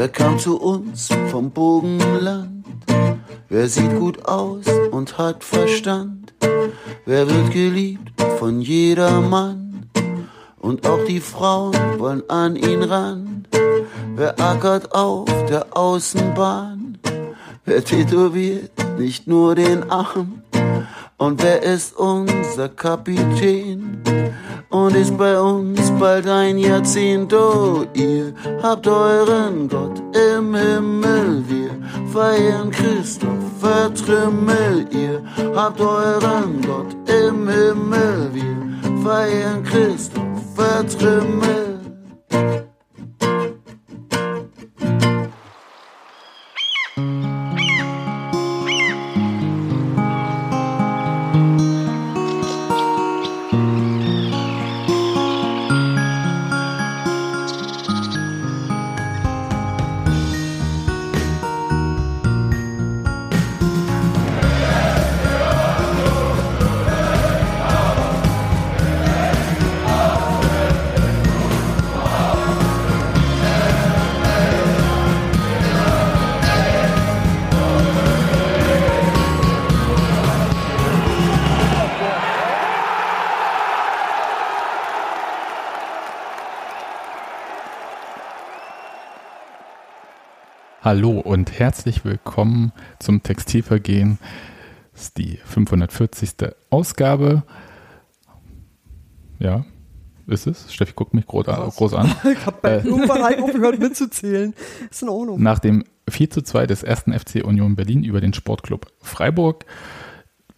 Wer kam zu uns vom Bogenland? Wer sieht gut aus und hat Verstand? Wer wird geliebt von jedermann? Und auch die Frauen wollen an ihn ran. Wer ackert auf der Außenbahn? Wer tätowiert nicht nur den Arm? Und wer ist unser Kapitän? Und ist bei uns bald ein Jahrzehnt, oh, ihr habt euren Gott im Himmel, wir feiern Christopher Trimmel, ihr habt euren Gott im Himmel, wir feiern Christopher Trimmel. Hallo und herzlich willkommen zum Textilvergehen. Das ist die 540. Ausgabe. Ja, ist es? Steffi guckt mich groß, groß an. ich habe bei äh, halt aufgehört mitzuzählen. Ist in Ordnung. Nach dem 4 zu 2 des ersten FC Union Berlin über den Sportclub Freiburg,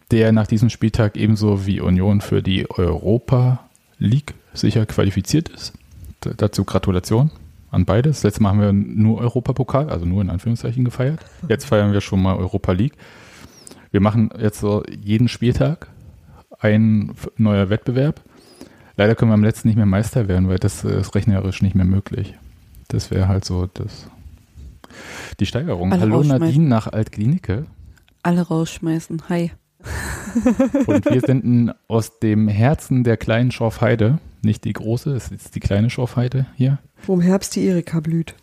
der nach diesem Spieltag ebenso wie Union für die Europa League sicher qualifiziert ist. Dazu Gratulation an beides. Letztes Mal haben wir nur Europapokal, also nur in Anführungszeichen gefeiert. Jetzt feiern wir schon mal Europa League. Wir machen jetzt so jeden Spieltag ein neuer Wettbewerb. Leider können wir am letzten nicht mehr Meister werden, weil das ist rechnerisch nicht mehr möglich. Das wäre halt so das, die Steigerung. Alle Hallo Nadine nach Altklinike. Alle rausschmeißen. Hi. Und wir sind aus dem Herzen der kleinen Schorfheide, nicht die große, es ist die kleine Schorfheide hier. Wo im Herbst die Erika blüht.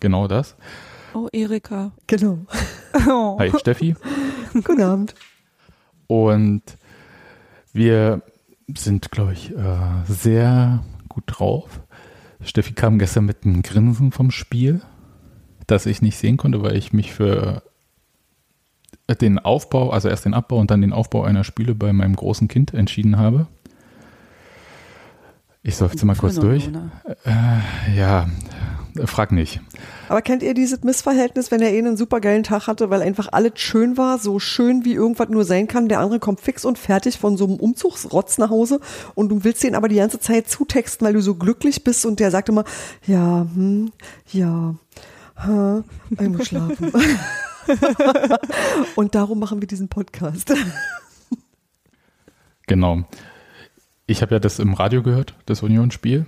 Genau das. Oh, Erika. Genau. Oh. Hi, Steffi. Guten Abend. Und wir sind, glaube ich, äh, sehr gut drauf. Steffi kam gestern mit einem Grinsen vom Spiel, das ich nicht sehen konnte, weil ich mich für den Aufbau, also erst den Abbau und dann den Aufbau einer Spiele bei meinem großen Kind entschieden habe. Ich seufze mal kurz durch. Äh, ja, frag nicht. Aber kennt ihr dieses Missverhältnis, wenn er eh einen supergeilen Tag hatte, weil einfach alles schön war, so schön wie irgendwas nur sein kann. Der andere kommt fix und fertig von so einem Umzugsrotz nach Hause und du willst den aber die ganze Zeit zutexten, weil du so glücklich bist und der sagt immer, ja, hm, ja, ha, ich muss schlafen. und darum machen wir diesen Podcast. Genau ich habe ja das im Radio gehört, das Unionsspiel,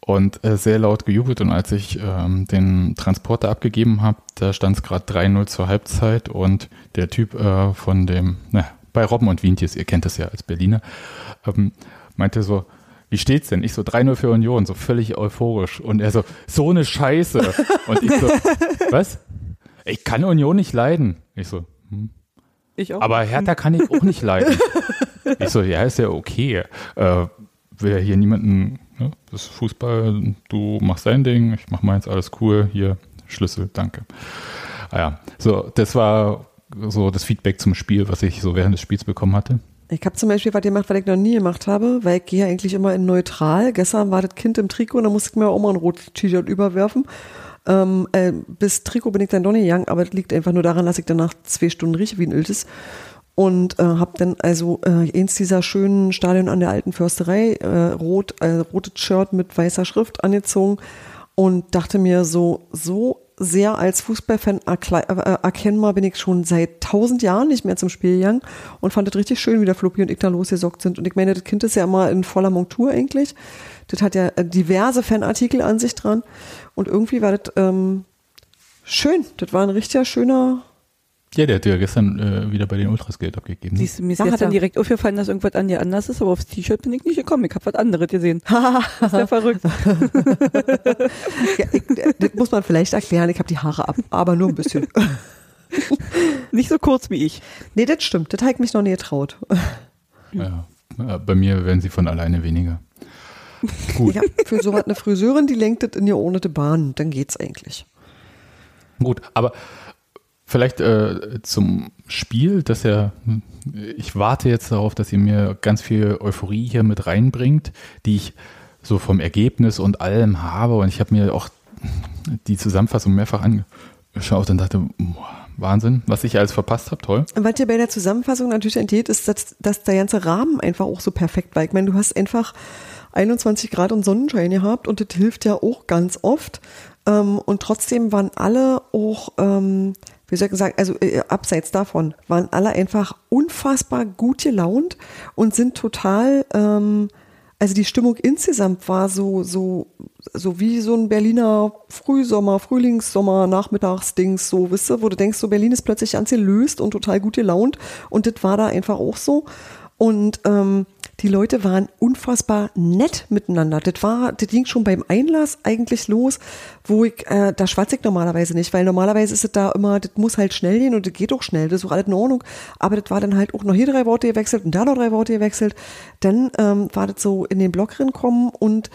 und äh, sehr laut gejubelt. Und als ich ähm, den Transporter abgegeben habe, da stand es gerade 3-0 zur Halbzeit und der Typ äh, von dem, na, bei Robben und Wientjes, ihr kennt das ja als Berliner, ähm, meinte so, wie steht's denn? Ich so 3-0 für Union, so völlig euphorisch. Und er so, so eine Scheiße. Und ich so, was? Ich kann Union nicht leiden. Ich so, hm. Ich auch. Aber Hertha kann ich auch nicht leiden. Ich so, ja, ist ja okay. Äh, will ja hier niemanden, ne? das ist Fußball, du machst dein Ding, ich mach meins, alles cool, hier, Schlüssel, danke. Ah ja, so, das war so das Feedback zum Spiel, was ich so während des Spiels bekommen hatte. Ich habe zum Beispiel was gemacht, was ich noch nie gemacht habe, weil ich gehe eigentlich immer in neutral. Gestern war das Kind im Trikot und da musste ich mir auch mal ein rotes T-Shirt überwerfen. Ähm, äh, bis Trikot bin ich dann doch nicht gegangen, aber das liegt einfach nur daran, dass ich danach zwei Stunden rieche wie ein Iltes und äh, habe dann also äh, eins dieser schönen Stadion an der alten Försterei, äh, rot, äh, rotes Shirt mit weißer Schrift angezogen und dachte mir so, so sehr als Fußballfan äh, erkennbar bin ich schon seit tausend Jahren nicht mehr zum Spiel gegangen und fand es richtig schön, wie der Fluppi und ich da losgesockt sind. Und ich meine, das Kind ist ja immer in voller Montur eigentlich. Das hat ja äh, diverse Fanartikel an sich dran. Und irgendwie war das ähm, schön. Das war ein richtig schöner, Ja, der hat ja gestern äh, wieder bei den Ultras Geld abgegeben. Ne? Siehst du, mir ist hat gestern er. direkt aufgefallen, dass irgendwas an dir anders ist, aber aufs T-Shirt bin ich nicht gekommen. Ich habe was anderes gesehen. ist ja verrückt. ja, ich, das muss man vielleicht erklären, ich habe die Haare ab, aber nur ein bisschen. Nicht so kurz wie ich. nee, das stimmt, das habe ich mich noch nie getraut. Ja, äh, bei mir werden sie von alleine weniger. Gut, Ja, für so was eine Friseurin, die lenkt das in die ordnete Bahn, dann geht's eigentlich. gut. Aber vielleicht äh, zum Spiel, dass ja, ich warte jetzt darauf, dass ihr mir ganz viel Euphorie hier mit reinbringt, die ich so vom Ergebnis und allem habe. Und ich habe mir auch die Zusammenfassung mehrfach angeschaut und dachte, boah, Wahnsinn, was ich alles verpasst habe, toll. Und was dir bei der Zusammenfassung natürlich entgeht, ist, dass, dass der ganze Rahmen einfach auch so perfekt war. Ich meine, du hast einfach 21 Grad und Sonnenschein gehabt und das hilft ja auch ganz oft. Ähm, und trotzdem waren alle auch, ähm, wie soll ich sagen, also äh, abseits davon, waren alle einfach unfassbar gut gelaunt und sind total, ähm, also die Stimmung insgesamt war so, so, so wie so ein Berliner Frühsommer, Frühlingssommer, Nachmittagsdings, so, wisst ihr, wo du denkst, so Berlin ist plötzlich ganz gelöst und total gut gelaunt und das war da einfach auch so. Und ähm, die Leute waren unfassbar nett miteinander. Das war, das ging schon beim Einlass eigentlich los, wo ich, äh, da schwatze ich normalerweise nicht, weil normalerweise ist es da immer, das muss halt schnell gehen und das geht auch schnell, das ist auch alles in Ordnung. Aber das war dann halt auch noch hier drei Worte gewechselt und da noch drei Worte gewechselt. Dann ähm, war das so in den Block kommen und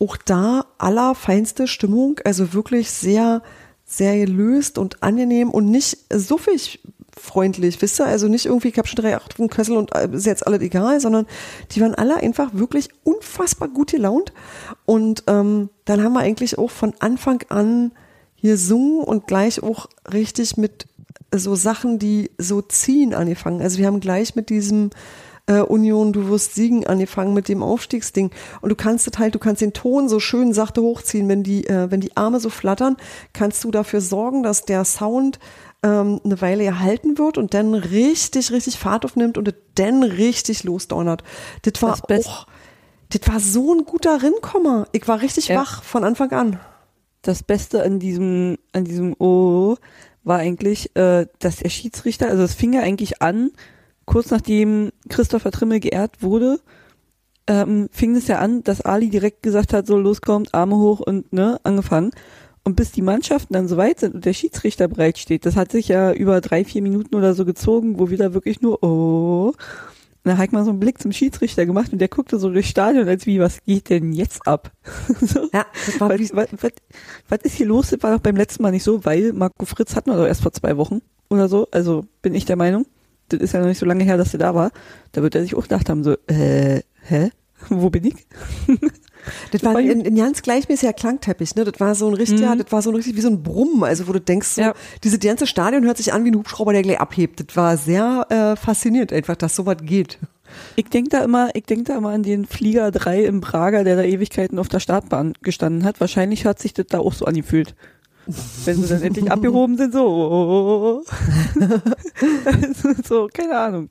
auch da allerfeinste Stimmung, also wirklich sehr, sehr gelöst und angenehm und nicht suffig freundlich, wisst ihr? Also nicht irgendwie, ich habe schon drei Acht im Kessel und äh, ist jetzt alles egal, sondern die waren alle einfach wirklich unfassbar gut gelaunt. Und ähm, dann haben wir eigentlich auch von Anfang an hier sungen und gleich auch richtig mit so Sachen, die so ziehen angefangen. Also wir haben gleich mit diesem äh, Union, du wirst siegen angefangen mit dem Aufstiegsding. Und du kannst es halt, du kannst den Ton so schön sachte hochziehen, wenn die, äh, wenn die Arme so flattern, kannst du dafür sorgen, dass der Sound ähm, eine Weile erhalten wird und dann richtig, richtig Fahrt aufnimmt und dann richtig losdonnert. Das war Das Best- auch, das war so ein guter Rinkommer. Ich war richtig Ja. wach von Anfang an. Das Beste an diesem, an diesem Oh war eigentlich, äh, dass der Schiedsrichter, also es fing ja eigentlich an, kurz nachdem Christopher Trimmel geehrt wurde, ähm, fing es ja an, dass Ali direkt gesagt hat, so loskommt, Arme hoch und ne, angefangen. Und bis die Mannschaften dann so weit sind und der Schiedsrichter bereit steht, das hat sich ja über drei, vier Minuten oder so gezogen, wo wir da wirklich nur oh. Und da hat ich mal so einen Blick zum Schiedsrichter gemacht und der guckte so durchs Stadion, als wie, was geht denn jetzt ab? so. Ja, das war Was, was, was, was ist hier los? Das war doch beim letzten Mal nicht so, weil Marco Fritz hatten wir doch erst vor zwei Wochen oder so. Also bin ich der Meinung. Das ist ja noch nicht so lange her, dass er da war. Da wird er sich auch gedacht haben, so, äh, hä? Wo bin ich? Das war ein, ein ganz gleichmäßiger Klangteppich, ne? Das war so ein richtiger, Mhm. das war so ein richtig wie so ein Brummen, also wo du denkst, so, Ja. diese ganze Stadion hört sich an wie ein Hubschrauber, der gleich abhebt. Das war sehr äh, faszinierend einfach, dass sowas geht. Ich denke da immer, ich denke da immer an den Flieger 3 im Prager, der da Ewigkeiten auf der Startbahn gestanden hat. Wahrscheinlich hat sich das da auch so angefühlt. Wenn sie dann endlich abgehoben sind, so. so, keine Ahnung.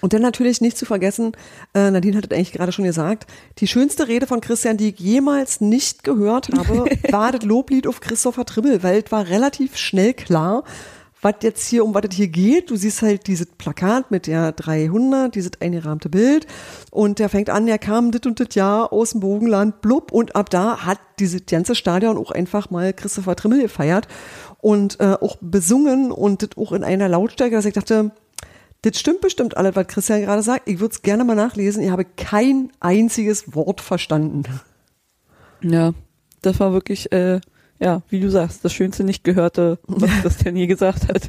Und dann natürlich nicht zu vergessen, äh, Nadine hat es eigentlich gerade schon gesagt, die schönste Rede von Christian, die ich jemals nicht gehört habe, war das Loblied auf Christopher Trimmel, weil es war relativ schnell klar, was jetzt hier, um was es hier geht. Du siehst halt dieses Plakat mit der 300, dieses eingerahmte Bild und der fängt an, er kam dit und dit Jahr aus dem Bogenland, blub und ab da hat dieses ganze Stadion auch einfach mal Christopher Trimmel gefeiert und äh, auch besungen und das auch in einer Lautstärke, dass ich dachte, das stimmt bestimmt alles, was Christian gerade sagt. Ich würde es gerne mal nachlesen. Ich habe kein einziges Wort verstanden. Ja, das war wirklich, äh, ja, wie du sagst, das schönste nicht gehörte, was Christian je gesagt hat.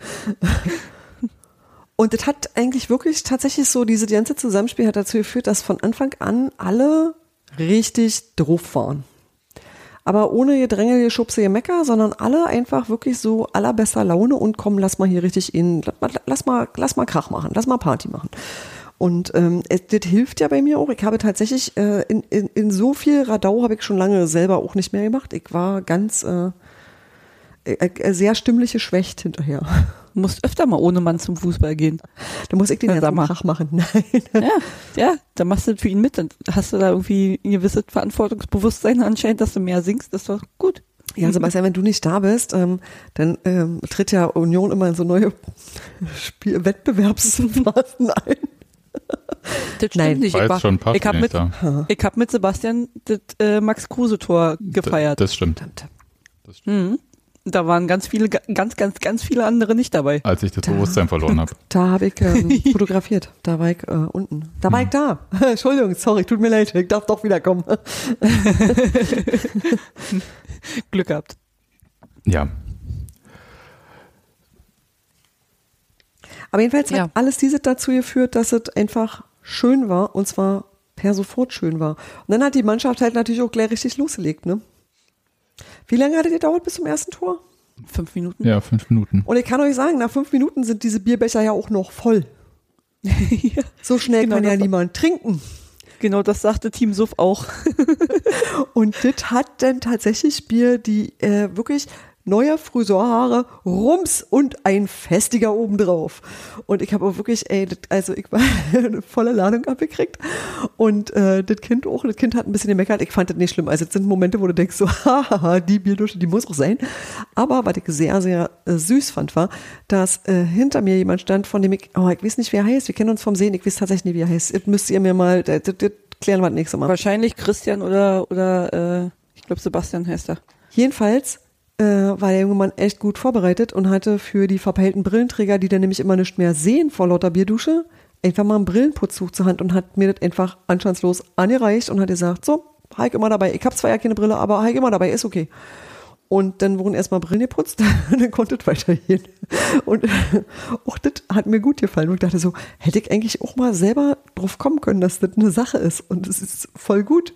Und das hat eigentlich wirklich tatsächlich so, diese ganze Zusammenspiel hat dazu geführt, dass von Anfang an alle richtig drauf waren. Aber ohne Gedränge, Geschubse, Gemecker, sondern alle einfach wirklich so allerbester Laune und komm, lass mal hier richtig in, lass mal, lass mal Krach machen, lass mal Party machen. Und ähm, es, das hilft ja bei mir auch. Ich habe tatsächlich äh, in, in, in so viel Radau habe ich schon lange selber auch nicht mehr gemacht. Ich war ganz äh, äh, äh, sehr stimmlich geschwächt hinterher. Du musst öfter mal ohne Mann zum Fußball gehen. Da muss ich den sag mal. Krach machen. Nein. Ja, ja, dann machst du das für ihn mit. Dann hast du da irgendwie ein gewisses Verantwortungsbewusstsein anscheinend, dass du mehr singst. Das ist doch gut. Ja, Sebastian, wenn du nicht da bist, ähm, dann ähm, tritt ja Union immer in so neue Spiel Wettbewerbsphasen ein. Das stimmt Nein. nicht. War Ich, war, schon ein paar ich habe mit, da. ich hab mit Sebastian das äh, Max-Kruse-Tor gefeiert. Das stimmt. Mhm. Da waren ganz viele, ganz, ganz, ganz viele andere nicht dabei. Als ich das Bewusstsein verloren habe. Da habe ich ähm, fotografiert. Da war ich äh, unten. Da war ich da. Entschuldigung, sorry, tut mir leid. Ich darf doch wiederkommen. Glück gehabt. Ja. Aber jedenfalls Ja. hat alles dieses dazu geführt, dass es einfach schön war und zwar per sofort schön war. Und dann hat die Mannschaft halt natürlich auch gleich richtig losgelegt, ne? Wie lange hat es gedauert bis zum ersten Tor? Fünf Minuten. Ja, fünf Minuten. Und ich kann euch sagen, nach fünf Minuten sind diese Bierbecher ja auch noch voll. Ja, So schnell Genau kann ja niemand trinken. genau das sagte Team Suff auch. Und das hat dann tatsächlich Bier, die äh, wirklich neue Friseurhaare, Rums und ein festiger obendrauf. Und ich habe auch wirklich, ey, das, also ich war eine volle Ladung abgekriegt. Und äh, das Kind auch, das Kind hat ein bisschen gemeckert. Ich fand das nicht schlimm. Also es sind Momente, wo du denkst so, haha, die Bierdusche, die muss auch sein. Aber was ich sehr, sehr äh, süß fand, war, dass äh, hinter mir jemand stand, von dem ich, oh, ich weiß nicht, wie er heißt. Wir kennen uns vom Sehen. Ich weiß tatsächlich nicht, wie er heißt. Das müsst ihr mir mal, das, das, das klären wir das nächste Mal. Wahrscheinlich Christian oder, oder äh, ich glaube Sebastian heißt er. Jedenfalls äh, war der junge Mann echt gut vorbereitet und hatte für die verpeilten Brillenträger, die dann nämlich immer nicht mehr sehen vor lauter Bierdusche, einfach mal ein Brillenputztuch zur Hand und hat mir das einfach anstandslos angereicht und hat gesagt, so, Heik immer dabei. Ich habe zwar ja keine Brille, aber Heik immer dabei, ist okay. Und dann wurden erstmal Brillen geputzt dann konnte es weitergehen. Und auch das hat mir gut gefallen. Und ich dachte so, hätte ich eigentlich auch mal selber drauf kommen können, dass das eine Sache ist. Und es ist voll gut.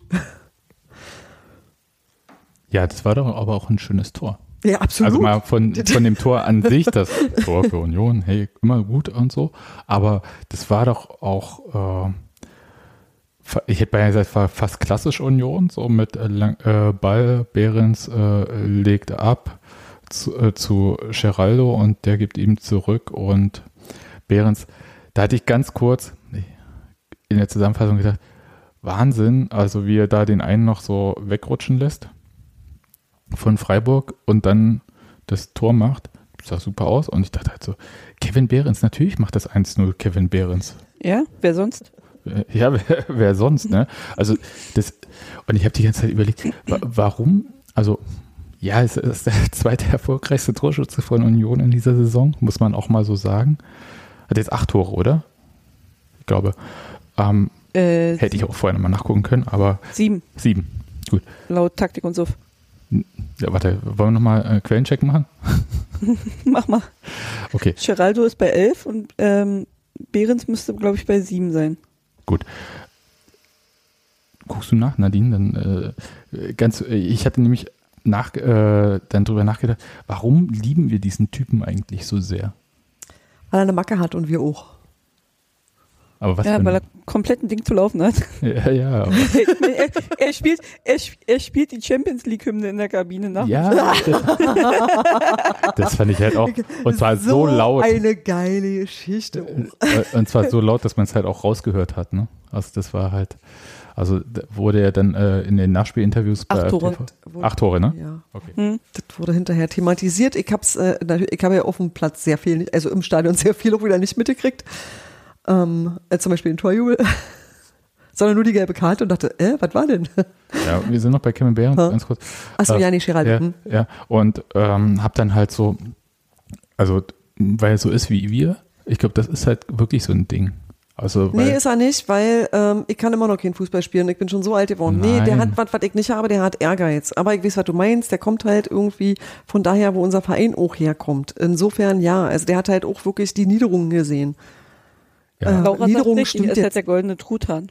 Ja, das war doch aber auch ein schönes Tor. Ja, absolut. Also mal von, von dem Tor an sich, das Tor für Union, hey, immer gut und so. Aber das war doch auch, äh, ich hätte beinahe gesagt, war fast klassisch Union, so mit äh, äh, Ball, Behrens äh, legt ab zu, äh, zu Geraldo und der gibt ihm zurück und Behrens, da hatte ich ganz kurz in der Zusammenfassung gedacht, Wahnsinn, also wie er da den einen noch so wegrutschen lässt von Freiburg und dann das Tor macht. Sah super aus. Und ich dachte halt so, Kevin Behrens, natürlich macht das 1-0 Kevin Behrens. Ja, wer sonst? Äh, Ja, wer, wer sonst, ne? Also das, und ich habe die ganze Zeit überlegt, wa warum, also ja, es ist der zweite erfolgreichste Torschütze von Union in dieser Saison, muss man auch mal so sagen. Hat jetzt acht Tore, oder? Ich glaube. Ähm, Äh, hätte ich auch vorher nochmal nachgucken können, aber Sieben, sieben. Gut. laut Taktik und Suff. Ja, warte, wollen wir nochmal äh, Quellencheck machen? Mach mal. Okay, Geraldo ist bei elf und ähm, Behrens müsste, glaube ich, bei sieben sein. gut. Guckst du nach, Nadine? Dann äh, ganz, äh, ich hatte nämlich nach, äh, dann drüber nachgedacht, warum lieben wir diesen Typen eigentlich so sehr? Weil er eine Macke hat und wir auch. Aber was ja, denn? weil er komplett ein Ding zu laufen hat. ja, ja, er, er, spielt, er, er spielt die Champions League-Hymne in der Kabine nach. ja das, das fand ich halt auch. Und zwar so, laut. eine geile Geschichte. auch. Äh, Und zwar so laut, dass man es halt auch rausgehört hat. Ne? Also das war halt, also wurde er dann äh, in den Nachspielinterviews bei Acht Tore. TV Acht Tore, ne? Ja. Okay. Hm. Das wurde hinterher thematisiert. Ich äh, natürlich- ich habe ja auf dem Platz sehr viel, also im Stadion sehr viel auch wieder nicht mitgekriegt. Ähm, äh, zum Beispiel den Torjubel. Sondern nur die gelbe Karte und dachte, äh, was war denn? Ja, wir sind noch bei Kevin Behrens, Ha? ganz kurz. Achso, Äh, ja, nicht Gerald. Ja, hm. ja. und ähm, hab dann halt so, also weil er so ist wie wir, ich glaube, das ist halt wirklich so ein Ding. Also, Nee, ist er nicht, weil ähm, ich kann immer noch keinen Fußball spielen. Ich bin schon so alt geworden. Nee, der Nein. hat was, was ich nicht habe, der hat Ehrgeiz. Aber ich weiß, was du meinst. Der kommt halt irgendwie von daher, wo unser Verein auch herkommt. Insofern ja. Also der hat halt auch wirklich die Niederungen gesehen. Ja, äh, Laura sagt Niederung richtig, stimmt ist halt jetzt. der goldene Truthahn.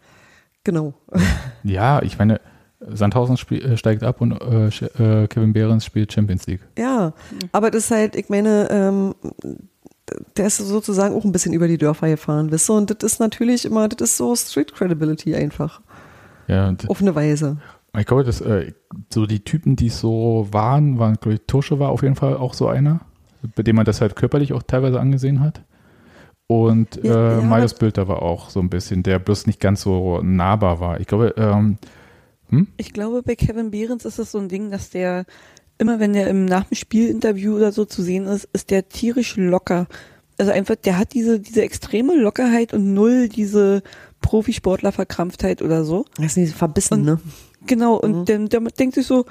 Genau. ja, ich meine, Sandhausen spiel, äh, steigt ab und äh, äh, Kevin Behrens spielt Champions League. Ja, aber das ist halt, ich meine, ähm, der ist sozusagen auch ein bisschen über die Dörfer gefahren, wisst ihr? Und das ist natürlich immer, das ist so Street Credibility einfach. Ja, und Auf eine Weise. ich glaube, dass äh, so die Typen, die so waren, waren, glaube ich, Tusche war auf jeden Fall auch so einer, bei dem man das halt körperlich auch teilweise angesehen hat. Und Ja, äh, ja. Marius Bülter war auch so ein bisschen, der bloß nicht ganz so nahbar war. Ich glaube, ähm, Ich glaube, bei Kevin Behrens ist es so ein Ding, dass der immer wenn der im nach dem Spielinterview oder so zu sehen ist, ist der tierisch locker. Also einfach, der hat diese, diese extreme Lockerheit und null diese Profisportler-Verkrampftheit oder so. Das ist nicht verbissen, Und- ne? Genau, und Mhm. der, der denkt sich so,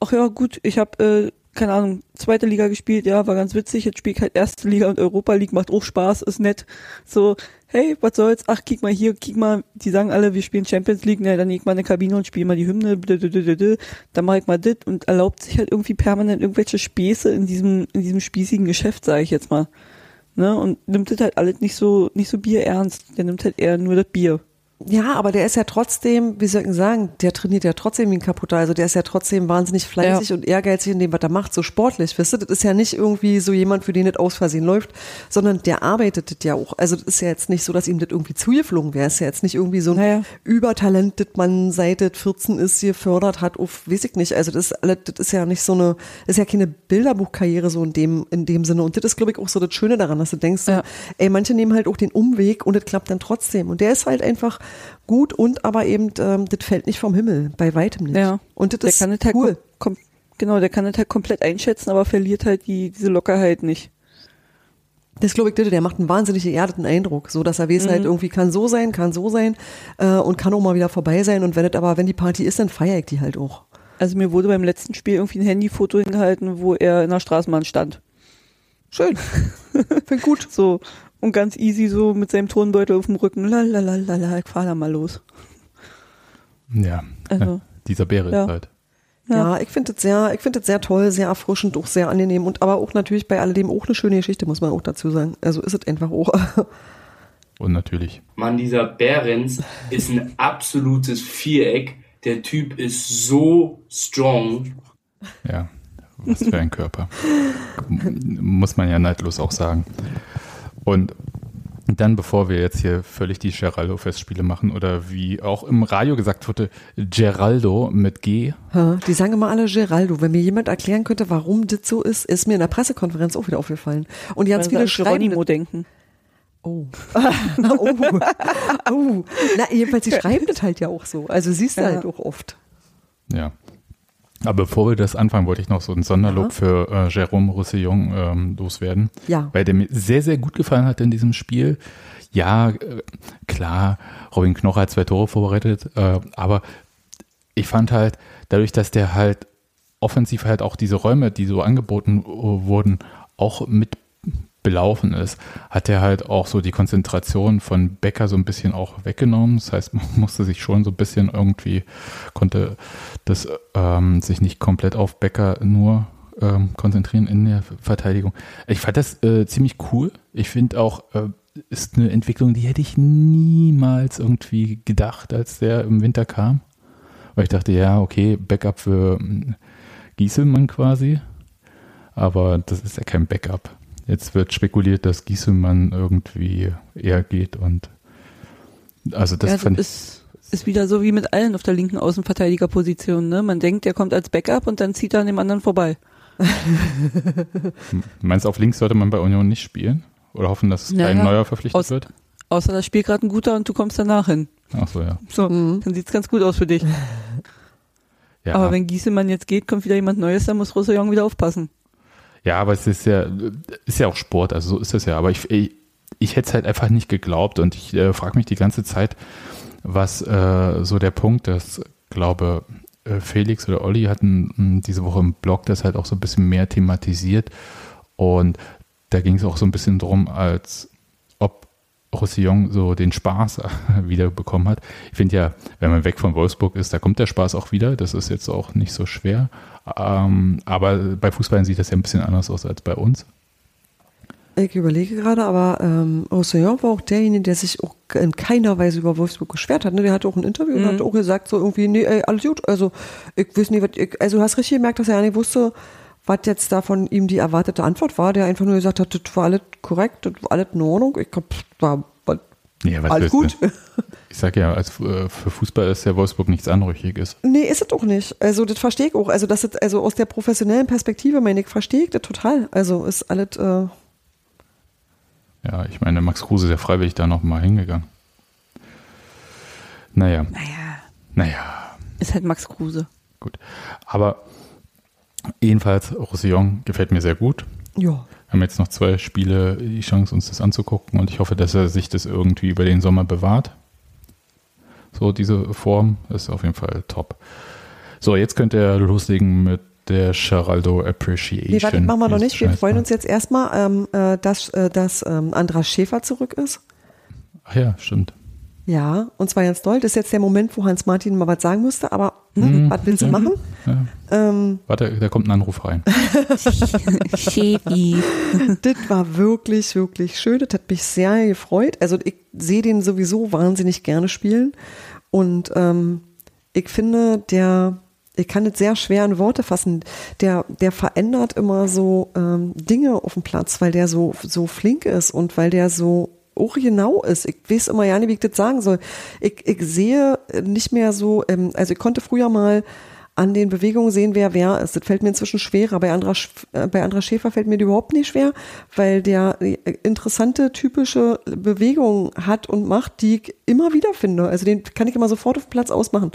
ach ja, gut, ich habe, äh, keine Ahnung, zweite Liga gespielt, ja, war ganz witzig, jetzt spiele ich halt erste Liga und Europa League, macht auch Spaß, ist nett. So, hey, was soll's, ach, kick mal hier, kick mal, die sagen alle, wir spielen Champions League, na, dann ich mal in die Kabine und spiele mal die Hymne, blablabla, dann mache ich mal dit und erlaubt sich halt irgendwie permanent irgendwelche Späße in diesem, in diesem spießigen Geschäft, sage ich jetzt mal. Ne, und nimmt das halt alles nicht so, nicht so Bier ernst, der nimmt halt eher nur das Bier. Ja, aber der ist ja trotzdem, wie soll ich sagen, der trainiert ja trotzdem wie ein Kaputter. Also der ist ja trotzdem wahnsinnig fleißig Ja. und ehrgeizig in dem, was er macht, so sportlich. Weißt du, das ist ja nicht irgendwie so jemand, für den das aus Versehen läuft, sondern der arbeitet das ja auch. Also das ist ja jetzt nicht so, dass ihm das irgendwie zugeflogen wäre. ist ja jetzt nicht irgendwie so ein Naja. Übertalent, das man seit das 14 ist, gefördert hat auf, weiß ich nicht. Also das ist, alles, das ist ja nicht so eine, das ist ja keine Bilderbuchkarriere so in dem, in dem Sinne. Und das ist, glaube ich, auch so das Schöne daran, dass du denkst, Ja. ey, manche nehmen halt auch den Umweg und das klappt dann trotzdem. Und der ist halt einfach gut und aber eben, ähm, das fällt nicht vom Himmel, bei weitem nicht. Ja. Und das Der ist kann das halt cool. kom kom genau, der kann das halt komplett einschätzen, aber verliert halt die, diese Lockerheit nicht. Das glaube ich, der, macht einen wahnsinnig geerdeten Eindruck, so dass er weiß Mhm. halt irgendwie kann so sein, kann so sein äh, und kann auch mal wieder vorbei sein. Und wenn das aber, wenn die Party ist, dann feiere ich die halt auch. Also mir wurde beim letzten Spiel irgendwie ein Handyfoto hingehalten, wo er in der Straßenbahn stand. Schön. Find gut. So, und ganz easy so mit seinem Tonbeutel auf dem Rücken. Lalalala, ich fahr da mal los. Ja, Also, dieser Bäre ja. ist halt. Ja, ich finde das sehr, ich finde das sehr toll, sehr erfrischend, auch sehr angenehm und aber auch natürlich bei alledem auch eine schöne Geschichte, muss man auch dazu sagen. Also ist es einfach auch. Und natürlich. Mann, dieser Behrens ist ein absolutes Viereck. Der Typ ist so strong. Ja, was für ein Körper. Muss man ja neidlos auch sagen. Und dann, bevor wir jetzt hier völlig die Geraldo-Festspiele machen oder wie auch im Radio gesagt wurde, Geraldo mit G. Die sagen immer alle Geraldo. Wenn mir jemand erklären könnte, warum das so ist, ist mir in der Pressekonferenz auch wieder aufgefallen. Und ganz weil viele schreiben. Geronimo denken. Oh. oh. oh. Na, jedenfalls, sie schreiben das halt ja auch so. Also siehst du Ja. halt auch oft. Ja. Aber bevor wir das anfangen, wollte ich noch so ein Sonderlob Aha. für äh, Jérôme Roussillon ähm, loswerden. Ja. Weil der mir sehr, sehr gut gefallen hat in diesem Spiel. Ja, äh, klar, Robin Knoche hat zwei Tore vorbereitet, äh, aber ich fand halt, dadurch, dass der halt offensiv halt auch diese Räume, die so angeboten äh, wurden, auch mit belaufen ist, hat er halt auch so die Konzentration von Becker so ein bisschen auch weggenommen. Das heißt, man musste sich schon so ein bisschen irgendwie, konnte das ähm, sich nicht komplett auf Becker nur ähm, konzentrieren in der Verteidigung. Ich fand das äh, ziemlich cool. Ich finde auch, äh, ist eine Entwicklung, die hätte ich niemals irgendwie gedacht, als der im Winter kam. Weil ich dachte, ja, okay, Backup für mm, Gieselmann quasi. Aber das ist ja kein Backup. Jetzt wird spekuliert, dass Gieselmann irgendwie eher geht und also das ja, das fand ich, ist, ist wieder so wie mit allen auf der linken Außenverteidigerposition. Ne? Man denkt, der kommt als Backup und dann zieht er an dem anderen vorbei. meinst du, auf links sollte man bei Union nicht spielen? Oder hoffen, dass Ja, kein neuer verpflichtet Aus- wird? Außer das spielt gerade ein guter und du kommst danach hin. Ach so, ja. So, Mhm. dann sieht's ganz gut aus für dich. ja. Aber wenn Gieselmann jetzt geht, kommt wieder jemand Neues, dann muss Roussillon wieder aufpassen. Ja, aber es ist ja, ist ja auch Sport, also so ist es ja. Aber ich, ich, ich hätte es halt einfach nicht geglaubt und ich äh, frage mich die ganze Zeit, was äh, so der Punkt ist. glaube, äh, Felix oder Olli hatten mh, diese Woche im Blog das halt auch so ein bisschen mehr thematisiert und da ging es auch so ein bisschen drum, als ob Roussillon so den Spaß wieder bekommen hat. Ich finde ja, wenn man weg von Wolfsburg ist, da kommt der Spaß auch wieder. Das ist jetzt auch nicht so schwer. Ähm, aber bei Fußballern sieht das ja ein bisschen anders aus als bei uns. Ich überlege gerade, aber ähm, Roussillon war auch derjenige, der sich auch in keiner Weise über Wolfsburg beschwert hat. Ne? Der hatte auch ein Interview und Mhm. hat auch gesagt, so irgendwie, nee, ey, alles gut. Also, ich weiß nicht, was ich, also du hast richtig gemerkt, dass er ja nicht wusste, was jetzt da von ihm die erwartete Antwort war. Der einfach nur gesagt hat, das war alles korrekt, das war alles in Ordnung. Ich glaube, war Ja, was alles gut. du? Ich sag ja, als, äh, für Fußball ist ja Wolfsburg nichts Anrüchiges. Nee, ist es auch nicht. Also das verstehe ich auch. Also das ist, also aus der professionellen Perspektive, meine ich, verstehe ich das total. Also ist alles, äh, Ja, ich meine, Max Kruse ist ja freiwillig da nochmal hingegangen. Naja, Naja, naja, ist halt Max Kruse. gut. Aber Jedenfalls, Roussillon gefällt mir sehr gut. Ja. Wir haben jetzt noch zwei Spiele die Chance, uns das anzugucken und ich hoffe, dass er sich das irgendwie über den Sommer bewahrt. So, diese Form ist auf jeden Fall top. So, jetzt könnt ihr loslegen mit der Geraldo Appreciation. Nee, warte, machen wir noch nicht. Wir freuen uns jetzt erstmal, ähm, äh, dass, äh, dass ähm, Andras Schäfer zurück ist. Ach ja, stimmt. Ja, und zwar ganz doll. Das ist jetzt der Moment, wo Hans-Martin mal was sagen müsste, aber ne, Mhm. was willst du Ja. machen? Ja. Ähm, Warte, da kommt ein Anruf rein. Chefi. das war wirklich, wirklich schön. Das hat mich sehr gefreut. Also ich sehe den sowieso wahnsinnig gerne spielen. Und ähm, ich finde, der, ich kann das sehr schwer in Worte fassen, der, der verändert immer so ähm, Dinge auf dem Platz, weil der so, so flink ist und weil der so auch genau ist. Ich weiß immer ja nicht, wie ich das sagen soll. Ich, ich sehe nicht mehr so, ähm, also ich konnte früher mal an den Bewegungen sehen, wer wer ist. Das fällt mir inzwischen schwerer. Bei Andra, äh, bei Andra Schäfer fällt mir die überhaupt nicht schwer, weil der äh, interessante, typische Bewegungen hat und macht, die ich immer wieder finde. Also den kann ich immer sofort auf dem Platz ausmachen.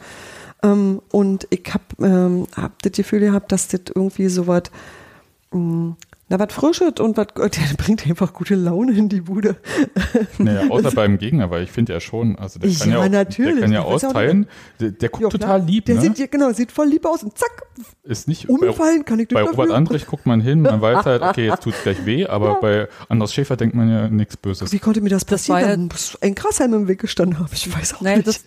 Ähm, und ich habe ähm, hab das Gefühl gehabt, dass das irgendwie so was, mh, na, was Frisches und was, der bringt einfach gute Laune in die Bude. Naja, außer beim Gegner, weil ich finde ja schon, also der kann Ja, ja, natürlich. Der kann ja ja austeilen. Der, der guckt Ja, klar. total lieb, Der ne? sieht, ja, genau, sieht voll lieb aus und zack, ist nicht umfallen kann ich Bei Robert. Andrich guckt man hin, man weiß halt, okay, jetzt tut's gleich weh, aber bei Anders Schäfer denkt man ja nichts Böses. Wie konnte mir das Das passieren? war ja- ein Grashalm im Weg gestanden haben. Ich weiß auch Nein, nicht. das,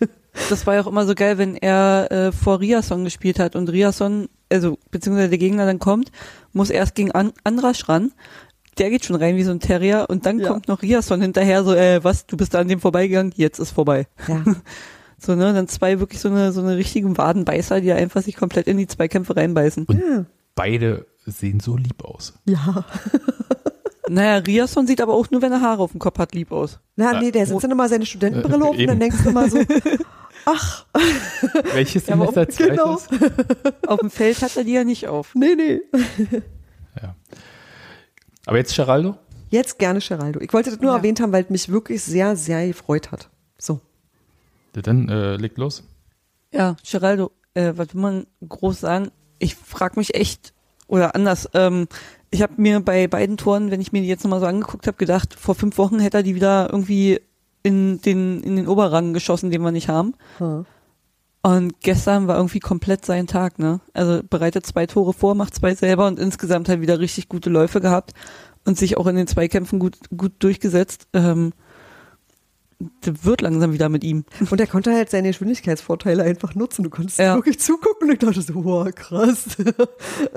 das war ja auch immer so geil, wenn er äh, vor Riasson gespielt hat und Riasson, also beziehungsweise der Gegner dann kommt, muss erst gegen An Andrasch ran. Der geht schon rein wie so ein Terrier und dann Ja. kommt noch Riasson hinterher, so, äh, was, du bist da an dem vorbeigegangen, jetzt ist vorbei. ja. So, ne, dann zwei wirklich so eine, so eine richtigen Wadenbeißer, die einfach sich komplett in die Zweikämpfe reinbeißen. Und Ja. beide sehen so lieb aus. ja. Naja, Riasson sieht aber auch nur, wenn er Haare auf dem Kopf hat, lieb aus. Na, nee, der setzt dann immer seine Studentenbrille Äh, auf und dann denkst du immer so, ach, Welches Ja, Semester genau. zweites? Auf dem Feld hat er die ja nicht auf. nee, nee. Ja. Aber jetzt Geraldo? Jetzt gerne Geraldo. Ich wollte das nur Ja. erwähnt haben, weil es mich wirklich sehr, sehr gefreut hat. So. Ja, Dann äh, legt los. Ja, Geraldo, äh, was will man groß sagen? Ich frage mich echt, oder anders, ähm, ich habe mir bei beiden Toren, wenn ich mir die jetzt nochmal so angeguckt habe, gedacht, vor fünf Wochen hätte er die wieder irgendwie in den, in den Oberrang geschossen, den wir nicht haben. Hm. Und gestern war irgendwie komplett sein Tag, ne? Also bereitet zwei Tore vor, macht zwei selber und insgesamt halt wieder richtig gute Läufe gehabt und sich auch in den Zweikämpfen gut, gut durchgesetzt. Ähm, das wird langsam wieder mit ihm. Und er konnte halt seine Geschwindigkeitsvorteile einfach nutzen. Du konntest Ja. wirklich zugucken und ich dachte so, wow, krass.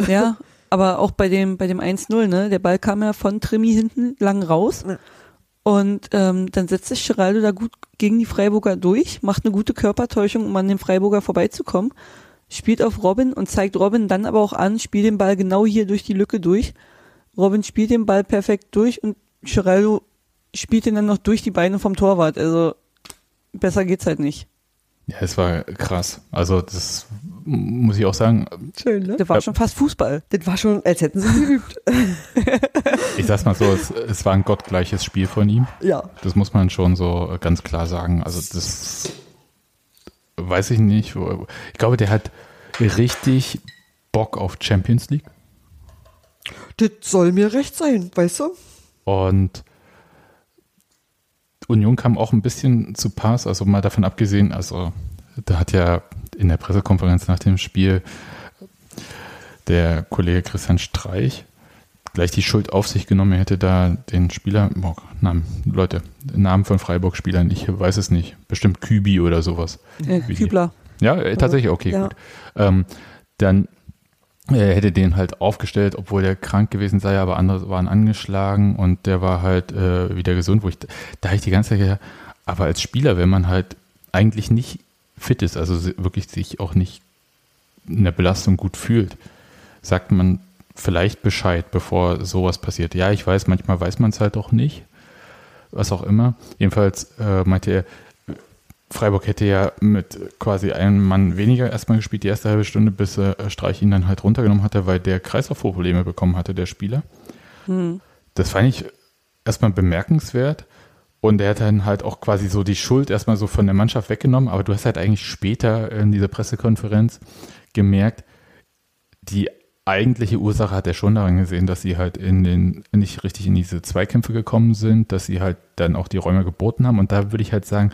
Ja, aber auch bei dem, bei dem 1-0, ne? Der Ball kam ja von Trimi hinten lang raus. Ja. Und ähm, dann setzt sich Geraldo da gut gegen die Freiburger durch, macht eine gute Körpertäuschung, um an dem Freiburger vorbeizukommen, spielt auf Robin und zeigt Robin dann aber auch an, spielt den Ball genau hier durch die Lücke durch. Robin spielt den Ball perfekt durch und Geraldo spielt ihn dann noch durch die Beine vom Torwart. Also besser geht's halt nicht. Ja, es war krass. Also das muss ich auch sagen. Schön, ne? Der war Ja. schon fast Fußball. Das war schon, als hätten sie geübt. Ich sag's mal so, es, es war ein gottgleiches Spiel von ihm. ja. Das muss man schon so ganz klar sagen. Also das weiß ich nicht. Ich glaube, der hat richtig Bock auf Champions League. Das soll mir recht sein, weißt du? Und Union kam auch ein bisschen zu Pass, also mal davon abgesehen, also da hat ja in der Pressekonferenz nach dem Spiel der Kollege Christian Streich gleich die Schuld auf sich genommen. Er hätte da den Spieler, oh, Namen, Leute, Namen von Freiburg-Spielern, ich weiß es nicht, bestimmt Kübi oder sowas. Äh, Kübler. Ja, äh, tatsächlich, okay, Ja. gut. Ähm, dann er hätte den halt aufgestellt, obwohl der krank gewesen sei, aber andere waren angeschlagen und der war halt äh, wieder gesund, wo ich, da habe ich die ganze Zeit gedacht, aber als Spieler, wenn man halt eigentlich nicht fit ist, also wirklich sich auch nicht in der Belastung gut fühlt, sagt man vielleicht Bescheid, bevor sowas passiert. Ja, ich weiß, manchmal weiß man es halt auch nicht, was auch immer. Jedenfalls äh, meinte er, Freiburg hätte ja mit quasi einem Mann weniger erstmal gespielt, die erste halbe Stunde, bis äh, Streich ihn dann halt runtergenommen hatte, weil der Kreislaufprobleme bekommen hatte, der Spieler. Hm. Das fand ich erstmal bemerkenswert. Und er hat dann halt auch quasi so die Schuld erstmal so von der Mannschaft weggenommen. Aber du hast halt eigentlich später in dieser Pressekonferenz gemerkt, die eigentliche Ursache hat er schon daran gesehen, dass sie halt in den, nicht richtig in diese Zweikämpfe gekommen sind, dass sie halt dann auch die Räume geboten haben. Und da würde ich halt sagen,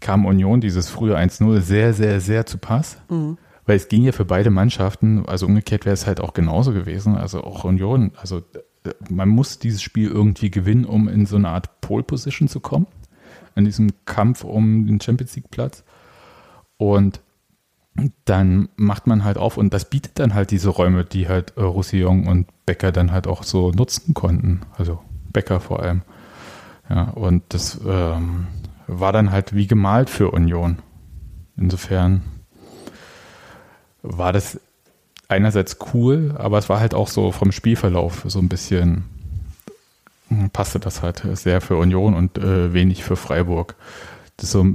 kam Union dieses frühe 1-0 sehr, sehr, sehr zu Pass. Mhm. Weil es ging ja für beide Mannschaften, also umgekehrt wäre es halt auch genauso gewesen. Also auch Union, also man muss dieses Spiel irgendwie gewinnen, um in so eine Art Pole Position zu kommen. In diesem Kampf um den Champions League Platz. Und dann macht man halt auf und das bietet dann halt diese Räume, die halt äh, Roussillon und Becker dann halt auch so nutzen konnten. Also Becker vor allem. Ja, und das ähm, war dann halt wie gemalt für Union. Insofern war das einerseits cool, aber es war halt auch so vom Spielverlauf so ein bisschen hm, passte das halt sehr für Union und äh, wenig für Freiburg. Das ist so,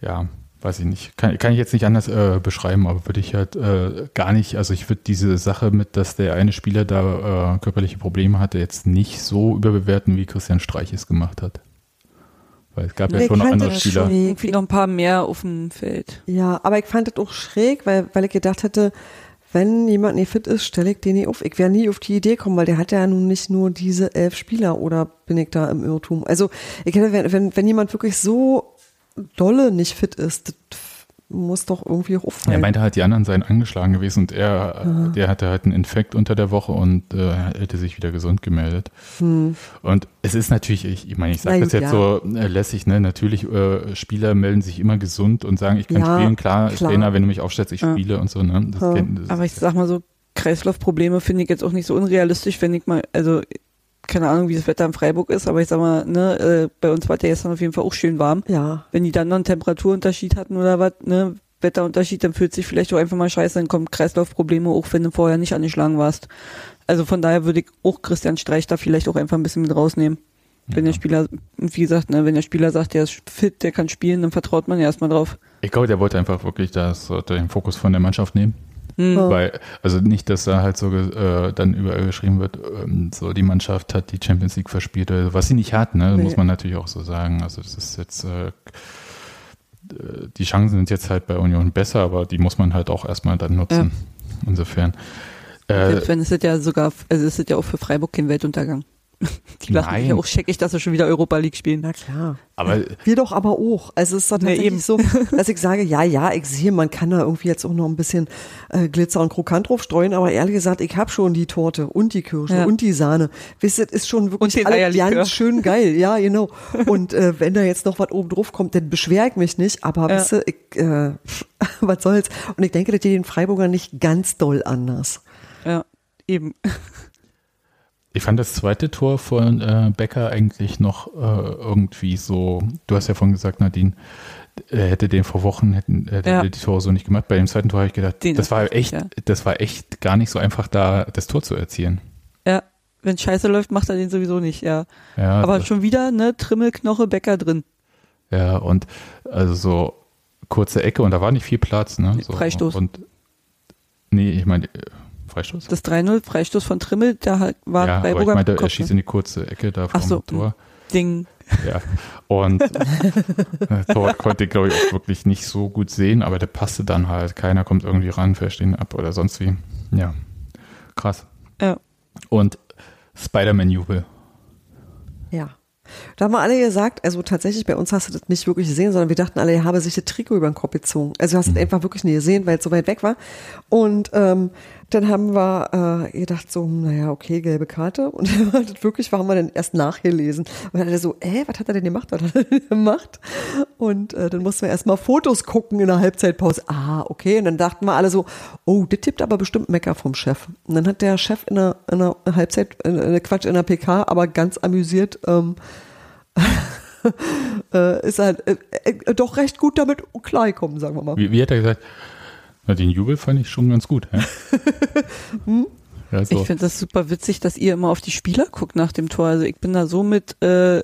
ja, weiß ich nicht, kann, kann ich jetzt nicht anders äh, beschreiben, aber würde ich halt äh, gar nicht, also ich würde diese Sache mit, dass der eine Spieler da äh, körperliche Probleme hatte, jetzt nicht so überbewerten, wie Christian Streich es gemacht hat. Weil es gab ja Nee, schon noch andere Spieler. Irgendwie noch ein paar mehr auf dem Feld. Ja, aber ich fand das auch schräg, weil, weil ich gedacht hätte, wenn jemand nicht fit ist, stelle ich den nicht auf. Ich wäre nie auf die Idee kommen, weil der hat ja nun nicht nur diese elf Spieler oder bin ich da im Irrtum? Also ich hätte, wenn, wenn, wenn jemand wirklich so dolle nicht fit ist, das muss doch irgendwie auch Er auffallen. meinte halt, die anderen seien angeschlagen gewesen und er, der hatte halt einen Infekt unter der Woche und äh, hätte sich wieder gesund gemeldet. Und es ist natürlich, ich, ich meine, ich sage das jetzt ja. so äh, lässig, ne? Natürlich, äh, Spieler melden sich immer gesund und sagen, ich kann Ja, spielen, klar, klar. Trainer, wenn du mich aufstellst, ich Ja. spiele und so, ne? Das Ja. kennt, das, Aber ich sag mal so, Kreislaufprobleme finde ich jetzt auch nicht so unrealistisch, wenn ich mal, also keine Ahnung, wie das Wetter in Freiburg ist, aber ich sag mal, ne, äh, bei uns war der gestern auf jeden Fall auch schön warm. ja, Wenn die dann noch einen Temperaturunterschied hatten oder was, ne, Wetterunterschied, dann fühlt sich vielleicht auch einfach mal scheiße, dann kommen Kreislaufprobleme, auch wenn du vorher nicht angeschlagen warst. Also von daher würde ich auch Christian Streich da vielleicht auch einfach ein bisschen mit rausnehmen. Wenn der Spieler, wie gesagt, ne, wenn der Spieler sagt, der ist fit, der kann spielen, dann vertraut man ja erstmal drauf. ich glaube, der wollte einfach wirklich das, den Fokus von der Mannschaft nehmen. Hm. Ja. Weil, also nicht, dass da halt so äh, dann überall geschrieben wird, ähm, so die Mannschaft hat die Champions League verspielt, was sie nicht hat, ne? Nee. Muss man natürlich auch so sagen. Also das ist jetzt äh, äh, die Chancen sind jetzt halt bei Union besser, aber die muss man halt auch erstmal dann nutzen. Insofern. Äh, Selbst wenn es ist ja sogar, also es ist ja auch für Freiburg kein Weltuntergang. Die lachen Nein. auch scheckig, dass sie schon wieder Europa League spielen. na klar. aber Wir doch aber auch. Also es ist doch Nee, tatsächlich eben. so, dass ich sage, ja, ja, ich sehe, man kann da irgendwie jetzt auch noch ein bisschen äh, Glitzer und Krokant drauf streuen, aber ehrlich gesagt, ich habe schon die Torte und die Kirsche Ja. und die Sahne. Wisst ihr, das ist schon wirklich alles ganz schön geil. Ja, genau. Und äh, wenn da jetzt noch was oben drauf kommt, dann beschwer ich mich nicht, aber Ja. wisst ihr, ich, äh, was soll's. Und ich denke, das geht den Freiburger nicht ganz doll anders. Ja, eben. Ich fand das zweite Tor von äh, Becker eigentlich noch äh, irgendwie so, du hast ja vorhin gesagt, Nadine, er hätte den vor Wochen, hätten, hätte Ja. die Tore so nicht gemacht. Bei dem zweiten Tor habe ich gedacht, Den das war echt, ja. das war echt gar nicht so einfach, da das Tor zu erzielen. Ja, wenn Scheiße läuft, macht er den sowieso nicht, ja. Ja, Aber schon wieder, ne, Trimmel, Knoche, Becker drin. ja, und also so kurze Ecke und da war nicht viel Platz, ne? So, Freistoß. Und nee, ich meine, äh, Freistoß? Das 3-0, Freistoß von Trimmel, da halt war ja, aber ich Freiburger meinte, er Kopf, schießt ne? in die kurze Ecke da vom so, Tor. Ding. Ja. Und Torwart konnte ich, glaube ich, auch wirklich nicht so gut sehen, aber der passte dann halt. Keiner kommt irgendwie ran, versteht ihn ab oder sonst wie. Ja. Krass. Ja. Und Spider-Man-Jubel. Ja. Da haben wir alle gesagt, also tatsächlich bei uns hast du das nicht wirklich gesehen, sondern wir dachten alle, er habe sich das Trikot über den Kopf gezogen. Also du hast es einfach wirklich nie gesehen, weil es so weit weg war. Und ähm, dann haben wir äh, gedacht so, naja, okay, gelbe Karte. Und wirklich war, haben wir dann erst nachgelesen. Und dann hat er so, äh, was hat er denn gemacht? Was hat er denn gemacht? Und äh, dann mussten wir erst mal Fotos gucken in der Halbzeitpause. Ah, okay. Und dann dachten wir alle so, oh, das tippt aber bestimmt Mecker vom Chef. Und dann hat der Chef in der, in der Halbzeit, in, in, Quatsch, in der PK, aber ganz amüsiert, ähm, äh, ist halt äh, äh, doch recht gut damit klargekommen, sagen wir mal. Wie, wie hat er gesagt? Na, den Jubel fand ich schon ganz gut. Ja, ja so. Ich finde das super witzig, dass ihr immer auf die Spieler guckt nach dem Tor. Also ich bin da so mit äh,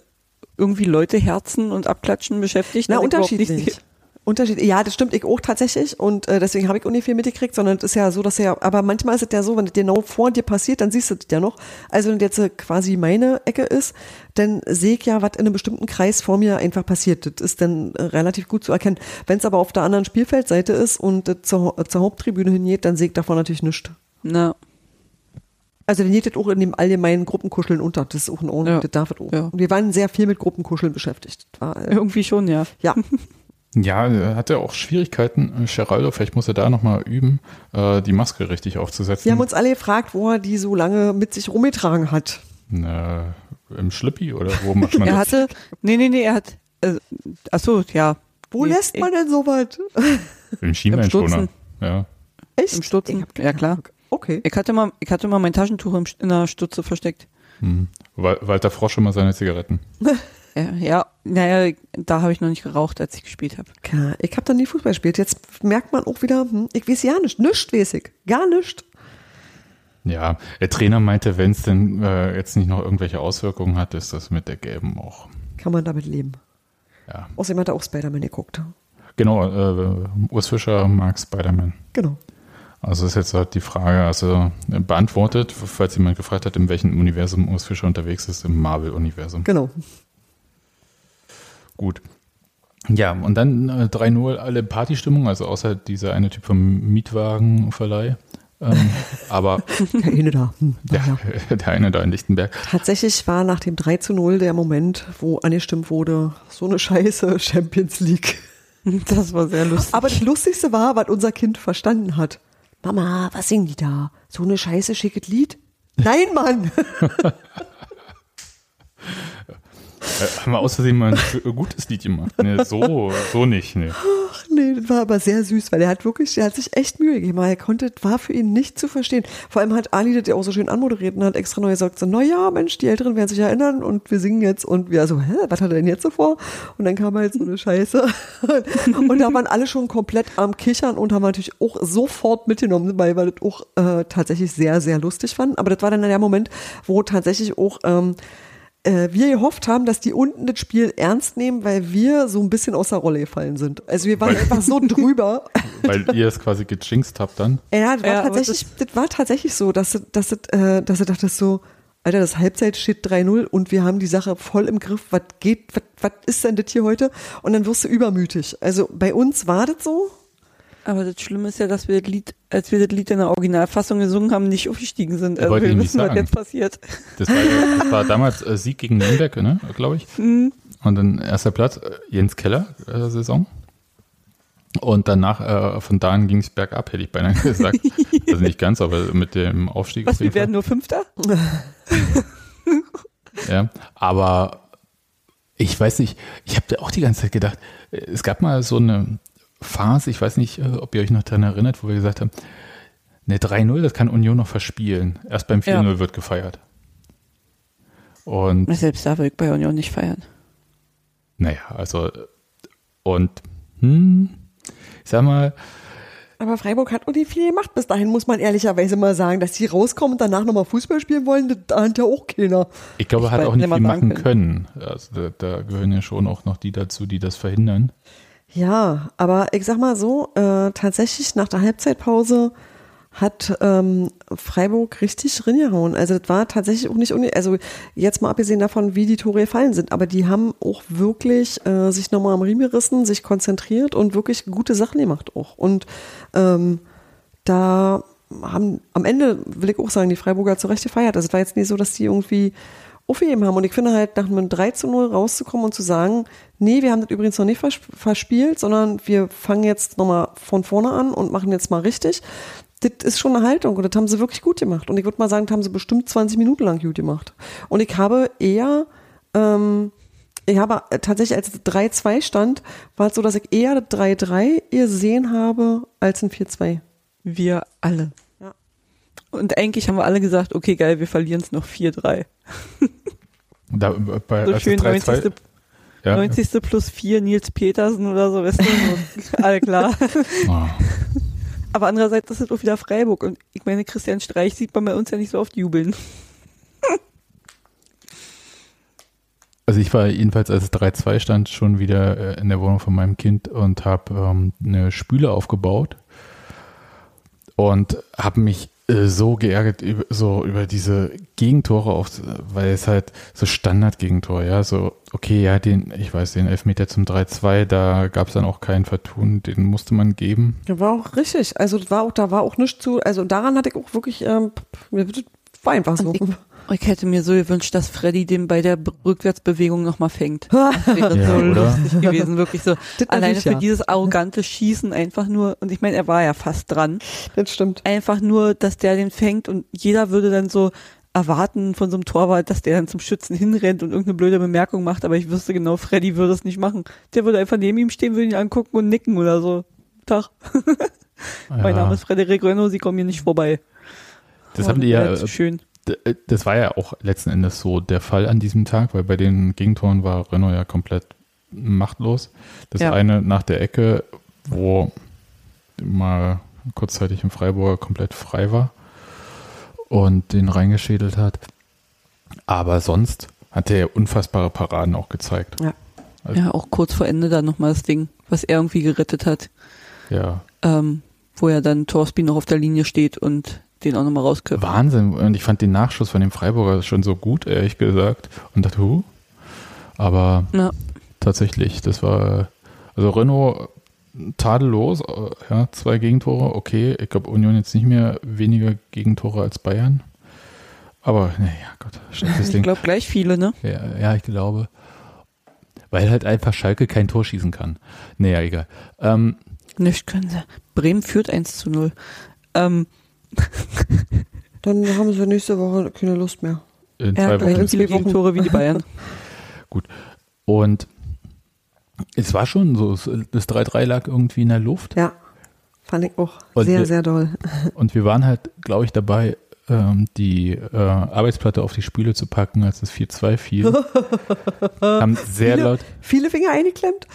irgendwie Leute Herzen und Abklatschen beschäftigt. Na, unterschiedlich. Unterschied. Ja, das stimmt, ich auch tatsächlich. Und äh, deswegen habe ich auch nicht viel mitgekriegt, sondern es ist ja so, dass ja, aber manchmal ist es ja so, wenn es genau vor dir passiert, dann siehst du das ja noch. Also wenn das jetzt äh, quasi meine Ecke ist, dann sehe ich ja, was in einem bestimmten Kreis vor mir einfach passiert. Das ist dann äh, relativ gut zu erkennen. Wenn es aber auf der anderen Spielfeldseite ist und das zur, äh, zur Haupttribüne hingeht, dann sehe ich davon natürlich nichts. Na, Also dann geht das auch in dem allgemeinen Gruppenkuscheln unter. Das ist auch in Ordnung, Ja. das darf das auch. Ja. Und wir waren sehr viel mit Gruppenkuscheln beschäftigt. War, äh, irgendwie schon, ja. ja, Ja, er hatte auch Schwierigkeiten, äh, Geraldo, vielleicht muss er da nochmal üben, äh, die Maske richtig aufzusetzen. wir haben uns alle gefragt, wo er die so lange mit sich rumgetragen hat. äh, Im Schlippi oder wo macht man Er das? hatte, nee, nee, nee, er hat, äh, ach so, ja. Wo Nee, lässt man denn sowas? Im Schienbeinschoner. Stutzen. Ja. Echt? Im Stutzen? Ja, klar. Okay. Ich hatte mal, ich hatte mal mein Taschentuch in der Stutze versteckt. Hm. Wal- Walter Frosch immer seine Zigaretten. Ja, ja naja, da habe ich noch nicht geraucht, als ich gespielt habe. Ja, ich habe da nie Fußball gespielt. Jetzt merkt man auch wieder, hm, ich weiß ja nicht, nichts weiß ich. Gar nichts. Ja, der Trainer meinte, wenn es denn äh, jetzt nicht noch irgendwelche Auswirkungen hat, ist das mit der gelben auch. Kann man damit leben. Ja. Außerdem hat er auch Spider-Man geguckt. Genau, äh, Urs Fischer mag Spider-Man. Genau. Also ist jetzt halt die Frage, also äh, beantwortet, falls jemand gefragt hat, in welchem Universum Urs Fischer unterwegs ist, im Marvel-Universum. Genau. Gut. Ja, und dann äh, 3-0 alle Partystimmung, also außer dieser eine Typ vom Mietwagenverleih. Ähm, aber Der eine da. Hm, der, naja. der eine da in Lichtenberg. Tatsächlich war nach dem 3 zu 0 der Moment, wo angestimmt wurde, so eine Scheiße Champions League. Das war sehr lustig. Aber das Lustigste war, was unser Kind verstanden hat. Mama, was singen die da? So eine Scheiße schickes Lied? Nein, Mann! Äh, haben wir aus Versehen mal ein gutes Lied gemacht? Nee, so, so nicht. Nee. Ach nee, das war aber sehr süß, weil er hat wirklich, der hat sich echt Mühe gegeben. Er konnte, war für ihn nicht zu verstehen. Vor allem hat Ali das ja auch so schön anmoderiert und hat extra neu gesagt, so, na ja, Mensch, die Älteren werden sich erinnern und wir singen jetzt und wir so, hä, was hat er denn jetzt so vor? Und dann kam halt so eine Scheiße. und da waren alle schon komplett am Kichern und haben natürlich auch sofort mitgenommen, weil wir das auch äh, tatsächlich sehr, sehr lustig fanden. Aber das war dann der Moment, wo tatsächlich auch, ähm, äh, wir gehofft haben, dass die unten das Spiel ernst nehmen, weil wir so ein bisschen aus der Rolle gefallen sind. Also wir waren Weil- einfach so drüber. Weil ihr es quasi gejinxt habt dann. Ja, das war, Ja, tatsächlich, das, war tatsächlich so, dass, du- dass, du, äh, dass du dachtest so, Alter, das Halbzeit steht 3-0 und wir haben die Sache voll im Griff. Was geht, was, was ist denn das hier heute? Und dann wirst du übermütig. Also bei uns war das so. Aber das Schlimme ist ja, dass wir das Lied, als wir das Lied in der Originalfassung gesungen haben, nicht aufgestiegen sind. Also wir wissen, was jetzt passiert. Das war, das war damals äh, Sieg gegen Nürnberg, ne, glaube ich. Und dann erster Platz, äh, Jens Keller äh, Saison. Und danach, äh, von da an ging es bergab, hätte ich beinahe gesagt. also nicht ganz, aber mit dem Aufstieg. Was, auf wir werden nur Fünfter? Ja, aber ich weiß nicht, ich habe da auch die ganze Zeit gedacht, äh, es gab mal so eine Phase, ich weiß nicht, äh, ob ihr euch noch daran erinnert, wo wir gesagt haben, ne 3-0, das kann Union noch verspielen. Erst beim 4-0 Ja. wird gefeiert. Und Selbst da will ich bei Union nicht feiern. naja, also und hm, ich sag mal, Aber Freiburg hat auch nicht viel gemacht. Bis dahin muss man ehrlicherweise mal sagen, dass die rauskommen und danach nochmal Fußball spielen wollen, das ahnt ja auch keiner. ich glaube, er Ich hat auch nicht viel machen können. Also da, da gehören ja schon auch noch die dazu, die das verhindern. Ja, aber ich sag mal so, äh, tatsächlich nach der Halbzeitpause hat ähm, Freiburg richtig reingehauen. Also das war tatsächlich auch nicht, also jetzt mal abgesehen davon, wie die Tore gefallen sind, aber die haben auch wirklich äh, sich nochmal am Riemen gerissen, sich konzentriert und wirklich gute Sachen gemacht auch. Und ähm, da haben am Ende, will ich auch sagen, die Freiburger zu Recht gefeiert. Also es war jetzt nicht so, dass die irgendwie aufgegeben haben. Und ich finde halt, nach einem 3 zu 0 rauszukommen und zu sagen, nee, wir haben das übrigens noch nicht vers verspielt, sondern wir fangen jetzt nochmal von vorne an und machen jetzt mal richtig. Das ist schon eine Haltung und das haben sie wirklich gut gemacht. Und ich würde mal sagen, das haben sie bestimmt 20 Minuten lang gut gemacht. Und ich habe eher, ähm, ich habe tatsächlich, als es 3-2 stand, war es so, dass ich eher das 3-3 gesehen habe als ein 4-2. Wir alle. Ja. Und eigentlich haben wir alle gesagt, okay, geil, wir verlieren es noch 4-3. Da, bei, So schön es 3-2 90. ja, 90. plus 4 Nils Petersen oder so, weißt du, so, alle klar. Oh. Aber andererseits ist es auch wieder Freiburg und ich meine, Christian Streich sieht man bei uns ja nicht so oft jubeln. Also ich war jedenfalls, als es 3-2 stand, schon wieder äh, in der Wohnung von meinem Kind und habe ähm, eine Spüle aufgebaut und habe mich so geärgert über, so über diese Gegentore, auf, weil es halt so Standard-Gegentor, ja, so okay, ja, den, ich weiß, den Elfmeter zum 3-2, da gab es dann auch kein Vertun, den musste man geben. Ja, war auch richtig. Also war auch, da war auch nichts zu, also daran hatte ich auch wirklich, ähm, das war einfach so. Und Ich hätte mir so gewünscht, dass Freddy den bei der Be- Rückwärtsbewegung nochmal fängt. Das wäre Ja, so oder? lustig gewesen, wirklich so. Das Alleine für ja. dieses arrogante Schießen einfach nur, und ich meine, er war ja fast dran, Das stimmt. einfach nur, dass der den fängt und jeder würde dann so erwarten von so einem Torwart, dass der dann zum Schützen hinrennt und irgendeine blöde Bemerkung macht, aber ich wüsste genau, Freddy würde es nicht machen. Der würde einfach neben ihm stehen, würde ihn angucken und nicken oder so. Tag. Mein Ja. Name ist Frederik Renault, Sie kommen hier nicht vorbei. Das Oh, haben die ja, zu schön. Äh, Das war ja auch letzten Endes so der Fall an diesem Tag, weil bei den Gegentoren war Renault ja komplett machtlos. Das Ja. eine nach der Ecke, wo mal kurzzeitig im Freiburger komplett frei war und den reingeschädelt hat. Aber sonst hat er ja unfassbare Paraden auch gezeigt. Ja. Ja, auch kurz vor Ende dann nochmal das Ding, was er irgendwie gerettet hat, Ja, ähm, wo er dann Torsby noch auf der Linie steht und den auch nochmal rausköpft. Wahnsinn. Und ich fand den Nachschuss von dem Freiburger schon so gut, ehrlich gesagt. Und dachte, huh. Aber Ja. tatsächlich, das war, also Renault tadellos, äh, ja, zwei Gegentore, okay. Ich glaube, Union jetzt nicht mehr weniger Gegentore als Bayern. Aber, naja, Gott, schlechtes Ich Ding. glaube gleich viele, ne? Ja, ja, ich glaube. Weil halt einfach Schalke kein Tor schießen kann. Naja, egal. Ähm, Nicht können sie. Bremen führt 1 zu 0. Ähm, Dann haben sie nächste Woche keine Lust mehr. in zwei gleich Wochen. viele. Gegentore wie die Bayern. Und es war schon so, das 3-3 lag irgendwie in der Luft. Ja, fand ich auch Und sehr, wir- sehr doll. Und wir waren halt, glaube ich, dabei, ähm, die äh, Arbeitsplatte auf die Spüle zu packen, als es 4-2 fiel. Haben sehr Viele- laut, Viele Finger eingeklemmt?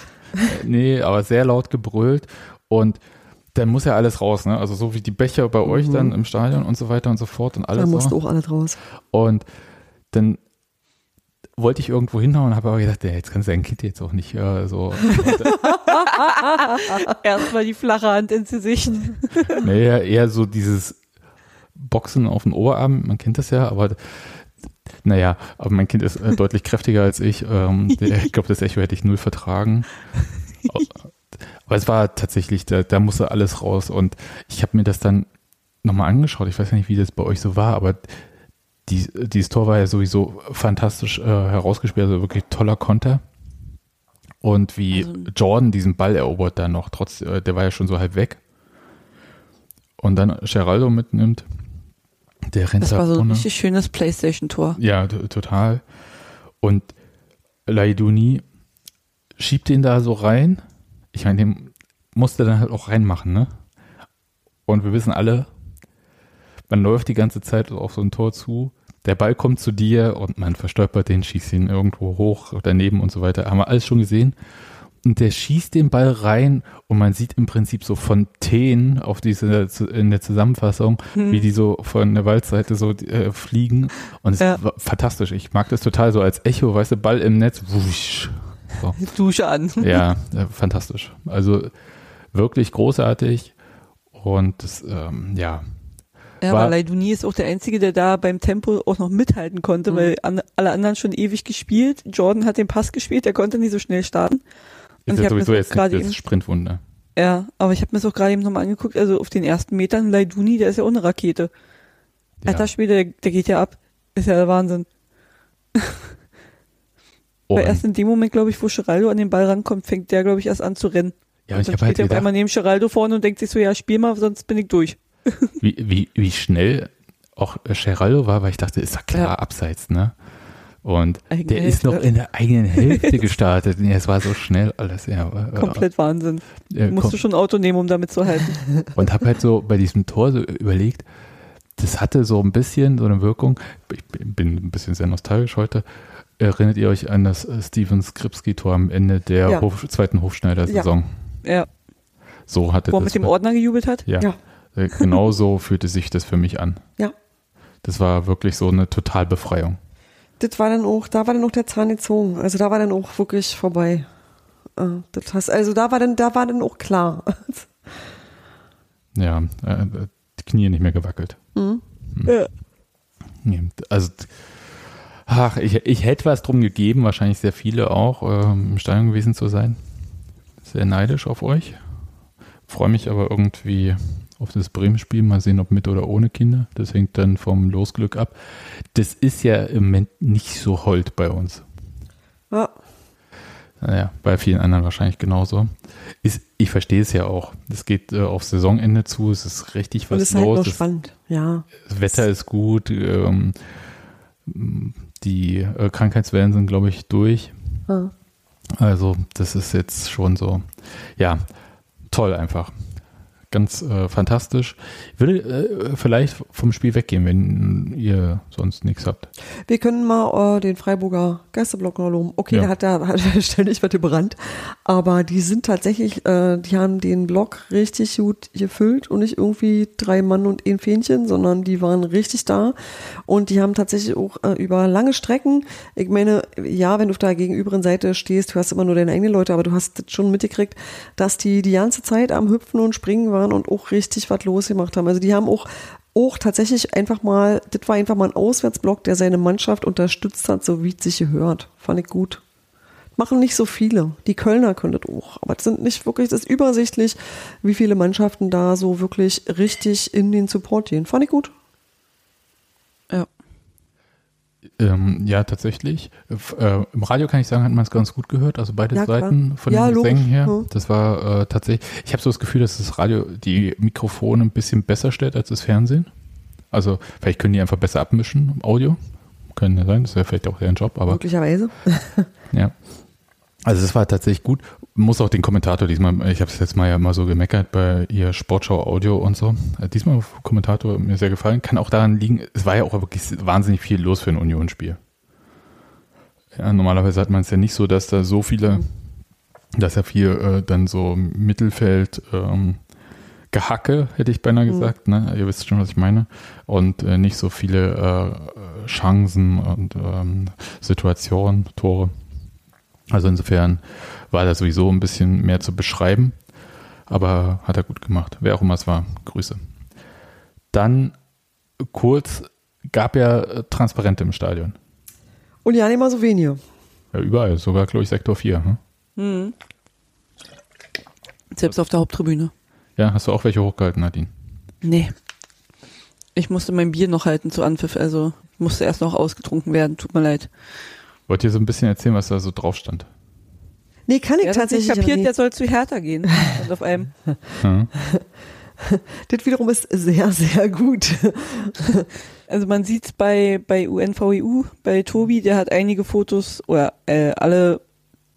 nee, aber sehr laut gebrüllt. Und dann muss ja alles raus, ne? Also so wie die Becher bei euch dann im Stadion und so weiter und so fort und Da alles. musste so. auch alles raus. Und dann wollte ich irgendwo hinhauen, habe aber gedacht, ja, jetzt kannst du dein Kind jetzt auch nicht äh, so. Erstmal die flache Hand ins Gesicht. Eher, eher so dieses Boxen auf den Oberarm, man kennt das ja, aber naja, aber mein Kind ist äh, deutlich kräftiger als ich. Ähm, der, ich glaube, das Echo hätte ich null vertragen. Aber es war tatsächlich, da, da musste alles raus und ich habe mir das dann nochmal angeschaut. Ich weiß ja nicht, wie das bei euch so war, aber die, dieses Tor war ja sowieso fantastisch äh, herausgespielt, also wirklich toller Konter. Und wie Also- Jordan diesen Ball erobert dann noch, trotz, äh, der war ja schon so halb weg. Und dann Geraldo mitnimmt. Der rennt Das da war so ein richtig schönes Playstation-Tor. Ja, total. Und Laiduni schiebt den da so rein. Ich meine, den musste dann halt auch reinmachen, ne? Und wir wissen alle, man läuft die ganze Zeit auf so ein Tor zu. Der Ball kommt zu dir und man verstolpert den, schießt ihn irgendwo hoch, daneben und so weiter. Haben wir alles schon gesehen. Und der schießt den Ball rein und man sieht im Prinzip so Fontänen auf diese, in der Zusammenfassung, wie die so von der Waldseite so äh, fliegen. Und es Ja. war fantastisch. Ich mag das total so als Echo, weißt du, Ball im Netz. Wusch. So. Dusche an. Ja, äh, fantastisch. Also wirklich großartig. Und das, ähm, ja, Ja, War- aber Leiduni ist auch der Einzige, der da beim Tempo auch noch mithalten konnte, Mhm. weil an, alle anderen schon ewig gespielt. Jordan hat den Pass gespielt, der konnte nicht so schnell starten. Und ist ja sowieso jetzt gerade das Sprintwunder. Ja, aber ich habe mir das auch gerade eben nochmal angeguckt, also auf den ersten Metern, Leiduni, der ist ja eine Rakete. Ja. Alter Schwede, der, der geht ja ab. Ist ja der Wahnsinn. Und, Weil erst in dem Moment, glaube ich, wo Geraldo an den Ball rankommt, fängt der, glaube ich, erst an zu rennen. ja, und ich dann habe steht halt er auf einmal neben Geraldo vorne und denkt sich so, ja, spiel mal, sonst bin ich durch. wie, wie, wie schnell auch Geraldo war, weil ich dachte, ist ja klar, Ja. abseits, ne? Und Eigene der ist noch Hälfte. in der eigenen Hälfte gestartet. Nee, es war so schnell alles, ja. war- war- Komplett Wahnsinn. äh, Musst du schon ein Auto nehmen, um damit zu halten. Und habe halt so bei diesem Tor so überlegt, das hatte so ein bisschen so eine Wirkung. Ich bin ein bisschen sehr nostalgisch heute. Erinnert ihr euch an das äh, Steven Skripski-Tor am Ende der Ja. Hof, zweiten Hofschneider-Saison? Ja, So hatte wo er mit dem Ordner gejubelt hat. ja, Ja. Äh, genau so fühlte sich das für mich an. Ja. Das war wirklich so eine Totalbefreiung. das war dann auch, da war dann auch der Zahn gezogen. Also da war dann auch wirklich vorbei. Äh, Das heißt, also da war dann, da war dann auch klar. Ja, die Knie nicht mehr gewackelt. Mhm. Ja. Nee, also, ach, ich, ich hätte was drum gegeben, wahrscheinlich sehr viele auch, ähm, im Stadion gewesen zu sein. Sehr neidisch auf euch. Freue mich aber irgendwie auf das Bremen-Spiel. Mal sehen, ob mit oder ohne Kinder. Das hängt dann vom Losglück ab. Das ist ja im Moment nicht so hold bei uns. Ja. Naja, bei vielen anderen wahrscheinlich genauso. Ist, ich verstehe es ja auch. Es geht äh, auf Saisonende zu, es ist richtig Und was es ist halt los. noch spannend. Ja. Das Wetter ist gut, ähm, die äh, Krankheitswellen sind, glaube ich, durch. Ja. Also, das ist jetzt schon so, ja, toll einfach. Ganz äh, fantastisch. Ich würde äh, vielleicht vom Spiel weggehen, wenn ihr sonst nichts habt. Wir können mal äh, den Freiburger Gästeblock noch loben. Okay, Ja. der hat da hat ständig was gebrannt. Aber die sind tatsächlich, äh, die haben den Block richtig gut gefüllt und nicht irgendwie drei Mann und ein Fähnchen, sondern die waren richtig da. Und die haben tatsächlich auch äh, über lange Strecken, ich meine, ja, wenn du auf der gegenüberen Seite stehst, du hast immer nur deine eigenen Leute, aber du hast schon mitgekriegt, dass die die ganze Zeit am Hüpfen und Springen waren und auch richtig was losgemacht haben. Also die haben auch auch tatsächlich einfach mal, das war einfach mal ein Auswärtsblock, der seine Mannschaft unterstützt hat, so wie es sich gehört. Fand ich gut. Machen nicht so viele. Die Kölner können das auch. Aber es sind nicht wirklich, das ist übersichtlich, wie viele Mannschaften da so wirklich richtig in den Support gehen. Fand ich gut. Ja. Ähm, ja, tatsächlich. Äh, Im Radio kann ich sagen, hat man es ganz gut gehört, also beide Ja, klar. Seiten von Ja, den Gesängen her. ja. Das war äh, tatsächlich, ich habe so das Gefühl, dass das Radio die Mikrofone ein bisschen besser stellt als das Fernsehen. Also vielleicht können die einfach besser abmischen im Audio. Können ja sein, das wäre vielleicht auch deren Job, aber Möglicherweise. ja. Also es war tatsächlich gut. Muss auch den Kommentator diesmal, ich habe es jetzt mal ja mal so gemeckert bei ihr Sportschau Audio und so. Äh, Diesmal Kommentator mir sehr gefallen. Kann auch daran liegen, es war ja auch wirklich wahnsinnig viel los für ein Unionsspiel. Ja, normalerweise hat man es ja nicht so, dass da so viele, dass ja viel äh, dann so Mittelfeld ähm, Gehacke, hätte ich beinahe gesagt, ne? Ihr wisst schon, was ich meine. Und äh, nicht so viele äh, Chancen und ähm, Situationen, Tore. Also insofern war da sowieso ein bisschen mehr zu beschreiben, aber hat er gut gemacht. Wer auch immer es war, Grüße. Dann kurz, gab ja äh, Transparente im Stadion. Und ja, nicht mal so wenige. Ja, überall, sogar, glaube ich, Sektor 4. Hm? Hm. Selbst auf der Haupttribüne. Ja, hast du auch welche hochgehalten, Nadine? Nee. Ich musste mein Bier noch halten zu Anpfiff, also musste erst noch ausgetrunken werden. Tut mir leid. Wollt ihr so ein bisschen erzählen, was da so drauf stand? Nee, kann ich nicht tatsächlich. kapiert, nicht. der soll zu Hertha gehen. Und auf einem. Hm? Das wiederum ist sehr, sehr gut. Also man sieht's bei, bei UNVEU, bei Tobi, der hat einige Fotos oder äh, alle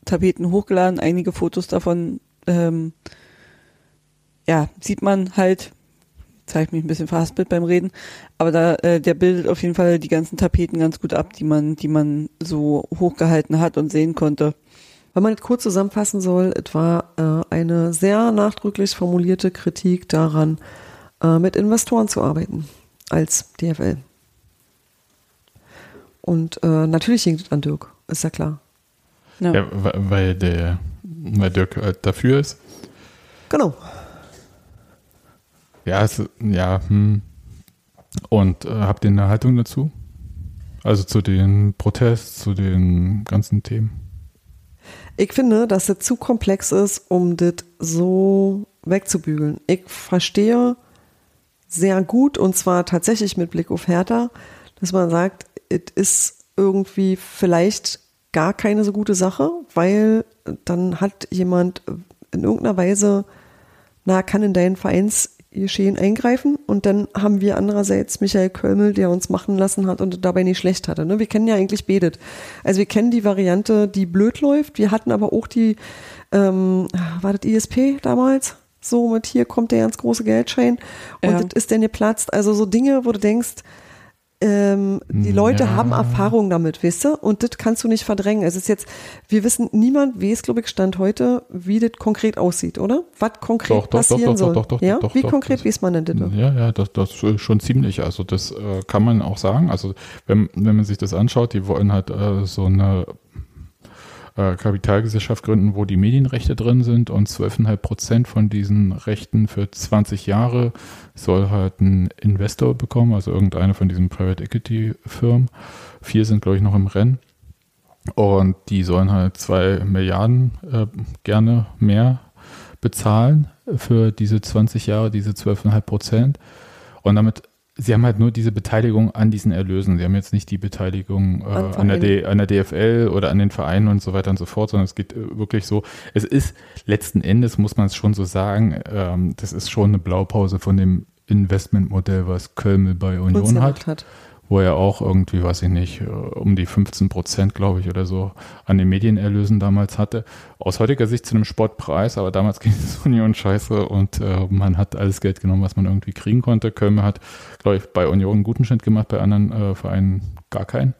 Tapeten hochgeladen, einige Fotos davon, ähm, ja, sieht man halt, zeigt mich ein bisschen verhaspelt beim Reden, aber da, äh, der bildet auf jeden Fall die ganzen Tapeten ganz gut ab, die man, die man so hochgehalten hat und sehen konnte. Wenn man es kurz zusammenfassen soll, es war äh, eine sehr nachdrücklich formulierte Kritik daran, äh, mit Investoren zu arbeiten als DFL. Und äh, natürlich hing es an Dirk, ist ja klar. Ja. Ja, weil der, weil Dirk halt dafür ist. Genau. Ja, es, ja, hm. Und äh, habt ihr eine Haltung dazu? Also zu den Protests, zu den ganzen Themen? Ich finde, dass das zu komplex ist, um das so wegzubügeln. Ich verstehe sehr gut, und zwar tatsächlich mit Blick auf Hertha, dass man sagt, es ist irgendwie vielleicht gar keine so gute Sache, weil dann hat jemand in irgendeiner Weise, na, kann in dein Vereinsgeschehen eingreifen und dann haben wir andererseits Michael Kölmel, der uns machen lassen hat und dabei nicht schlecht hatte. Ne? Wir kennen ja eigentlich betet. Also wir kennen die Variante, die blöd läuft. Wir hatten aber auch die, ähm, war das ISP damals? So mit hier kommt der ganz große Geldschein und Ja. das ist dann geplatzt. Also so Dinge, wo du denkst, ähm, die Leute Ja. haben Erfahrung damit, weißt du? Und das kannst du nicht verdrängen. Es ist jetzt, wir wissen, niemand weiß, glaube ich, Stand heute, wie das konkret aussieht, oder? Was konkret Doch, doch, doch, passieren doch, doch, soll. doch, doch, ja? doch, wie doch, konkret das- weiß man denn das? Ja, ja, das, das ist schon ziemlich. Also das äh, kann man auch sagen. Also wenn, wenn man sich das anschaut, die wollen halt äh, so eine äh, Kapitalgesellschaft gründen, wo die Medienrechte drin sind und 12,5 Prozent von diesen Rechten für 20 Jahre soll halt ein Investor bekommen, also irgendeine von diesen Private Equity Firmen. Vier sind, glaube ich, noch im Rennen. Und die sollen halt zwei Milliarden äh, gerne mehr bezahlen für diese 20 Jahre, diese 12,5 Prozent. Und damit, sie haben halt nur diese Beteiligung an diesen Erlösen. Sie haben jetzt nicht die Beteiligung An äh, an, der. D, an der DFL oder an den Vereinen und so weiter und so fort, sondern es geht äh, wirklich so. Es ist letzten Endes, muss man es schon so sagen, ähm, das ist schon eine Blaupause von dem Investmentmodell, was Kölmel bei Union hat hat. Wo er auch irgendwie, weiß ich nicht, äh, um die 15 Prozent, glaube ich, oder so an den Medienerlösen damals hatte. Aus heutiger Sicht zu einem Sportpreis, aber damals ging es Union scheiße und äh, man hat alles Geld genommen, was man irgendwie kriegen konnte. Köln hat, glaube ich, bei Union einen guten Schnitt gemacht, bei anderen äh, Vereinen gar keinen.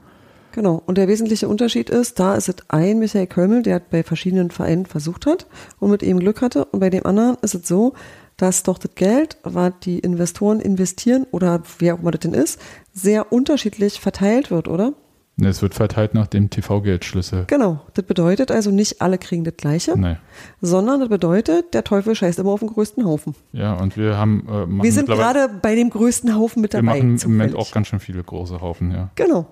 Genau. Und der wesentliche Unterschied ist, da ist es ein Michael Kölmel, der bei verschiedenen Vereinen versucht hat und mit ihm Glück hatte. Und bei dem anderen ist es so, dass doch das Geld, was die Investoren investieren oder wer auch immer das denn ist, sehr unterschiedlich verteilt wird, oder? Ne, Es wird verteilt nach dem TV-Geldschlüssel. Genau. Das bedeutet also nicht alle kriegen das Gleiche, Nee. sondern das bedeutet, der Teufel scheißt immer auf den größten Haufen. Ja, und wir haben äh, Wir sind gerade bei dem größten Haufen mit wir dabei. machen im Moment zufällig. auch ganz schön viele große Haufen, ja. Genau.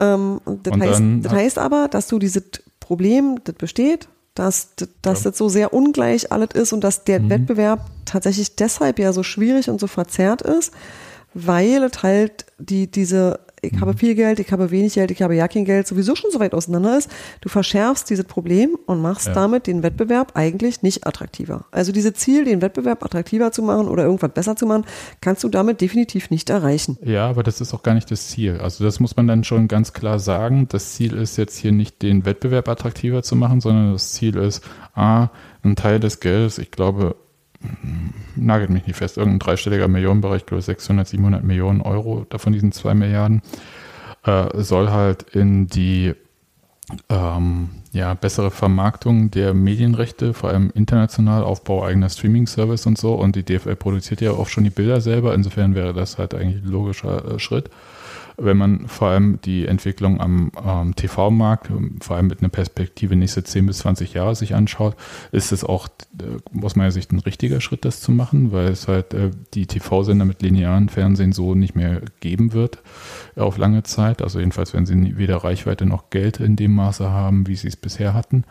Ähm, das, heißt, das heißt aber, dass du dieses Problem, das besteht, dass, dass, Ja. das so sehr ungleich alles ist und dass der Mhm. Wettbewerb tatsächlich deshalb ja so schwierig und so verzerrt ist, weil es halt die, diese, ich Mhm. habe viel Geld, ich habe wenig Geld, ich habe ja kein Geld, sowieso schon so weit auseinander ist. Du verschärfst dieses Problem und machst Ja. damit den Wettbewerb eigentlich nicht attraktiver. Also diese Ziel, den Wettbewerb attraktiver zu machen oder irgendwas besser zu machen, kannst du damit definitiv nicht erreichen. Ja, aber das ist auch gar nicht das Ziel. Also das muss man dann schon ganz klar sagen. Das Ziel ist jetzt hier nicht den Wettbewerb attraktiver zu machen, sondern das Ziel ist, a, ein Teil des Geldes, ich glaube, nagelt mich nicht fest, irgendein dreistelliger Millionenbereich, ich glaube 600, 700 Millionen Euro davon diesen zwei Milliarden, äh, soll halt in die ähm, ja, bessere Vermarktung der Medienrechte, vor allem international, Aufbau eigener Streaming-Service und so. Und die DFL produziert ja auch schon die Bilder selber. Insofern wäre das halt eigentlich ein logischer äh, Schritt. Wenn man vor allem die Entwicklung am ähm, TV-Markt, vor allem mit einer Perspektive nächste 10 bis 20 Jahre sich anschaut, ist es auch äh, aus meiner Sicht ein richtiger Schritt, das zu machen, weil es halt äh, die TV-Sender mit linearen Fernsehen so nicht mehr geben wird auf lange Zeit. Also jedenfalls, wenn sie weder Reichweite noch Geld in dem Maße haben, wie sie es bisher hatten.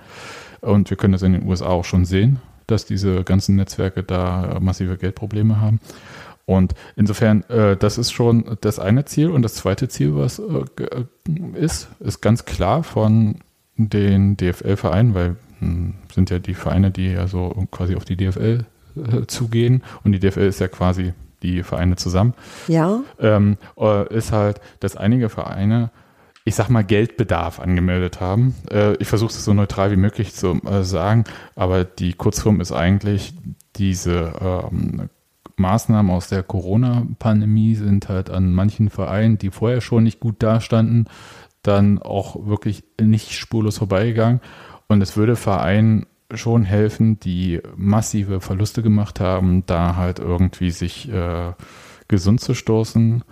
Und wir können das in den USA auch schon sehen, dass diese ganzen Netzwerke da massive Geldprobleme haben. Und insofern, äh, das ist schon das eine Ziel. Und das zweite Ziel, was äh, äh, ist, ist ganz klar von den DFL-Vereinen, weil hm, sind ja die Vereine, die ja so quasi auf die DFL äh, zugehen. Und die DFL ist ja quasi die Vereine zusammen Ja, ähm, äh, ist halt, dass einige Vereine, ich sag mal, Geldbedarf angemeldet haben. Äh, ich versuche es so neutral wie möglich zu sagen, aber die Kurzform ist eigentlich, diese ähm, Maßnahmen aus der Corona-Pandemie sind halt an manchen Vereinen, die vorher schon nicht gut dastanden, dann auch wirklich nicht spurlos vorbeigegangen. Und es würde Vereinen schon helfen, die massive Verluste gemacht haben, da halt irgendwie sich äh, gesund zu stoßen.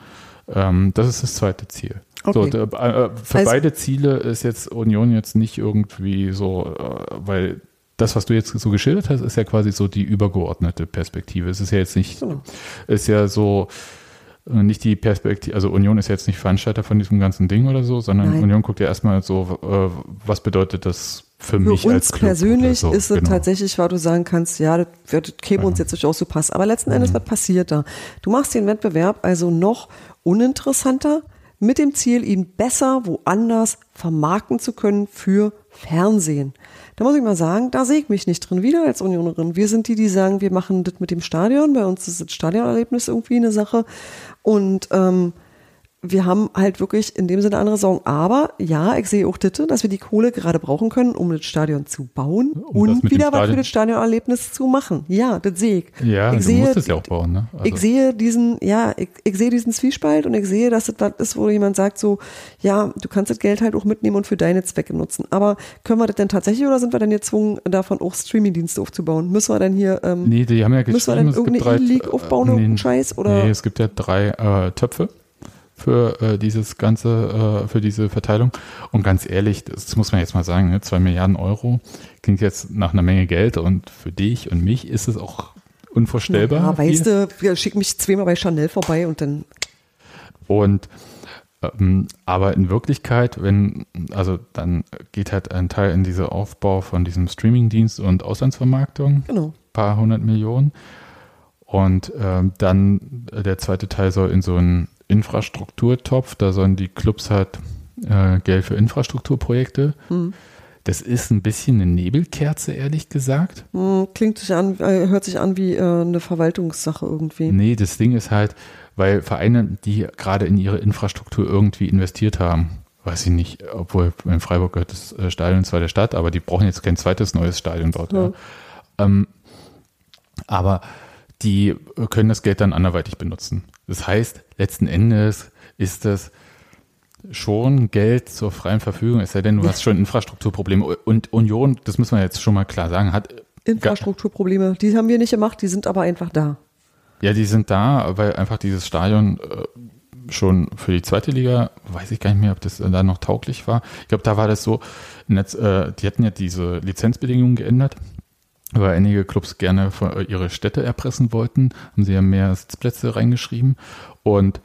Ähm, das ist das zweite Ziel. So, Okay. d- äh, für Also- beide Ziele ist jetzt Union jetzt nicht irgendwie so, äh, weil das, was du jetzt so geschildert hast, ist ja quasi so die übergeordnete Perspektive. Es ist ja jetzt nicht, Genau. ist ja so äh, nicht die Perspektive, also Union ist jetzt nicht Veranstalter von diesem ganzen Ding oder so, sondern Nein. Union guckt ja erstmal so, äh, was bedeutet das für, Für mich uns als Club persönlich so. ist es Genau. tatsächlich, weil du sagen kannst, ja, das, wird, das käme uns jetzt durchaus so passen. Aber letzten Mhm. Endes, was passiert da? Du machst den Wettbewerb also noch uninteressanter mit dem Ziel, ihn besser woanders vermarkten zu können für Fernsehen. Da muss ich mal sagen, da sehe ich mich nicht drin wieder als Unionerin. Wir sind die, die sagen, wir machen das mit dem Stadion. Bei uns ist das Stadionerlebnis irgendwie eine Sache. Und ähm, wir haben halt wirklich in dem Sinne andere Sorgen. Aber ja, ich sehe auch Ditte, dass wir die Kohle gerade brauchen können, um das Stadion zu bauen Um das und wieder was für das Stadionerlebnis zu machen. Ja, das sehe ich. Ja, ich du sehe, musst es ja auch bauen, ne? Also- ich sehe diesen, ja, ich, ich sehe diesen Zwiespalt und ich sehe, dass es das ist, wo jemand sagt so, ja, du kannst das Geld halt auch mitnehmen und für deine Zwecke nutzen. Aber können wir das denn tatsächlich oder sind wir denn gezwungen, davon auch Streamingdienste aufzubauen? Müssen wir denn hier, ähm, Nee, die haben ja Müssen wir denn irgendeine E-League aufbauen, äh, irgendeinen Scheiß, oder? Nee, es gibt ja drei äh, Töpfe für äh, dieses ganze, äh, für diese Verteilung. Und ganz ehrlich, das muss man jetzt mal sagen, ne, zwei Milliarden Euro klingt jetzt nach einer Menge Geld und für dich und mich ist es auch unvorstellbar. ja, weißt du, ja, schick mich zweimal bei Chanel vorbei und dann, Und ähm, aber in Wirklichkeit, wenn, also dann geht halt ein Teil in diese Aufbau von diesem Streamingdienst und Auslandsvermarktung. genau. paar hundert Millionen. Und ähm, dann äh, der zweite Teil soll in so einen Infrastrukturtopf, da sollen die Clubs halt äh, Geld für Infrastrukturprojekte. Hm. Das ist ein bisschen eine Nebelkerze, ehrlich gesagt. Hm, Klingt sich an, äh, hört sich an wie äh, eine Verwaltungssache irgendwie. Nee, das Ding ist halt, weil Vereine, die gerade in ihre Infrastruktur irgendwie investiert haben, weiß ich nicht, obwohl in Freiburg gehört das äh, Stadion zwar der Stadt, aber die brauchen jetzt kein zweites neues Stadion dort. Ja. Ähm, aber die können das Geld dann anderweitig benutzen. Das heißt, letzten Endes ist das schon Geld zur freien Verfügung, es sei denn, du hast schon Infrastrukturprobleme. Und Union, das müssen wir jetzt schon mal klar sagen, hat Infrastrukturprobleme, die haben wir nicht gemacht, die sind aber einfach da. Ja, die sind da, weil einfach dieses Stadion äh, schon für die zweite Liga, weiß ich gar nicht mehr, ob das da noch tauglich war. Ich glaube, da war das so, äh, die hatten ja diese Lizenzbedingungen geändert, weil einige Clubs gerne äh, ihre Städte erpressen wollten, haben sie ja mehr Sitzplätze reingeschrieben. Und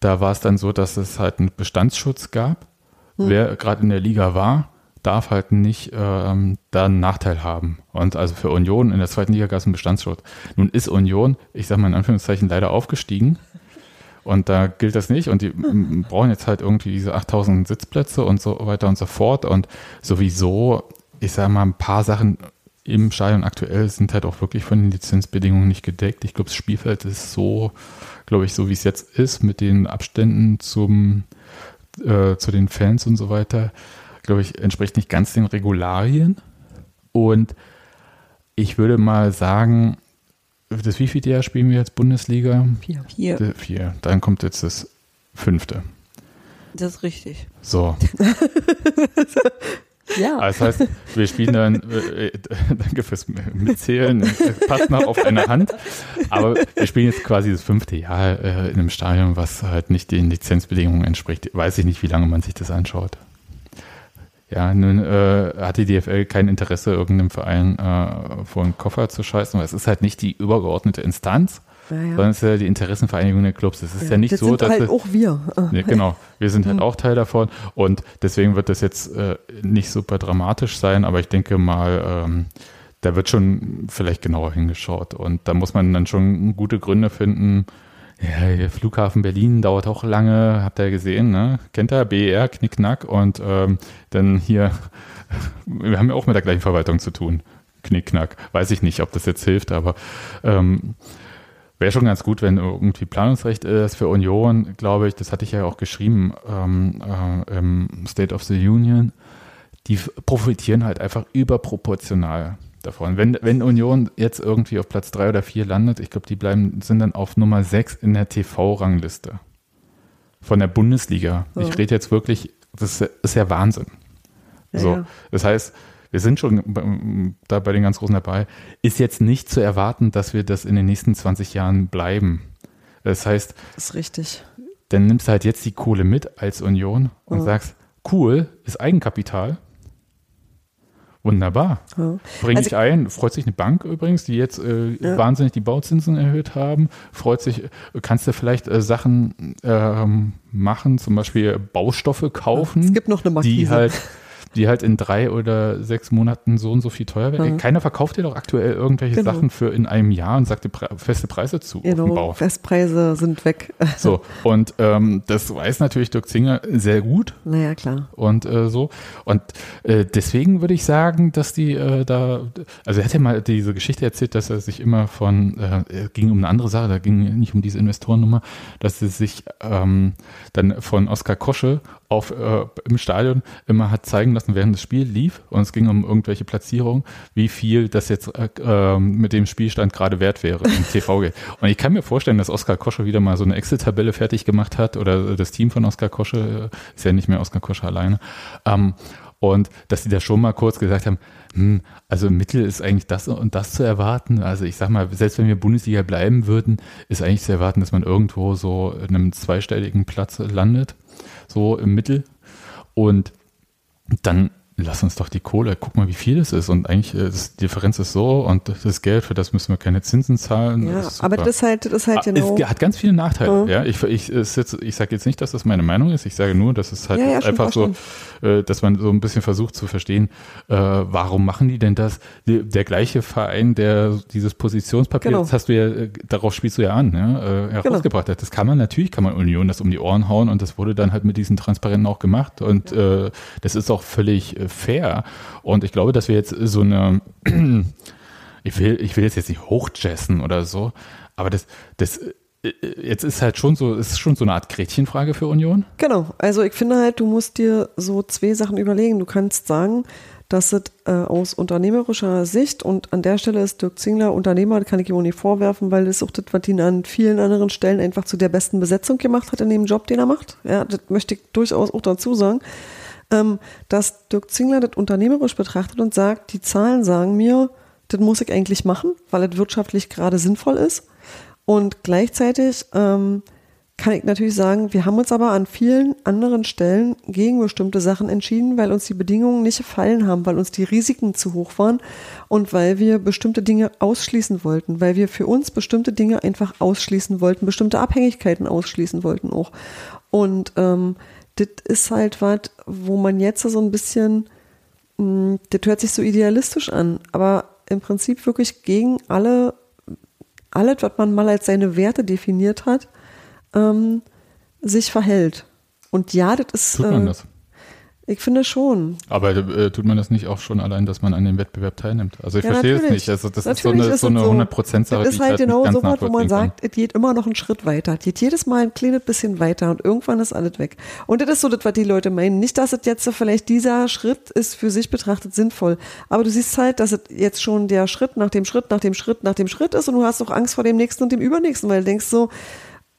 da war es dann so, dass es halt einen Bestandsschutz gab. Wer gerade in der Liga war, darf halt nicht ähm, da einen Nachteil haben. Und also für Union in der zweiten Liga gab es einen Bestandsschutz. Nun ist Union, ich sage mal in Anführungszeichen, leider aufgestiegen. Und da gilt das nicht. Und die brauchen jetzt halt irgendwie diese 8000 Sitzplätze und so weiter und so fort. Und sowieso, ich sage mal, ein paar Sachen im Stadion aktuell sind halt auch wirklich von den Lizenzbedingungen nicht gedeckt. Ich glaube, das Spielfeld ist so, glaube ich, so wie es jetzt ist, mit den Abständen zum, äh, zu den Fans und so weiter, glaube ich, entspricht nicht ganz den Regularien. Und ich würde mal sagen, das wievielte Jahr spielen wir jetzt Bundesliga? Vier. Hier, D- Vier. Dann kommt jetzt das fünfte. das ist richtig. So. Ja. Das heißt, wir spielen dann, äh, äh, danke fürs Mitzählen, äh, passt noch auf eine Hand, aber wir spielen jetzt quasi das fünfte Jahr äh, in einem Stadion, was halt nicht den Lizenzbedingungen entspricht. Weiß ich nicht, wie lange man sich das anschaut. Ja, nun äh, hat die DFL kein Interesse, irgendeinem Verein äh, vor den Koffer zu scheißen, weil es ist halt nicht die übergeordnete Instanz, Ja, ja. sondern es ist ja die Interessenvereinigung der Clubs. Es ist ja, Ja, nicht das so, sind dass halt es- auch wir. Nee, genau. Wir sind halt auch Teil davon und deswegen wird das jetzt äh, nicht super dramatisch sein, aber ich denke mal, ähm, da wird schon vielleicht genauer hingeschaut und da muss man dann schon gute Gründe finden. Ja, der Flughafen Berlin dauert auch lange, habt ihr ja gesehen, ne? Kennt ihr? BER, Knickknack und ähm, dann hier, wir haben ja auch mit der gleichen Verwaltung zu tun. Knickknack. Weiß ich nicht, ob das jetzt hilft, aber ähm, Wäre schon ganz gut, wenn irgendwie Planungsrecht ist für Union, glaube ich, das hatte ich ja auch geschrieben ähm, äh, im State of the Union. Die profitieren halt einfach überproportional davon. Wenn, wenn Union jetzt irgendwie auf Platz drei oder vier landet, ich glaube, die bleiben, sind dann auf Nummer sechs in der TV-Rangliste von der Bundesliga. Ja. Ich rede jetzt wirklich, das ist, ist ja Wahnsinn. Ja, so, ja. das heißt, wir sind schon da bei den ganz Großen dabei. Ist jetzt nicht zu erwarten, dass wir das in den nächsten 20 Jahren bleiben. Das heißt, Das ist richtig. dann nimmst du halt jetzt die Kohle mit als Union und Ja. sagst, cool, ist Eigenkapital. Wunderbar. Ja. Bringe Also- ich ein. Freut sich eine Bank übrigens, die jetzt äh, Ja. wahnsinnig die Bauzinsen erhöht haben. Freut sich, äh, kannst du vielleicht äh, Sachen ähm, machen, zum Beispiel Baustoffe kaufen Es gibt noch eine Markise. die halt, die halt in drei oder sechs Monaten so und so viel teuer werden. Mhm. Keiner verkauft dir doch aktuell irgendwelche Genau. Sachen für in einem Jahr und sagt dir Pre feste Preise zu Genau. Festpreise sind weg. So, und ähm, das weiß natürlich Dirk Zinger sehr gut Naja, klar. und äh, so. Und äh, deswegen würde ich sagen, dass die äh, da, also er hat ja mal diese Geschichte erzählt, dass er sich immer von, äh, es ging um eine andere Sache, da ging nicht um diese Investorennummer, dass er sich ähm, dann von Oskar Kosche auf äh, im Stadion immer hat zeigen lassen, während das Spiel lief und es ging um irgendwelche Platzierungen, wie viel das jetzt äh, ähm, mit dem Spielstand gerade wert wäre im TV-Geld. Und ich kann mir vorstellen, dass Oskar Kosche wieder mal so eine Excel-Tabelle fertig gemacht hat oder das Team von Oskar Kosche, äh, ist ja nicht mehr Oskar Kosche alleine, ähm, und dass die da schon mal kurz gesagt haben, hm, also im Mittel ist eigentlich das und das zu erwarten. Also ich sag mal, selbst wenn wir Bundesliga bleiben würden, ist eigentlich zu erwarten, dass man irgendwo so in einem zweistelligen Platz landet, so im Mittel. Und dann lass uns doch die Kohle, guck mal, wie viel es ist. Und eigentlich, äh, das, die Differenz ist so und das Geld, für das müssen wir keine Zinsen zahlen. Ja, ist aber das ist halt, das halt Ah, genau. Es hat ganz viele Nachteile. Mhm. Ja, ich, ich, jetzt, ich sage jetzt nicht, dass das meine Meinung ist. Ich sage nur, dass es halt Ja, ja, einfach so, äh, dass man so ein bisschen versucht zu verstehen, äh, warum machen die denn das? Der gleiche Verein, der dieses Positionspapier, Genau. das hast du ja, äh, darauf spielst du ja an, ja, äh, herausgebracht hat. Das kann man natürlich, kann man Union das um die Ohren hauen und das wurde dann halt mit diesen Transparenten auch gemacht und äh, das ist auch völlig fair. Und ich glaube, dass wir jetzt so eine ich will, ich will jetzt, jetzt nicht hochjessen oder so, aber das, das, äh, jetzt ist halt schon so, es ist schon so eine Art Gretchenfrage für Union. Genau, also ich finde halt, du musst dir so zwei Sachen überlegen. Du kannst sagen, dass es äh, aus unternehmerischer Sicht und an der Stelle ist Dirk Zingler Unternehmer, kann ich ihm auch nicht vorwerfen, weil das auch das, was ihn an vielen anderen Stellen einfach zu der besten Besetzung gemacht hat in dem Job, den er macht. Ja, das möchte ich durchaus auch dazu sagen. Ähm, dass Dirk Zingler das unternehmerisch betrachtet und sagt, die Zahlen sagen mir, das muss ich eigentlich machen, weil es wirtschaftlich gerade sinnvoll ist. Und gleichzeitig ähm, kann ich natürlich sagen, wir haben uns aber an vielen anderen Stellen gegen bestimmte Sachen entschieden, weil uns die Bedingungen nicht gefallen haben, weil uns die Risiken zu hoch waren und weil wir bestimmte Dinge ausschließen wollten, weil wir für uns bestimmte Dinge einfach ausschließen wollten, bestimmte Abhängigkeiten ausschließen wollten auch. Und ähm, das ist halt was, wo man jetzt so ein bisschen, mh, das hört sich so idealistisch an, aber im Prinzip wirklich gegen alle, alles, was man mal als seine Werte definiert hat, ähm, sich verhält. Und ja, das ist. Tut man äh, das? Ich finde schon. Aber äh, tut man das nicht auch schon allein, dass man an dem Wettbewerb teilnimmt? Also ich Ja, verstehe es nicht. Also das ist so Natürlich eine, ist so eine so. 100%-Sache, Das ist halt halt genau so was, wo man sagt, es geht immer noch einen Schritt weiter. Es geht jedes Mal ein kleines bisschen weiter und irgendwann ist alles weg. Und das ist so das, was die Leute meinen. Nicht, dass es jetzt so vielleicht dieser Schritt ist für sich betrachtet sinnvoll. Aber du siehst halt, dass es jetzt schon der Schritt nach dem Schritt, nach dem Schritt, nach dem Schritt ist und du hast auch Angst vor dem nächsten und dem übernächsten, weil du denkst so,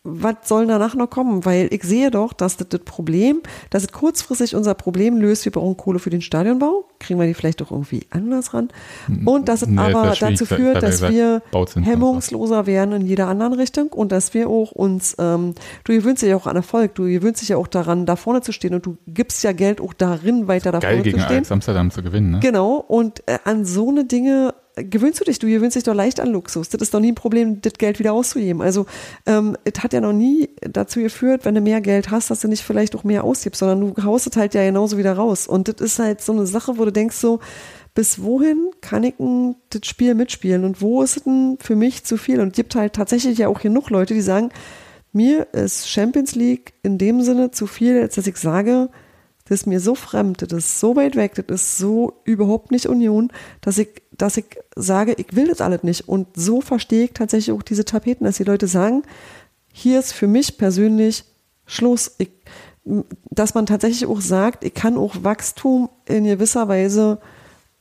was soll danach noch kommen? Weil ich sehe doch, dass das, das Problem, dass es kurzfristig unser Problem löst, wir brauchen Kohle für den Stadionbau, kriegen wir die vielleicht doch irgendwie anders ran. Und dass es Nee, das aber schwierig, dazu führt, dass wir hemmungsloser werden in jeder anderen Richtung und dass wir auch uns, ähm, du gewöhnst dich ja auch an Erfolg, du gewöhnst dich ja auch daran, da vorne zu stehen und du gibst ja Geld auch darin, weiter da Geil vorne gegen zu stehen. Ajax Amsterdam zu gewinnen, ne? Genau, und äh, an so eine Dinge gewöhnst du dich, du gewöhnst dich doch leicht an Luxus. Das ist doch nie ein Problem, das Geld wieder auszugeben. Also ähm, es hat ja noch nie dazu geführt, wenn du mehr Geld hast, dass du nicht vielleicht auch mehr ausgibst, sondern du haust es halt ja genauso wieder raus. Und das ist halt so eine Sache, wo du denkst so, bis wohin kann ich denn das Spiel mitspielen und wo ist es denn für mich zu viel? Und es gibt halt tatsächlich ja auch genug Leute, die sagen, mir ist Champions League in dem Sinne zu viel, als dass ich sage, das ist mir so fremd, das ist so weit weg, das ist so überhaupt nicht Union, dass ich, dass ich sage, ich will das alles nicht. Und so verstehe ich tatsächlich auch diese Tapeten, dass die Leute sagen, hier ist für mich persönlich Schluss. Ich, dass man tatsächlich auch sagt, ich kann auch Wachstum in gewisser Weise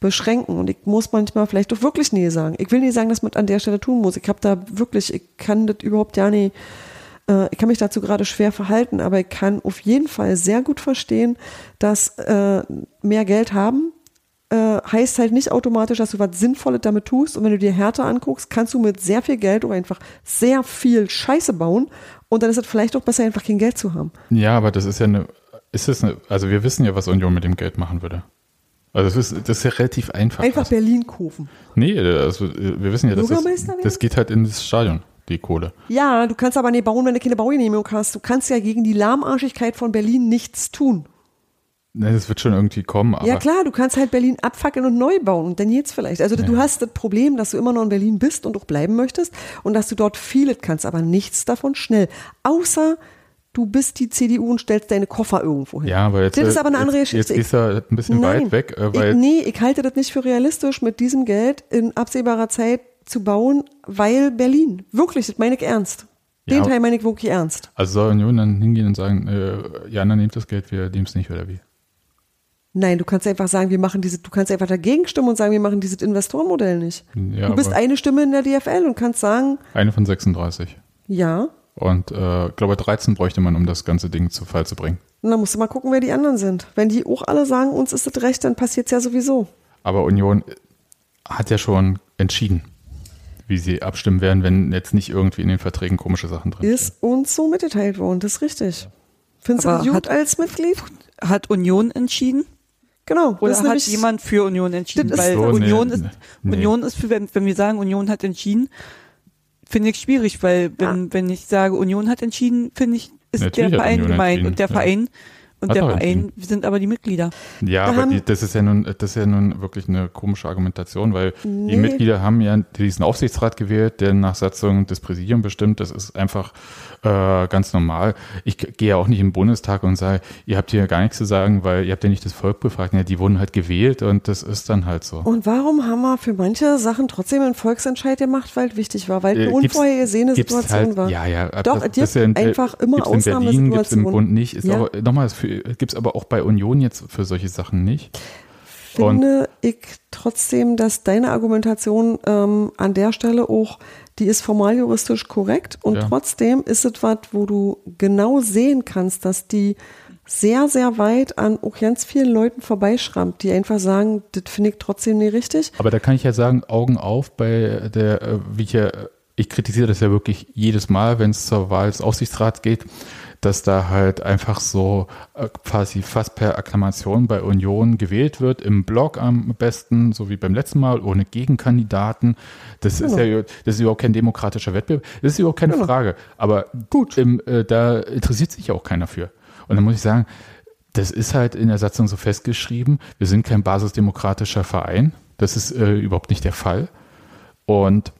beschränken und ich muss manchmal vielleicht doch wirklich nie sagen. Ich will nicht sagen, dass man an der Stelle tun muss. Ich habe da wirklich, ich kann das überhaupt ja nicht äh, ich kann mich dazu gerade schwer verhalten, aber ich kann auf jeden Fall sehr gut verstehen, dass äh, mehr Geld haben äh, heißt halt nicht automatisch, dass du was Sinnvolles damit tust. Und wenn du dir Härte anguckst, kannst du mit sehr viel Geld auch einfach sehr viel Scheiße bauen. Und dann ist es vielleicht auch besser, einfach kein Geld zu haben. Ja, aber das ist ja eine, ist es eine, also wir wissen ja, was Union mit dem Geld machen würde. Also das ist, das ist ja relativ einfach. Einfach also, Berlin kaufen. nee, also wir wissen ja, das, ist, das geht halt ins Stadion, die Kohle. Ja, du kannst aber nicht bauen, wenn du keine Baugenehmigung hast. Du kannst ja gegen die Lahmarschigkeit von Berlin nichts tun. Ne, das wird schon irgendwie kommen, aber. Ja klar, du kannst halt Berlin abfackeln und neu bauen und dann geht's vielleicht. Also du Ja. hast das Problem, dass du immer noch in Berlin bist und auch bleiben möchtest und dass du dort vieles kannst, aber nichts davon schnell. Außer du bist die CDU und stellst deine Koffer irgendwo hin. Ja, aber jetzt, Das ist äh, aber eine andere jetzt, Geschichte. Jetzt gehst du ein bisschen weit weg, äh, weil ich, nee, ich halte das nicht für realistisch, mit diesem Geld in absehbarer Zeit zu bauen, weil Berlin. Wirklich, das meine ich ernst. Den Ja. Teil meine ich wirklich ernst. also soll Union dann hingehen und sagen, äh, ja, dann nehmt das Geld, wir nehmen es nicht, oder wie? Nein, du kannst einfach sagen, wir machen diese, du kannst einfach dagegen stimmen und sagen, wir machen dieses Investorenmodell nicht. Ja, du bist eine Stimme in der DFL und kannst sagen, eine von 36. ja, Und äh, glaube 13 bräuchte man, um das ganze Ding zu Fall zu bringen. und dann musst du mal gucken, wer die anderen sind. Wenn die auch alle sagen, uns ist das recht, dann passiert's ja sowieso. Aber Union hat ja schon entschieden, wie sie abstimmen werden, wenn jetzt nicht irgendwie in den Verträgen komische Sachen drin Ist uns so mitgeteilt worden, das ist richtig. Findest du Aber das gut hat- als Mitglied? Hat Union entschieden? Genau. das Oder ist hat nämlich- jemand für Union entschieden? Das ist Weil so, nee, Union, ist, nee. Union ist für, wenn, wenn wir sagen, Union hat entschieden, finde ich schwierig, weil wenn, wenn ich sage, Union hat entschieden, finde ich, ist Natürlich der Verein gemeint und der ja. Verein und Hat der Verein sind aber die Mitglieder. Ja, Da aber die, das ist ja nun, das ist ja nun wirklich eine komische Argumentation, weil Nee. die Mitglieder haben ja diesen Aufsichtsrat gewählt, der nach Satzung des Präsidiums bestimmt. Das ist einfach äh, ganz normal. Ich gehe ja auch nicht im Bundestag und sage, ihr habt hier gar nichts zu sagen, weil ihr habt ja nicht das Volk befragt. Ja, die wurden halt gewählt und das ist dann halt so. Und warum haben wir für manche Sachen trotzdem einen Volksentscheid gemacht, weil es wichtig war, weil Äh, eine unvorhergesehene Situation halt, war. Ja, ja. Doch, das, das ist ja in, einfach immer gibt's gibt es im Ausnahmesituationen. Bund nicht. Ist Ja. nochmal, gibt es aber auch bei Union jetzt für solche Sachen nicht. Und- Finde ich trotzdem, dass deine Argumentation ähm, an der Stelle auch, die ist formal juristisch korrekt und Ja. trotzdem ist es was, wo du genau sehen kannst, dass die sehr, sehr weit an auch ganz vielen Leuten vorbeischrammt, die einfach sagen, das finde ich trotzdem nicht richtig. Aber da kann ich ja sagen, Augen auf bei der, äh, wie ich ja, ich kritisiere das ja wirklich jedes Mal, wenn es zur Wahl des Aufsichtsrats geht, dass da halt einfach so äh, quasi fast per Akklamation bei Union gewählt wird, im Blog am besten, so wie beim letzten Mal, ohne Gegenkandidaten. Das ist ja das ist überhaupt kein demokratischer Wettbewerb. Das ist überhaupt keine Genau. Frage. Aber gut, im, äh, da interessiert sich ja auch keiner für. Und dann muss ich sagen, das ist halt in der Satzung so festgeschrieben. Wir sind kein basisdemokratischer Verein. Das ist äh, überhaupt nicht der Fall. Und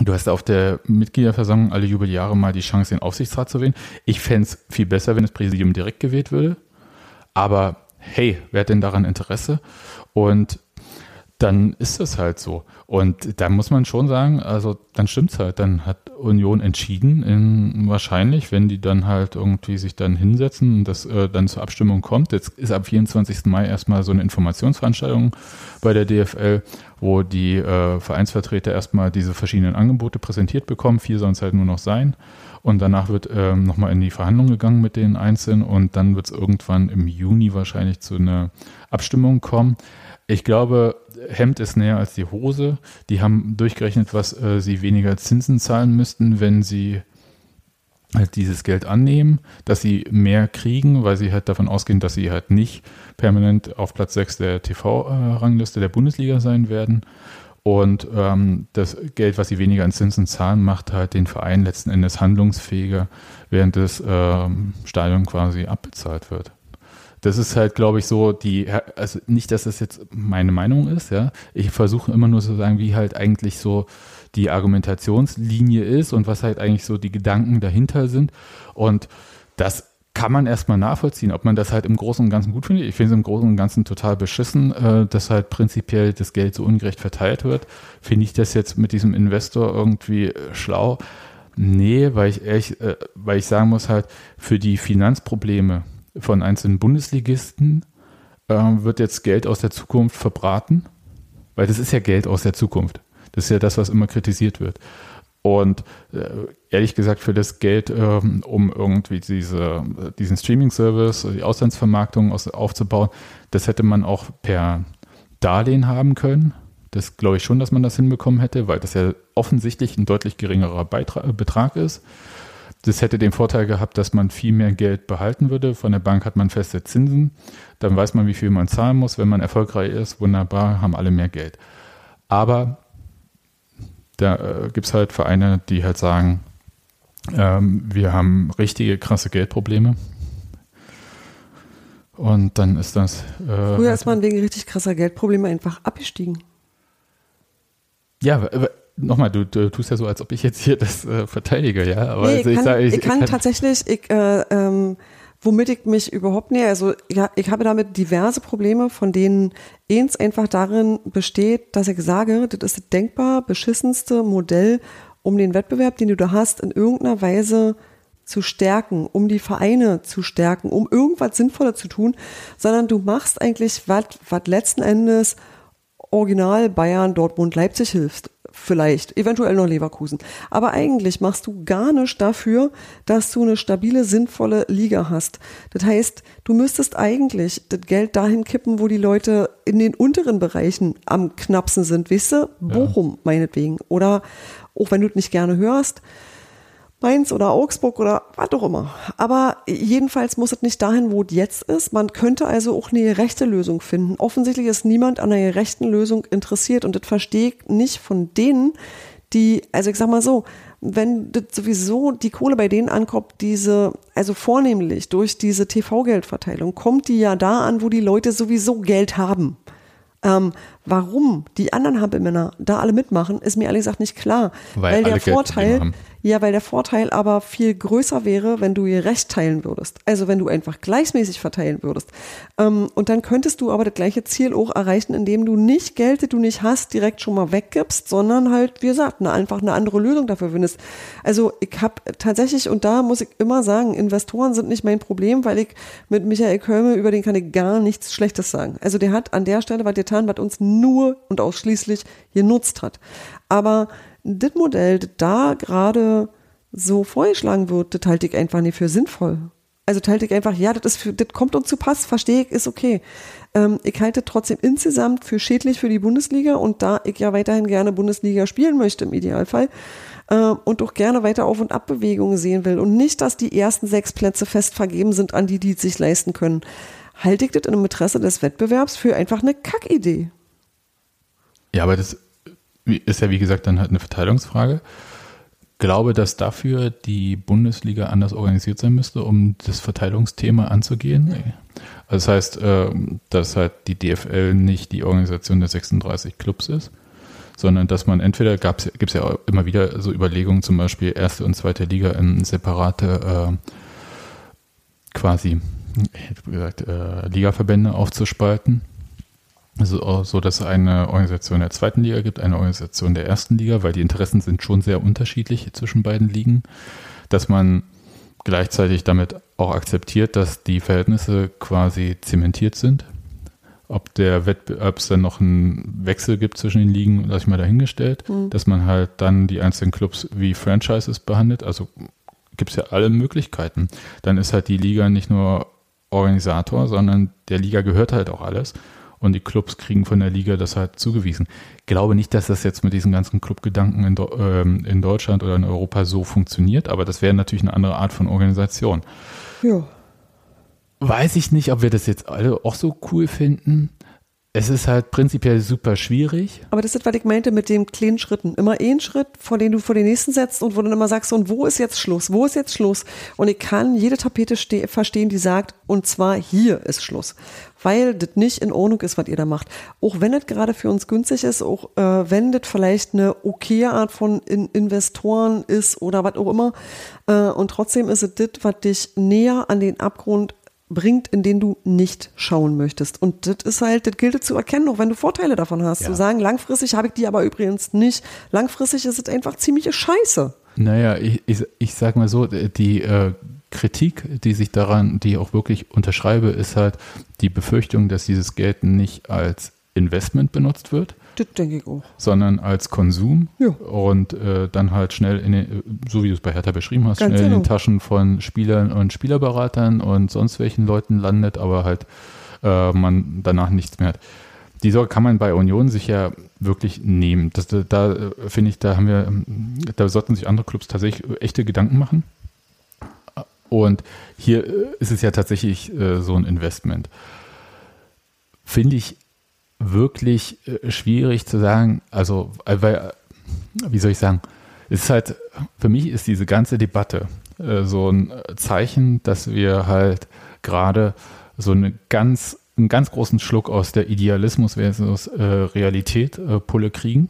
du hast auf der Mitgliederversammlung alle Jubeljahre mal die Chance, den Aufsichtsrat zu wählen. Ich fände es viel besser, wenn das Präsidium direkt gewählt würde. Aber hey, wer hat denn daran Interesse? Und dann ist es halt so. Und da muss man schon sagen, also dann stimmt's halt. Dann hat Union entschieden, in, wahrscheinlich, wenn die dann halt irgendwie sich dann hinsetzen und das äh, dann zur Abstimmung kommt. Jetzt ist am 24. Mai erstmal so eine Informationsveranstaltung bei der DFL, wo die äh, Vereinsvertreter erstmal diese verschiedenen Angebote präsentiert bekommen. Vier sollen es halt nur noch sein. Und danach wird ähm, nochmal in die Verhandlung gegangen mit den Einzelnen und dann wird es irgendwann im Juni wahrscheinlich zu einer Abstimmung kommen. Ich glaube, Hemd ist näher als die Hose. Die haben durchgerechnet, was äh, sie weniger Zinsen zahlen müssten, wenn sie halt dieses Geld annehmen, dass sie mehr kriegen, weil sie halt davon ausgehen, dass sie halt nicht permanent auf Platz 6 der TV-Rangliste der Bundesliga sein werden. Und ähm, das Geld, was sie weniger an Zinsen zahlen, macht halt den Verein letzten Endes handlungsfähiger, während das ähm, Stadion quasi abbezahlt wird. Das ist halt, glaube ich, so die, also nicht, dass das jetzt meine Meinung ist, ja. Ich versuche immer nur zu sagen, wie halt eigentlich so die Argumentationslinie ist und was halt eigentlich so die Gedanken dahinter sind. Und das kann man erstmal nachvollziehen, ob man das halt im Großen und Ganzen gut findet. Ich finde es im Großen und Ganzen total beschissen, äh, dass halt prinzipiell das Geld so ungerecht verteilt wird. Finde ich das jetzt mit diesem Investor irgendwie äh, schlau? Nee, weil ich ehrlich, äh, weil ich sagen muss halt, für die Finanzprobleme von einzelnen Bundesligisten äh, wird jetzt Geld aus der Zukunft verbraten, weil das ist ja Geld aus der Zukunft. Das ist ja das, was immer kritisiert wird. Und äh, ehrlich gesagt, für das Geld, ähm, um irgendwie diese, diesen Streaming-Service, die Auslandsvermarktung aus, aufzubauen, das hätte man auch per Darlehen haben können. Das glaube ich schon, dass man das hinbekommen hätte, weil das ja offensichtlich ein deutlich geringerer Beitrag, Betrag ist. Das hätte den Vorteil gehabt, dass man viel mehr Geld behalten würde. Von der Bank hat man feste Zinsen. Dann weiß man, wie viel man zahlen muss. Wenn man erfolgreich ist, wunderbar, haben alle mehr Geld. Aber da äh, gibt es halt Vereine, die halt sagen, ähm, wir haben richtige krasse Geldprobleme. Und dann ist das. Äh, Früher ist man wegen richtig krasser Geldprobleme einfach abgestiegen. Ja, nochmal, du, du, tust ja so, als ob ich jetzt hier das äh, verteidige, ja. Aber nee, also ich, kann, sag, ich, ich kann, kann tatsächlich, ich, äh, ähm, womit ich mich überhaupt nicht, also ja, ich habe damit diverse Probleme, von denen eins einfach darin besteht, dass ich sage, das ist das denkbar beschissenste Modell, um den Wettbewerb, den du da hast, in irgendeiner Weise zu stärken, um die Vereine zu stärken, um irgendwas Sinnvoller zu tun, sondern du machst eigentlich was, was letzten Endes Original Bayern, Dortmund, Leipzig hilft. Vielleicht, eventuell noch Leverkusen. Aber eigentlich machst du gar nichts dafür, dass du eine stabile, sinnvolle Liga hast. Das heißt, du müsstest eigentlich das Geld dahin kippen, wo die Leute in den unteren Bereichen am knappsten sind. Weißt du? Bochum ja. meinetwegen. Oder auch wenn du es nicht gerne hörst, Mainz oder Augsburg oder was auch immer. Aber jedenfalls muss es nicht dahin, wo es jetzt ist. Man könnte also auch eine gerechte Lösung finden. Offensichtlich ist niemand an einer gerechten Lösung interessiert und das verstehe ich nicht von denen, die, also ich sag mal so, wenn das sowieso die Kohle bei denen ankommt, diese, also vornehmlich durch diese TV-Geldverteilung, kommt die ja da an, wo die Leute sowieso Geld haben. Ähm, warum die anderen Hampelmänner da alle mitmachen, ist mir ehrlich gesagt nicht klar. Weil, weil der Vorteil, ja, weil der Vorteil aber viel größer wäre, wenn du ihr Recht teilen würdest. Also wenn du einfach gleichmäßig verteilen würdest. Ähm, und dann könntest du aber das gleiche Ziel auch erreichen, indem du nicht Geld, das du nicht hast, direkt schon mal weggibst, sondern halt, wie gesagt, eine, einfach eine andere Lösung dafür findest. Also ich habe tatsächlich, und da muss ich immer sagen, Investoren sind nicht mein Problem, weil ich mit Michael Kölme, über den kann ich gar nichts Schlechtes sagen. Also der hat an der Stelle was getan, was uns nur und ausschließlich genutzt hat. Aber das Modell, das da gerade so vorgeschlagen wird, das halte ich einfach nicht für sinnvoll. Also halte ich einfach, ja, das ist für, das kommt uns zu Pass, verstehe ich, ist okay. Ähm, ich halte trotzdem insgesamt für schädlich für die Bundesliga und da ich ja weiterhin gerne Bundesliga spielen möchte im Idealfall äh, und auch gerne weiter Auf- und Abbewegungen sehen will und nicht, dass die ersten sechs Plätze fest vergeben sind an die, die es sich leisten können, halte ich das dem Interesse des Wettbewerbs für einfach eine Kackidee. Ja, aber das ist ja wie gesagt dann halt eine Verteilungsfrage. Glaube, dass dafür die Bundesliga anders organisiert sein müsste, um das Verteilungsthema anzugehen. Also das heißt, ähm, dass halt die DFL nicht die Organisation der 36 Clubs ist, sondern dass man entweder gibt es ja immer wieder so Überlegungen, zum Beispiel erste und zweite Liga in separate äh, quasi, ich hätte gesagt, äh, Ligaverbände aufzuspalten also so, dass es eine Organisation der zweiten Liga gibt, eine Organisation der ersten Liga, weil die Interessen sind schon sehr unterschiedlich zwischen beiden Ligen, dass man gleichzeitig damit auch akzeptiert, dass die Verhältnisse quasi zementiert sind. Ob der Wettbewerb es dann noch einen Wechsel gibt zwischen den Ligen, lasse ich mal dahingestellt, mhm. dass man halt dann die einzelnen Clubs wie Franchises behandelt. Also gibt es ja alle Möglichkeiten. Dann ist halt die Liga nicht nur Organisator, sondern der Liga gehört halt auch alles und die Clubs kriegen von der Liga das halt zugewiesen. Ich glaube nicht, dass das jetzt mit diesen ganzen Clubgedanken in, ähm, in Deutschland oder in Europa so funktioniert, aber das wäre natürlich eine andere Art von Organisation. Ja. Weiß ich nicht, ob wir das jetzt alle auch so cool finden. Es ist halt prinzipiell super schwierig. Aber das ist, was ich meinte mit den kleinen Schritten. Immer einen Schritt, vor den du vor den nächsten setzt und wo du dann immer sagst, und wo ist jetzt Schluss? Wo ist jetzt Schluss? Und ich kann jede Tapete verstehen, die sagt, und zwar hier ist Schluss. Weil das nicht in Ordnung ist, was ihr da macht. Auch wenn das gerade für uns günstig ist, auch äh, wenn das vielleicht eine okay Art von in Investoren ist oder was auch immer. Äh, und trotzdem ist es das, was dich näher an den Abgrund bringt, in den du nicht schauen möchtest. Und das ist halt, das gilt zu erkennen, auch wenn du Vorteile davon hast. Ja. Zu sagen, langfristig habe ich die aber übrigens nicht. Langfristig ist es einfach ziemliche Scheiße. Naja, ich, ich, ich sag mal so, die äh, Kritik, die sich daran, die ich auch wirklich unterschreibe, ist halt die Befürchtung, dass dieses Geld nicht als Investment benutzt wird, das denke ich auch. Sondern als Konsum ja. und äh, dann halt schnell, in den, so wie du es bei Hertha beschrieben hast, Ganz schnell genau. in den genau. Taschen von Spielern und Spielerberatern und sonst welchen Leuten landet, aber halt äh, man danach nichts mehr hat. Die Sorge kann man bei Union sich ja wirklich nehmen. Das, da, da finde ich, da haben wir, da sollten sich andere Clubs tatsächlich echte Gedanken machen. Und hier ist es ja tatsächlich äh, so ein Investment. Finde ich wirklich äh, schwierig zu sagen, also, äh, weil, äh, wie soll ich sagen, es ist halt, für mich ist diese ganze Debatte äh, so ein Zeichen, dass wir halt gerade so eine ganz, einen ganz großen Schluck aus der Idealismus versus äh, Realität äh, Pulle kriegen,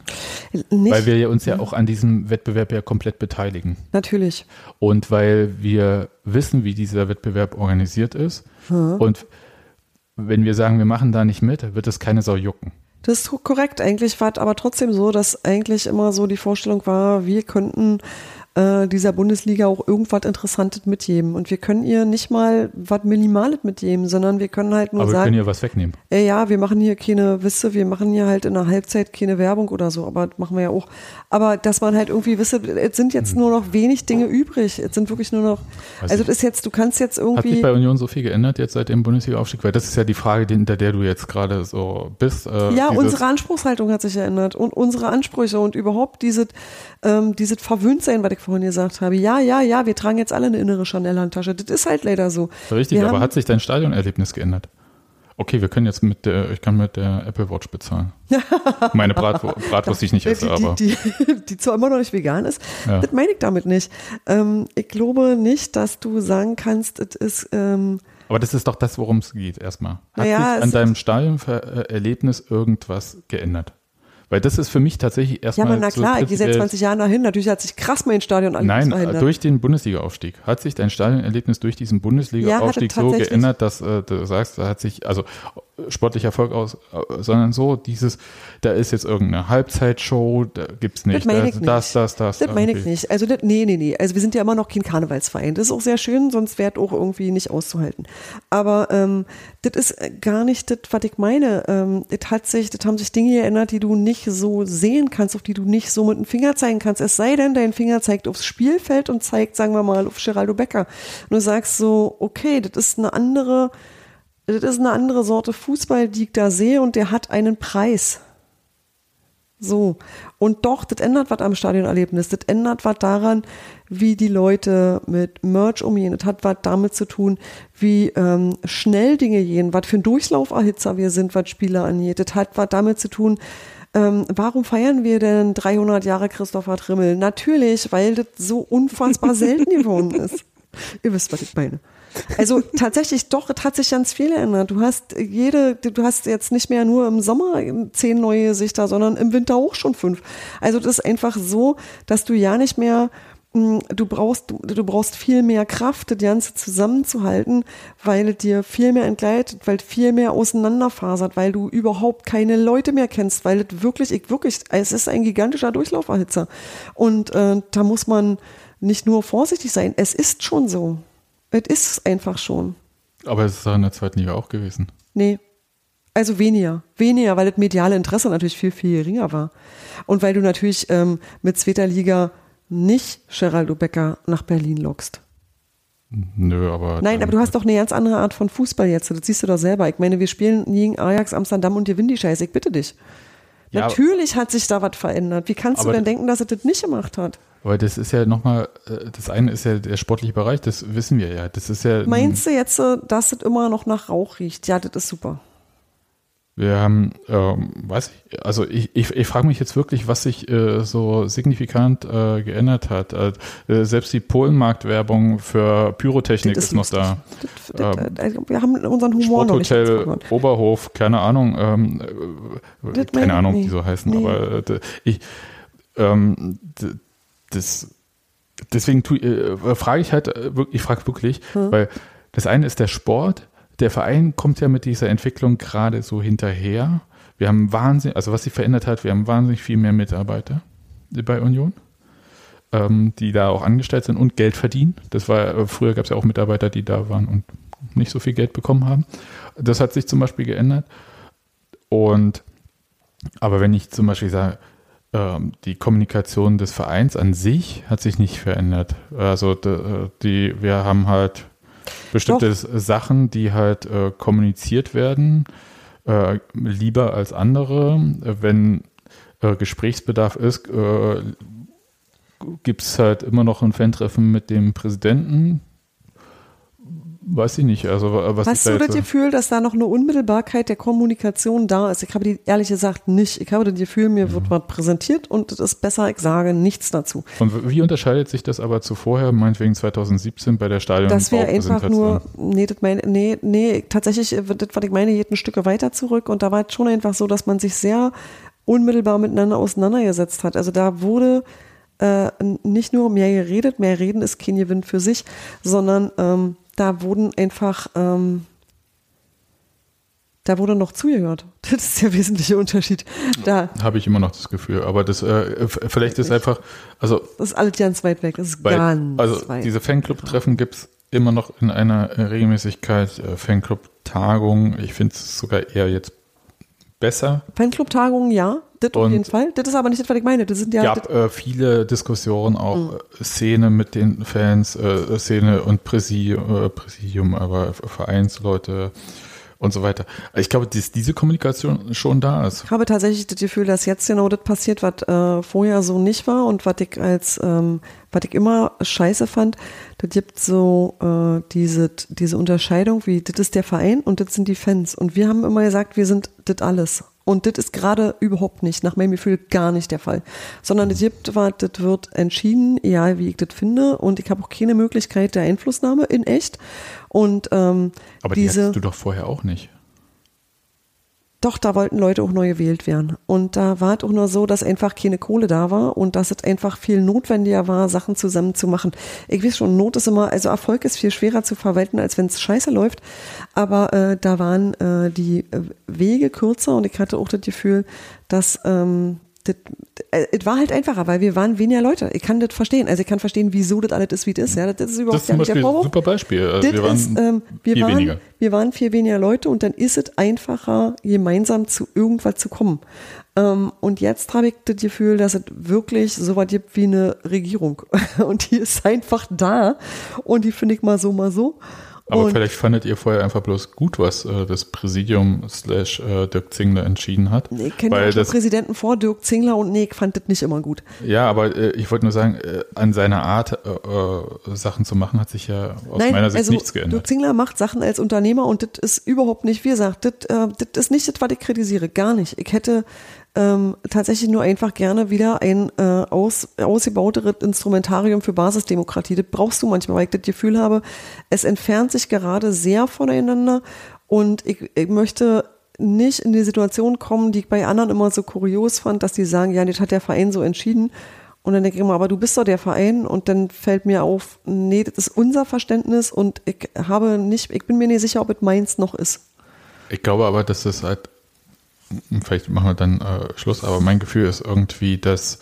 Nicht, weil wir uns ja auch an diesem Wettbewerb ja komplett beteiligen. natürlich. Und weil wir wissen, wie dieser Wettbewerb organisiert ist. Und wenn wir sagen, wir machen da nicht mit, wird es keine Sau jucken. Das ist korrekt. Eigentlich war es aber trotzdem so, dass eigentlich immer so die Vorstellung war, wir könnten äh, dieser Bundesliga auch irgendwas Interessantes mitgeben. Und wir können ihr nicht mal was Minimales mitgeben, sondern wir können halt nur Aber wir sagen, können ja was wegnehmen. Ey, ja, wir machen hier keine Wisse, wir machen hier halt in der Halbzeit keine Werbung oder so, aber das machen wir ja auch. Aber dass man halt irgendwie wisse, es sind jetzt nur noch wenig Dinge übrig. Es sind wirklich nur noch, Weiß also das ist jetzt, du kannst jetzt Hat sich irgendwie. bei Union so viel geändert jetzt seit dem Bundesliga-Aufstieg? Weil das ist ja die Frage, hinter der du jetzt gerade so bist. Äh, Ja, unsere Anspruchshaltung hat sich geändert und unsere Ansprüche und überhaupt dieses, ähm, dieses Verwöhntsein, was ich vorhin gesagt habe. Ja, ja, ja, wir tragen jetzt alle eine innere Chanel-Handtasche. Das ist halt leider so. Richtig, wir aber hat sich dein Stadionerlebnis geändert? Okay, wir können jetzt mit der, ich kann mit der Apple Watch bezahlen. Meine Bratwurst, Bratwurst die ich nicht die, esse, aber. die, die, die zwar immer noch nicht vegan ist, Ja. das meine ich damit nicht. Ähm, ich glaube nicht, dass du sagen kannst, es ist, ähm, Aber das ist doch das, worum es geht, erstmal. Hat Naja, sich an deinem Stadionerlebnis irgendwas geändert? Weil das ist für mich tatsächlich ja, erstmal. aber na so klar, ich gehe seit prinzipiell- 20 Jahren dahin. Natürlich hat sich krass mein Stadion Nein, verändert. durch den Bundesliga-Aufstieg. Hat sich dein Stadionerlebnis durch diesen Bundesliga-Aufstieg Ja, so geändert, dass äh, du sagst, da hat sich, also äh, sportlicher Erfolg aus, äh, sondern so dieses, da ist jetzt irgendeine Halbzeitshow, da gibt's nicht. Das das, nicht. das, das, das. Das meine ich nicht. Also, das, nee, nee, nee. Also, wir sind ja immer noch kein Karnevalsverein. Das ist auch sehr schön, sonst wäre es auch irgendwie nicht auszuhalten. Aber ähm, das ist gar nicht das, was ich meine. Ähm, das hat sich, das haben sich Dinge geändert, die du nicht so sehen kannst, auf die du nicht so mit dem Finger zeigen kannst. Es sei denn, dein Finger zeigt aufs Spielfeld und zeigt, sagen wir mal, auf Geraldo Becker. Und du sagst so, okay, das ist eine andere, das ist eine andere Sorte Fußball, die ich da sehe und der hat einen Preis. So. Und doch, das ändert was am Stadionerlebnis. Das ändert was daran, wie die Leute mit Merch umgehen. Das hat was damit zu tun, wie ähm, schnell Dinge gehen, was für ein Durchlauferhitzer wir sind, was Spieler angeht. Das hat was damit zu tun, ähm, warum feiern wir denn 300 Jahre Christopher Trimmel? Natürlich, weil das so unfassbar selten geworden ist. Ihr wisst, was ich meine. Also tatsächlich doch, es hat sich ganz viel geändert. Du hast jede, du hast jetzt nicht mehr nur im Sommer zehn neue Gesichter, sondern im Winter auch schon fünf. Also das ist einfach so, dass du ja nicht mehr mh, Du brauchst, du brauchst viel mehr Kraft, das Ganze zusammenzuhalten, weil es dir viel mehr entgleitet, weil es viel mehr auseinanderfasert, weil du überhaupt keine Leute mehr kennst, weil es wirklich, ich wirklich, es ist ein gigantischer Durchlauferhitzer. Und äh, da muss man nicht nur vorsichtig sein, es ist schon so. Es ist einfach schon. Aber es ist doch in der zweiten Liga auch gewesen. Nee. Also weniger. Weniger, weil das mediale Interesse natürlich viel, viel geringer war. Und weil du natürlich ähm, mit zweiter Liga nicht Geraldo Becker nach Berlin lockst. Nö, aber. Nein, aber du hast doch eine ganz andere Art von Fußball jetzt. Das siehst du doch selber. Ich meine, wir spielen gegen Ajax Amsterdam und gewinnen die Scheiße. Ich bitte dich. Ja, Natürlich hat sich da was verändert. Wie kannst du denn denken, dass er das nicht gemacht hat? Aber das ist ja nochmal, das eine ist ja der sportliche Bereich, das wissen wir ja. Das ist ja. Meinst du jetzt, äh, dass es immer noch nach Rauch riecht? Ja, das ist super. Wir haben, ähm, weiß ich, also ich, ich, ich frage mich jetzt wirklich, was sich äh, so signifikant äh, geändert hat. Äh, äh, selbst die Polenmarktwerbung für Pyrotechnik Das ist, noch lustig. da. Das, das, äh, wir haben unseren Humor noch nicht Sporthotel. Oberhof, keine Ahnung, ähm, äh, Das keine Ahnung, wie so heißen, Nee. aber äh, ich, ähm, das, deswegen tu, äh, frage ich halt, äh, wirklich- ich frage wirklich, Hm. weil das eine ist der Sport, der Verein kommt ja mit dieser Entwicklung gerade so hinterher. Wir haben wahnsinnig, also was sich verändert hat, wir haben wahnsinnig viel mehr Mitarbeiter bei Union, ähm, die da auch angestellt sind und Geld verdienen. Das war, äh, früher gab es ja auch Mitarbeiter, die da waren und nicht so viel Geld bekommen haben. Das hat sich zum Beispiel geändert. Und aber wenn ich zum Beispiel sage, ähm, die Kommunikation des Vereins an sich hat sich nicht verändert. Also d- die, wir haben halt bestimmte Sachen, die halt äh, kommuniziert werden, äh, lieber als andere. Äh, Wenn äh, Gesprächsbedarf ist, äh, gibt es halt immer noch ein Fan-Treffen mit dem Präsidenten. Weiß ich nicht. Also was Hast du da das Gefühl, dass da noch eine Unmittelbarkeit der Kommunikation da ist? Ich habe die ehrlich gesagt nicht. Ich habe das Gefühl, mir Mhm. wird was präsentiert und das ist besser, ich sage nichts dazu. und wie unterscheidet sich das aber zu vorher, meinetwegen 2017 bei der Stadion? Das wäre einfach nur, nee, das meine, nee, nee, tatsächlich, äh, das, was ich meine, geht ein Stück weiter zurück und da war es schon einfach so, dass man sich sehr unmittelbar miteinander auseinandergesetzt hat. Also da wurde äh, nicht nur mehr geredet, mehr reden ist kein Gewinn für sich, sondern ähm, da wurden einfach, ähm, da wurde noch zugehört. Das ist der wesentliche Unterschied. Da, Habe ich immer noch das Gefühl. Aber das, äh, vielleicht ist einfach, also das ist alles ganz weit weg. Das ist Weil, ganz also weit diese Fanclub-Treffen gibt es immer noch in einer äh, Regelmäßigkeit. Äh, Fanclub-Tagungen, ich finde es sogar eher jetzt besser. Fanclub-Tagungen, ja, das auf jeden Fall. Das ist aber nicht das, was ich meine. Das sind ja, gab äh, viele Diskussionen, auch äh, Szene mit den Fans, äh, Szene und Präsidium, äh, Präsidium, aber Vereinsleute und so weiter. Ich glaube, dass diese Kommunikation schon da ist. Ich habe tatsächlich das Gefühl, dass jetzt genau das passiert, was äh, vorher so nicht war und was ich als, ähm, was ich immer scheiße fand. Das gibt so äh, diese, diese Unterscheidung, wie das ist der Verein und das sind die Fans. Und wir haben immer gesagt, wir sind das alles. Und das ist gerade überhaupt nicht, nach meinem Gefühl, gar nicht der Fall. Sondern es gibt was, das wird entschieden, egal wie ich das finde. Und ich habe auch keine Möglichkeit der Einflussnahme in echt. Und ähm, Aber die diese. hattest du doch vorher auch nicht. Doch, da wollten Leute auch neu gewählt werden. Und da war es auch nur so, dass einfach keine Kohle da war und dass es einfach viel notwendiger war, Sachen zusammen zu machen. Ich weiß schon, Not ist immer, also Erfolg ist viel schwerer zu verwalten, als wenn es scheiße läuft. Aber äh, da waren äh, die äh, Wege kürzer und ich hatte auch das Gefühl, dass ähm, das, äh, es war halt einfacher, weil wir waren weniger Leute. Ich kann das verstehen. Also ich kann verstehen, wieso das alles ist, wie es ist. Ja, das ist überhaupt Das ist gar nicht der Vorwurf. super Beispiel. Das Wir waren, ist, ähm, wir, viel waren, weniger. wir waren viel weniger Leute und dann ist es einfacher, gemeinsam zu irgendwas zu kommen. Ähm, und jetzt habe ich das Gefühl, dass es wirklich so was gibt wie eine Regierung. Und die ist einfach da und die finde ich mal so, mal so. Aber und vielleicht fandet ihr vorher einfach bloß gut, was äh, das Präsidium slash äh, Dirk Zingler entschieden hat. ich kenne weil das, Präsidenten vor, Dirk Zingler und nee, ich fand das nicht immer gut. ja, aber äh, ich wollte nur sagen, äh, an seiner Art, äh, äh, Sachen zu machen, hat sich ja aus meiner Sicht also nichts Dirk geändert. Zingler macht Sachen als Unternehmer und das ist überhaupt nicht, wie gesagt, das, äh, das ist nicht das, was ich kritisiere, gar nicht. Ich hätte ähm, tatsächlich nur einfach gerne wieder ein äh, aus, ausgebauteres Instrumentarium für Basisdemokratie. Das brauchst du manchmal, weil ich das Gefühl habe, es entfernt sich gerade sehr voneinander und ich, ich möchte nicht in die Situation kommen, die ich bei anderen immer so kurios fand, dass die sagen, ja, das hat der Verein so entschieden. Und dann denke ich immer, aber du bist doch der Verein und dann fällt mir auf, nee, das ist unser Verständnis und ich habe nicht, ich bin mir nicht sicher, ob es meins noch ist. Ich glaube aber, dass das halt, vielleicht machen wir dann äh, Schluss, aber mein Gefühl ist irgendwie, dass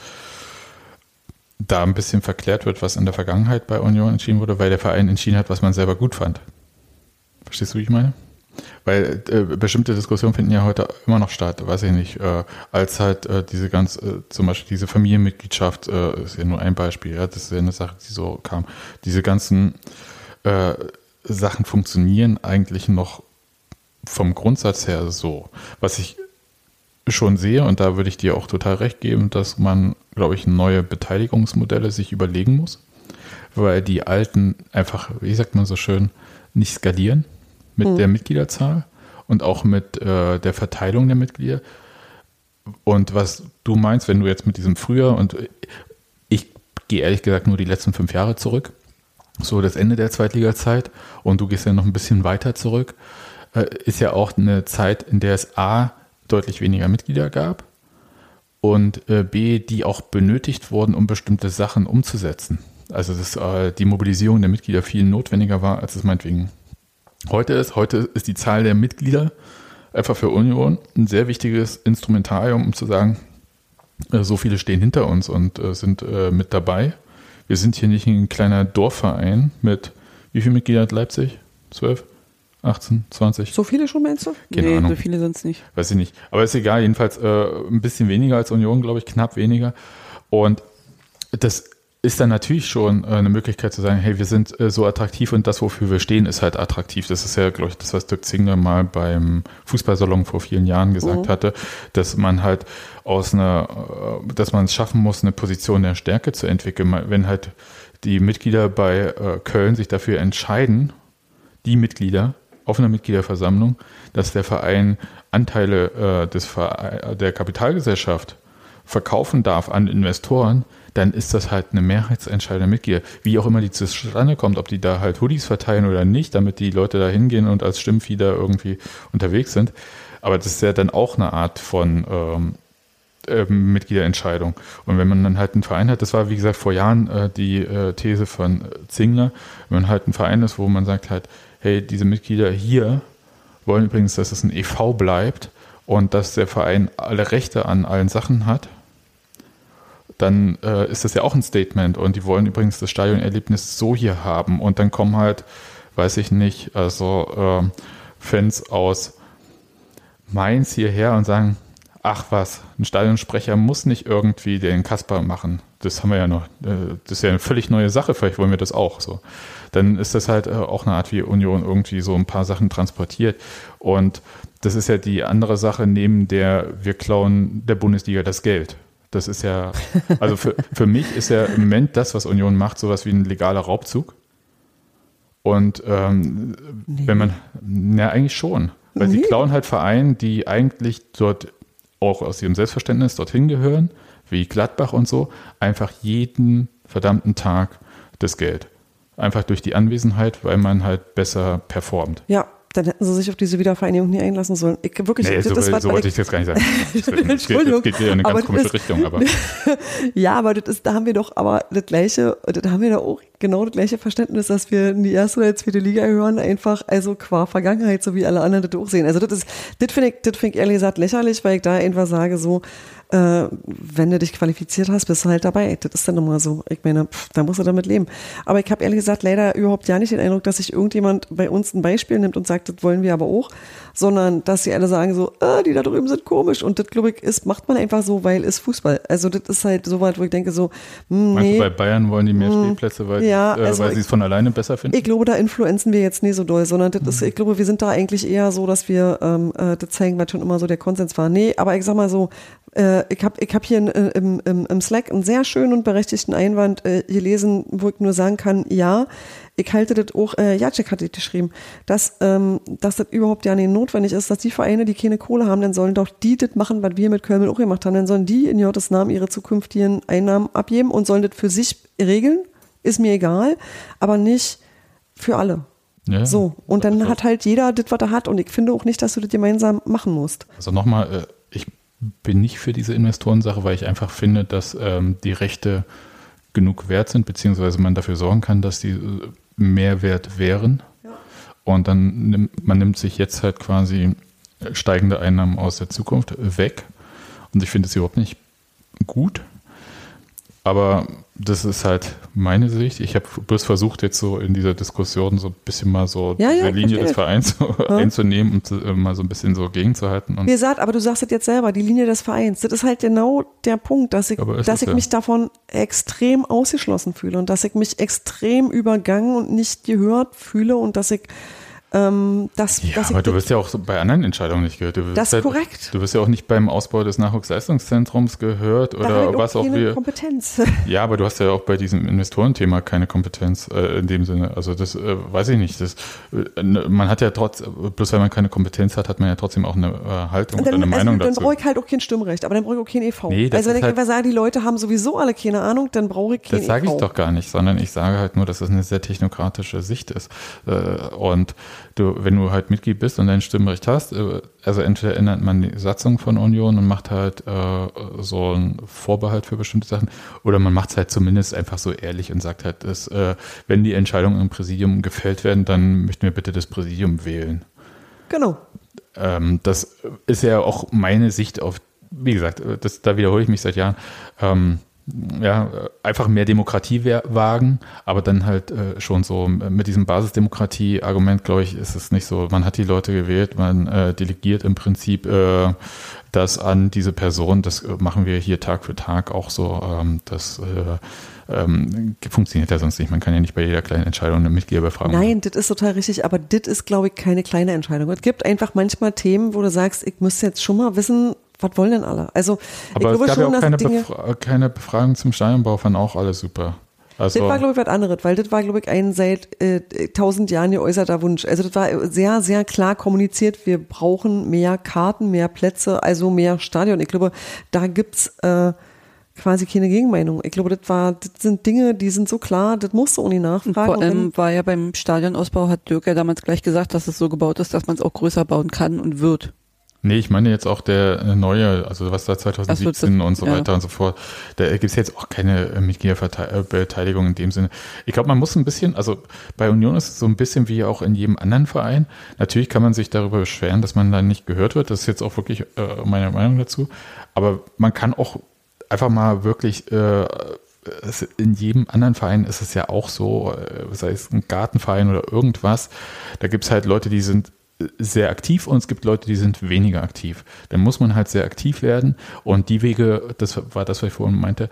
da ein bisschen verklärt wird, was in der Vergangenheit bei Union entschieden wurde, weil der Verein entschieden hat, was man selber gut fand. Verstehst du, wie ich meine? Weil äh, bestimmte Diskussionen finden ja heute immer noch statt, weiß ich nicht, äh, als halt äh, diese ganz, äh, zum Beispiel diese Familienmitgliedschaft, äh, ist ja nur ein Beispiel, ja, das ist ja eine Sache, die so kam. Diese ganzen Sachen funktionieren eigentlich noch vom Grundsatz her so. Was ich schon sehe, und da würde ich dir auch total recht geben, dass man, glaube ich, neue Beteiligungsmodelle sich überlegen muss, weil die alten einfach, wie sagt man so schön, nicht skalieren mit der Mitgliederzahl und auch mit äh, der Verteilung der Mitglieder. Und was du meinst, wenn du jetzt mit diesem früher und ich gehe ehrlich gesagt nur die letzten fünf Jahre zurück, so das Ende der Zweitliga-Zeit und du gehst ja noch ein bisschen weiter zurück, äh, ist ja auch eine Zeit, in der es A, deutlich weniger Mitglieder gab und äh, B, die auch benötigt wurden, um bestimmte Sachen umzusetzen. Also dass äh, die Mobilisierung der Mitglieder viel notwendiger war, als es meinetwegen heute ist. Heute ist die Zahl der Mitglieder einfach für Union ein sehr wichtiges Instrumentarium, um zu sagen, äh, so viele stehen hinter uns und äh, sind äh, mit dabei. Wir sind hier nicht ein kleiner Dorfverein mit, wie viele Mitglieder hat Leipzig? 12? 18? 20? So viele schon, meinst du? Keine nee, Ahnung. so viele sonst nicht. Weiß ich nicht. Aber ist egal, jedenfalls äh, ein bisschen weniger als Union, glaube ich, knapp weniger. Und das ist dann natürlich schon äh, eine Möglichkeit zu sagen, hey, wir sind äh, so attraktiv und das, wofür wir stehen, ist halt attraktiv. Das ist ja, glaube ich, das, was Dirk Zingler mal beim Fußballsalon vor vielen Jahren gesagt hatte, dass man halt aus einer, äh, dass man es schaffen muss, eine Position der Stärke zu entwickeln. Wenn halt die Mitglieder bei äh, Köln sich dafür entscheiden, die Mitglieder auf einer Mitgliederversammlung, dass der Verein Anteile äh, des Vere der Kapitalgesellschaft verkaufen darf an Investoren, dann ist das halt eine Mehrheitsentscheidung der Mitglieder. Wie auch immer die zustande kommt, ob die da halt Hoodies verteilen oder nicht, damit die Leute da hingehen und als Stimmfieder irgendwie unterwegs sind. Aber das ist ja dann auch eine Art von ähm, äh, Mitgliederentscheidung. Und wenn man dann halt einen Verein hat, das war wie gesagt vor Jahren äh, die äh, These von Zingler, wenn man halt ein Verein ist, wo man sagt halt, hey, diese Mitglieder hier wollen übrigens, dass es ein EV bleibt und dass der Verein alle Rechte an allen Sachen hat, dann äh, ist das ja auch ein Statement. Und die wollen übrigens das Stadionerlebnis so hier haben. Und dann kommen halt, weiß ich nicht, also äh, Fans aus Mainz hierher und sagen, ach was, ein Stadionsprecher muss nicht irgendwie den Kasper machen. Das haben wir ja noch, äh, das ist ja eine völlig neue Sache, vielleicht wollen wir das auch so. Dann ist das halt äh, auch eine Art, wie Union irgendwie so ein paar Sachen transportiert. Und das ist ja die andere Sache, neben der wir klauen der Bundesliga das Geld. Das ist ja, also für, für mich ist ja im Moment das, was Union macht, sowas wie ein legaler Raubzug. Und ähm, Nee. wenn man, na eigentlich schon. Weil sie Nee. klauen halt Vereine, die eigentlich dort auch aus ihrem Selbstverständnis dorthin gehören, wie Gladbach und so, einfach jeden verdammten Tag das Geld. Einfach durch die Anwesenheit, weil man halt besser performt. Ja, dann hätten sie sich auf diese Wiedervereinigung nie einlassen sollen. Ich wirklich, Nee, das so, was, so wollte ich das gar nicht sagen. Das geht, das Entschuldigung, geht in eine aber ganz das komische ist- Richtung, aber Ja, aber das ist, da haben wir doch aber das gleiche, da haben wir da auch genau das gleiche Verständnis, dass wir in die erste oder zweite Liga hören, einfach, also qua Vergangenheit, so wie alle anderen das auch sehen. Also das ist, das finde ich, das finde ich ehrlich gesagt lächerlich, weil ich da einfach sage so, äh, wenn du dich qualifiziert hast, bist du halt dabei. Das ist dann nochmal so. Ich meine, pff, da musst du damit leben. Aber ich habe ehrlich gesagt leider überhaupt ja nicht den Eindruck, dass sich irgendjemand bei uns ein Beispiel nimmt und sagt, das wollen wir aber auch, sondern dass sie alle sagen so, äh, die da drüben sind komisch. Und das, glaube ich, ist, macht man einfach so, weil es Fußball. Also das ist halt so weit, wo ich denke so, hm, meinst du, bei Bayern wollen die mehr Spielplätze, weil, Ja, äh, also weil sie es von alleine besser finden? Ich glaube, da influenzen wir jetzt nie so doll, sondern das Mhm. ist, ich glaube, wir sind da eigentlich eher so, dass wir ähm, äh, das zeigen, was schon immer so der Konsens war. Nee, aber ich sag mal so, äh, ich habe ich hab hier in, äh, im, im, im Slack einen sehr schönen und berechtigten Einwand äh, gelesen, wo ich nur sagen kann, ja, ich halte das auch, äh, Jacek hat das geschrieben, dass, ähm, dass das überhaupt ja nicht notwendig ist, dass die Vereine, die keine Kohle haben, dann sollen doch die das machen, was wir mit Köln auch gemacht haben. Dann sollen die in Gottes Namen ihre zukünftigen Einnahmen abgeben und sollen das für sich regeln, ist mir egal, aber nicht für alle. Ja. So, und dann hat halt jeder das, was er hat. Und ich finde auch nicht, dass du das gemeinsam machen musst. Also nochmal, äh, ich bin nicht für diese Investorensache, weil ich einfach finde, dass ähm, die Rechte genug wert sind, beziehungsweise man dafür sorgen kann, dass die äh, mehr wert wären. Und dann nimmt man nimmt sich jetzt halt quasi äh, steigende Einnahmen aus der Zukunft weg. Und ich finde es überhaupt nicht gut. Aber das ist halt meine Sicht. Ich habe bloß versucht, jetzt so in dieser Diskussion so ein bisschen mal so Ja, ja, die Linie verstehe. des Vereins einzunehmen und äh, mal so ein bisschen so gegenzuhalten. Und Wie gesagt, aber du sagst es jetzt selber, die Linie des Vereins. Das ist halt genau der Punkt, dass ich, dass ich ja. mich davon extrem ausgeschlossen fühle und dass ich mich extrem übergangen und nicht gehört fühle und dass ich, ähm, dass, Ja, dass aber du wirst ja auch bei anderen Entscheidungen nicht gehört. Du Das ist halt, korrekt. Du wirst ja auch nicht beim Ausbau des Nachwuchsleistungszentrums gehört da oder hab ich was auch wir. Kompetenz. Ja, aber du hast ja auch bei diesem Investorenthema keine Kompetenz äh, in dem Sinne. Also das äh, weiß ich nicht. Das, äh, ne, man hat ja trotz, bloß weil man keine Kompetenz hat, hat man ja trotzdem auch eine äh, Haltung Und oder dann, eine also, Meinung dann dazu. brauche ich halt auch kein Stimmrecht, aber dann brauche ich auch kein e.V. Nee, das also wenn ich halt- einfach sage, die Leute haben sowieso alle keine Ahnung, dann brauche ich kein Das sage ich e.V. doch gar nicht, sondern ich sage halt nur, dass es eine sehr technokratische Sicht ist. Äh, Und du, wenn du halt Mitglied bist und dein Stimmrecht hast, äh, also entweder ändert man die Satzung von Union und macht halt äh, so einen Vorbehalt für bestimmte Sachen, oder man macht es halt zumindest einfach so ehrlich und sagt halt, dass, äh, wenn die Entscheidungen im Präsidium gefällt werden, dann möchten wir bitte das Präsidium wählen. Genau. Ähm, das ist ja auch meine Sicht auf, wie gesagt, das, da wiederhole ich mich seit Jahren. Ähm, ja, einfach mehr Demokratie wagen, aber dann halt äh, schon so mit diesem Basisdemokratie-Argument, glaube ich, ist es nicht so. Man hat die Leute gewählt, man äh, delegiert im Prinzip äh, das an diese Person. Das äh, machen wir hier Tag für Tag auch so. Ähm, das äh, ähm, funktioniert ja sonst nicht. Man kann ja nicht bei jeder kleinen Entscheidung eine Mitgliederbefragung machen. Nein, das ist total richtig, aber das ist, glaube ich, keine kleine Entscheidung. Es gibt einfach manchmal Themen, wo du sagst, ich müsste jetzt schon mal wissen, was wollen denn alle? Also, Aber ich glaube es gab ja schon, auch dass keine, Dinge. Befra keine Befragung zum Stadionbau, fanden auch alle super. Also, das war, glaube ich, was anderes, weil das war, glaube ich, ein seit äh, tausend Jahren geäußerter Wunsch. Also das war sehr, sehr klar kommuniziert, wir brauchen mehr Karten, mehr Plätze, also mehr Stadion. Ich glaube, da gibt's äh, quasi keine Gegenmeinung. Ich glaube, das war, das sind Dinge, die sind so klar, das musst du auch nicht nachfragen. Vor allem war ja beim Stadionausbau, hat Dirk ja damals gleich gesagt, dass es so gebaut ist, dass man es auch größer bauen kann und wird. Nee, ich meine jetzt auch der äh, neue, also was da 2017 Ach so, und so ja. weiter und so fort. Da gibt es jetzt auch keine äh, Mitgliederbeteiligung in dem Sinne. Ich glaube, man muss ein bisschen, also bei Union ist es so ein bisschen wie auch in jedem anderen Verein. Natürlich kann man sich darüber beschweren, dass man da nicht gehört wird. Das ist jetzt auch wirklich äh, meine Meinung dazu. Aber man kann auch einfach mal wirklich äh, in jedem anderen Verein ist es ja auch so, äh, sei es ein Gartenverein oder irgendwas, da gibt es halt Leute, die sind sehr aktiv und es gibt Leute, die sind weniger aktiv. Dann muss man halt sehr aktiv werden und die Wege, das war das, was ich vorhin meinte,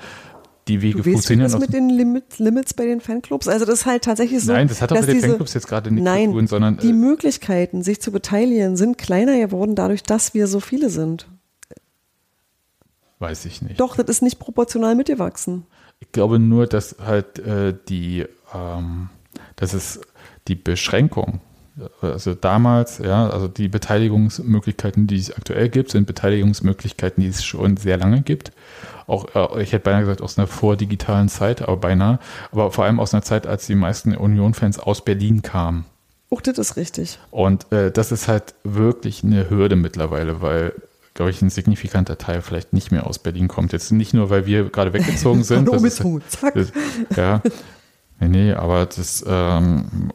die Wege Du weißt, funktionieren aus mit den Limit, Limits bei den Fanclubs? Also das ist halt tatsächlich so. Nein, das hat dass mit den diese- Fanclubs jetzt gerade nichts Nein, zu tun, sondern die äh, Möglichkeiten, sich zu beteiligen, sind kleiner geworden dadurch, dass wir so viele sind. weiß ich nicht. Doch, das ist nicht proportional mitgewachsen. Ich glaube nur, dass halt äh, die, ähm, dass es die Beschränkung, also damals, ja, also die Beteiligungsmöglichkeiten, die es aktuell gibt, sind Beteiligungsmöglichkeiten, die es schon sehr lange gibt. Auch, äh, ich hätte beinahe gesagt, aus einer vordigitalen Zeit, aber beinahe, aber vor allem aus einer Zeit, als die meisten Union-Fans aus Berlin kamen. Auch das ist richtig. Und äh, das ist halt wirklich eine Hürde mittlerweile, weil, glaube ich, ein signifikanter Teil vielleicht nicht mehr aus Berlin kommt. Jetzt nicht nur, weil wir gerade weggezogen sind. Das ist- das, ja. Nee, nee, aber das, ähm,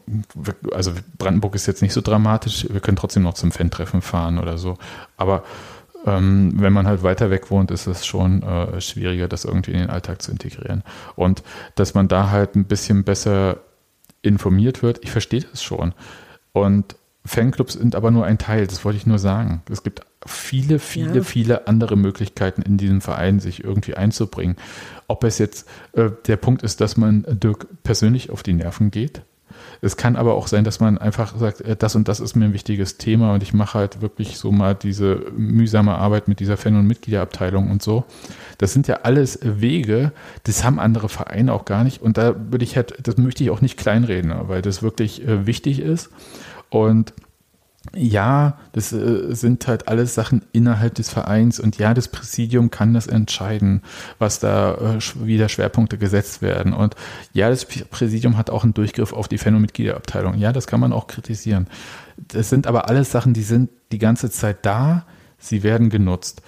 also Brandenburg ist jetzt nicht so dramatisch. Wir können trotzdem noch zum Fan-Treffen fahren oder so. Aber ähm, wenn man halt weiter weg wohnt, ist es schon äh, schwieriger, das irgendwie in den Alltag zu integrieren. Und dass man da halt ein bisschen besser informiert wird, ich verstehe das schon. Und Fanclubs sind aber nur ein Teil, das wollte ich nur sagen. Es gibt viele, viele, Ja. viele andere Möglichkeiten in diesem Verein, sich irgendwie einzubringen. Ob es jetzt äh, der Punkt ist, dass man Dirk persönlich auf die Nerven geht. Es kann aber auch sein, dass man einfach sagt, äh, das und das ist mir ein wichtiges Thema und ich mache halt wirklich so mal diese mühsame Arbeit mit dieser Fan- und Mitgliederabteilung und so. Das sind ja alles Wege, das haben andere Vereine auch gar nicht und da würde ich halt, das möchte ich auch nicht kleinreden, weil das wirklich äh, wichtig ist und ja, das äh, sind halt alles Sachen innerhalb des Vereins und ja, das Präsidium kann das entscheiden, was da äh, sch- wie da Schwerpunkte gesetzt werden. Und ja, das Präsidium hat auch einen Durchgriff auf die Fan- und Mitgliederabteilung. Ja, das kann man auch kritisieren. Das sind aber alles Sachen, die sind die ganze Zeit da, sie werden genutzt.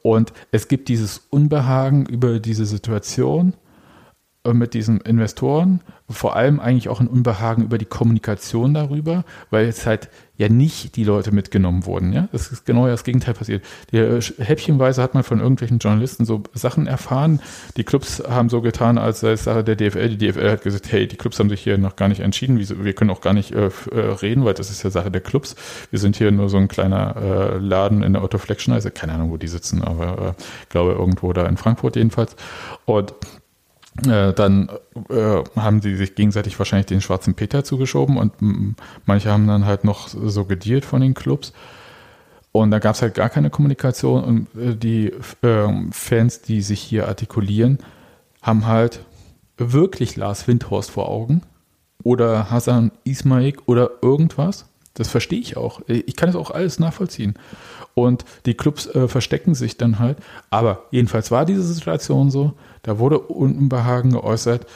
Und es gibt dieses Unbehagen über diese Situation mit diesen Investoren, vor allem eigentlich auch ein Unbehagen über die Kommunikation darüber, weil jetzt halt ja nicht die Leute mitgenommen wurden. Ja, das ist genau das Gegenteil passiert. Die, äh, häppchenweise hat man von irgendwelchen Journalisten so Sachen erfahren. Die Clubs haben so getan, als sei es Sache der DFL. Die DFL hat gesagt, hey, die Clubs haben sich hier noch gar nicht entschieden. Wir können auch gar nicht äh, äh, reden, weil das ist ja Sache der Clubs. Wir sind hier nur so ein kleiner äh, Laden in der Autoflexion. Also keine Ahnung, wo die sitzen, aber äh, ich glaube irgendwo da in Frankfurt jedenfalls. Und äh, dann äh, haben sie sich gegenseitig wahrscheinlich den schwarzen Peter zugeschoben und manche haben dann halt noch so gedealt von den Clubs. Und da gab es halt gar keine Kommunikation und äh, die ähm, Fans, die sich hier artikulieren, haben halt wirklich Lars Windhorst vor Augen oder Hasan Ismail oder irgendwas. Das verstehe ich auch. Ich kann es auch alles nachvollziehen. Und die Clubs äh, verstecken sich dann halt. Aber jedenfalls war diese Situation so. Da wurde Unbehagen geäußert.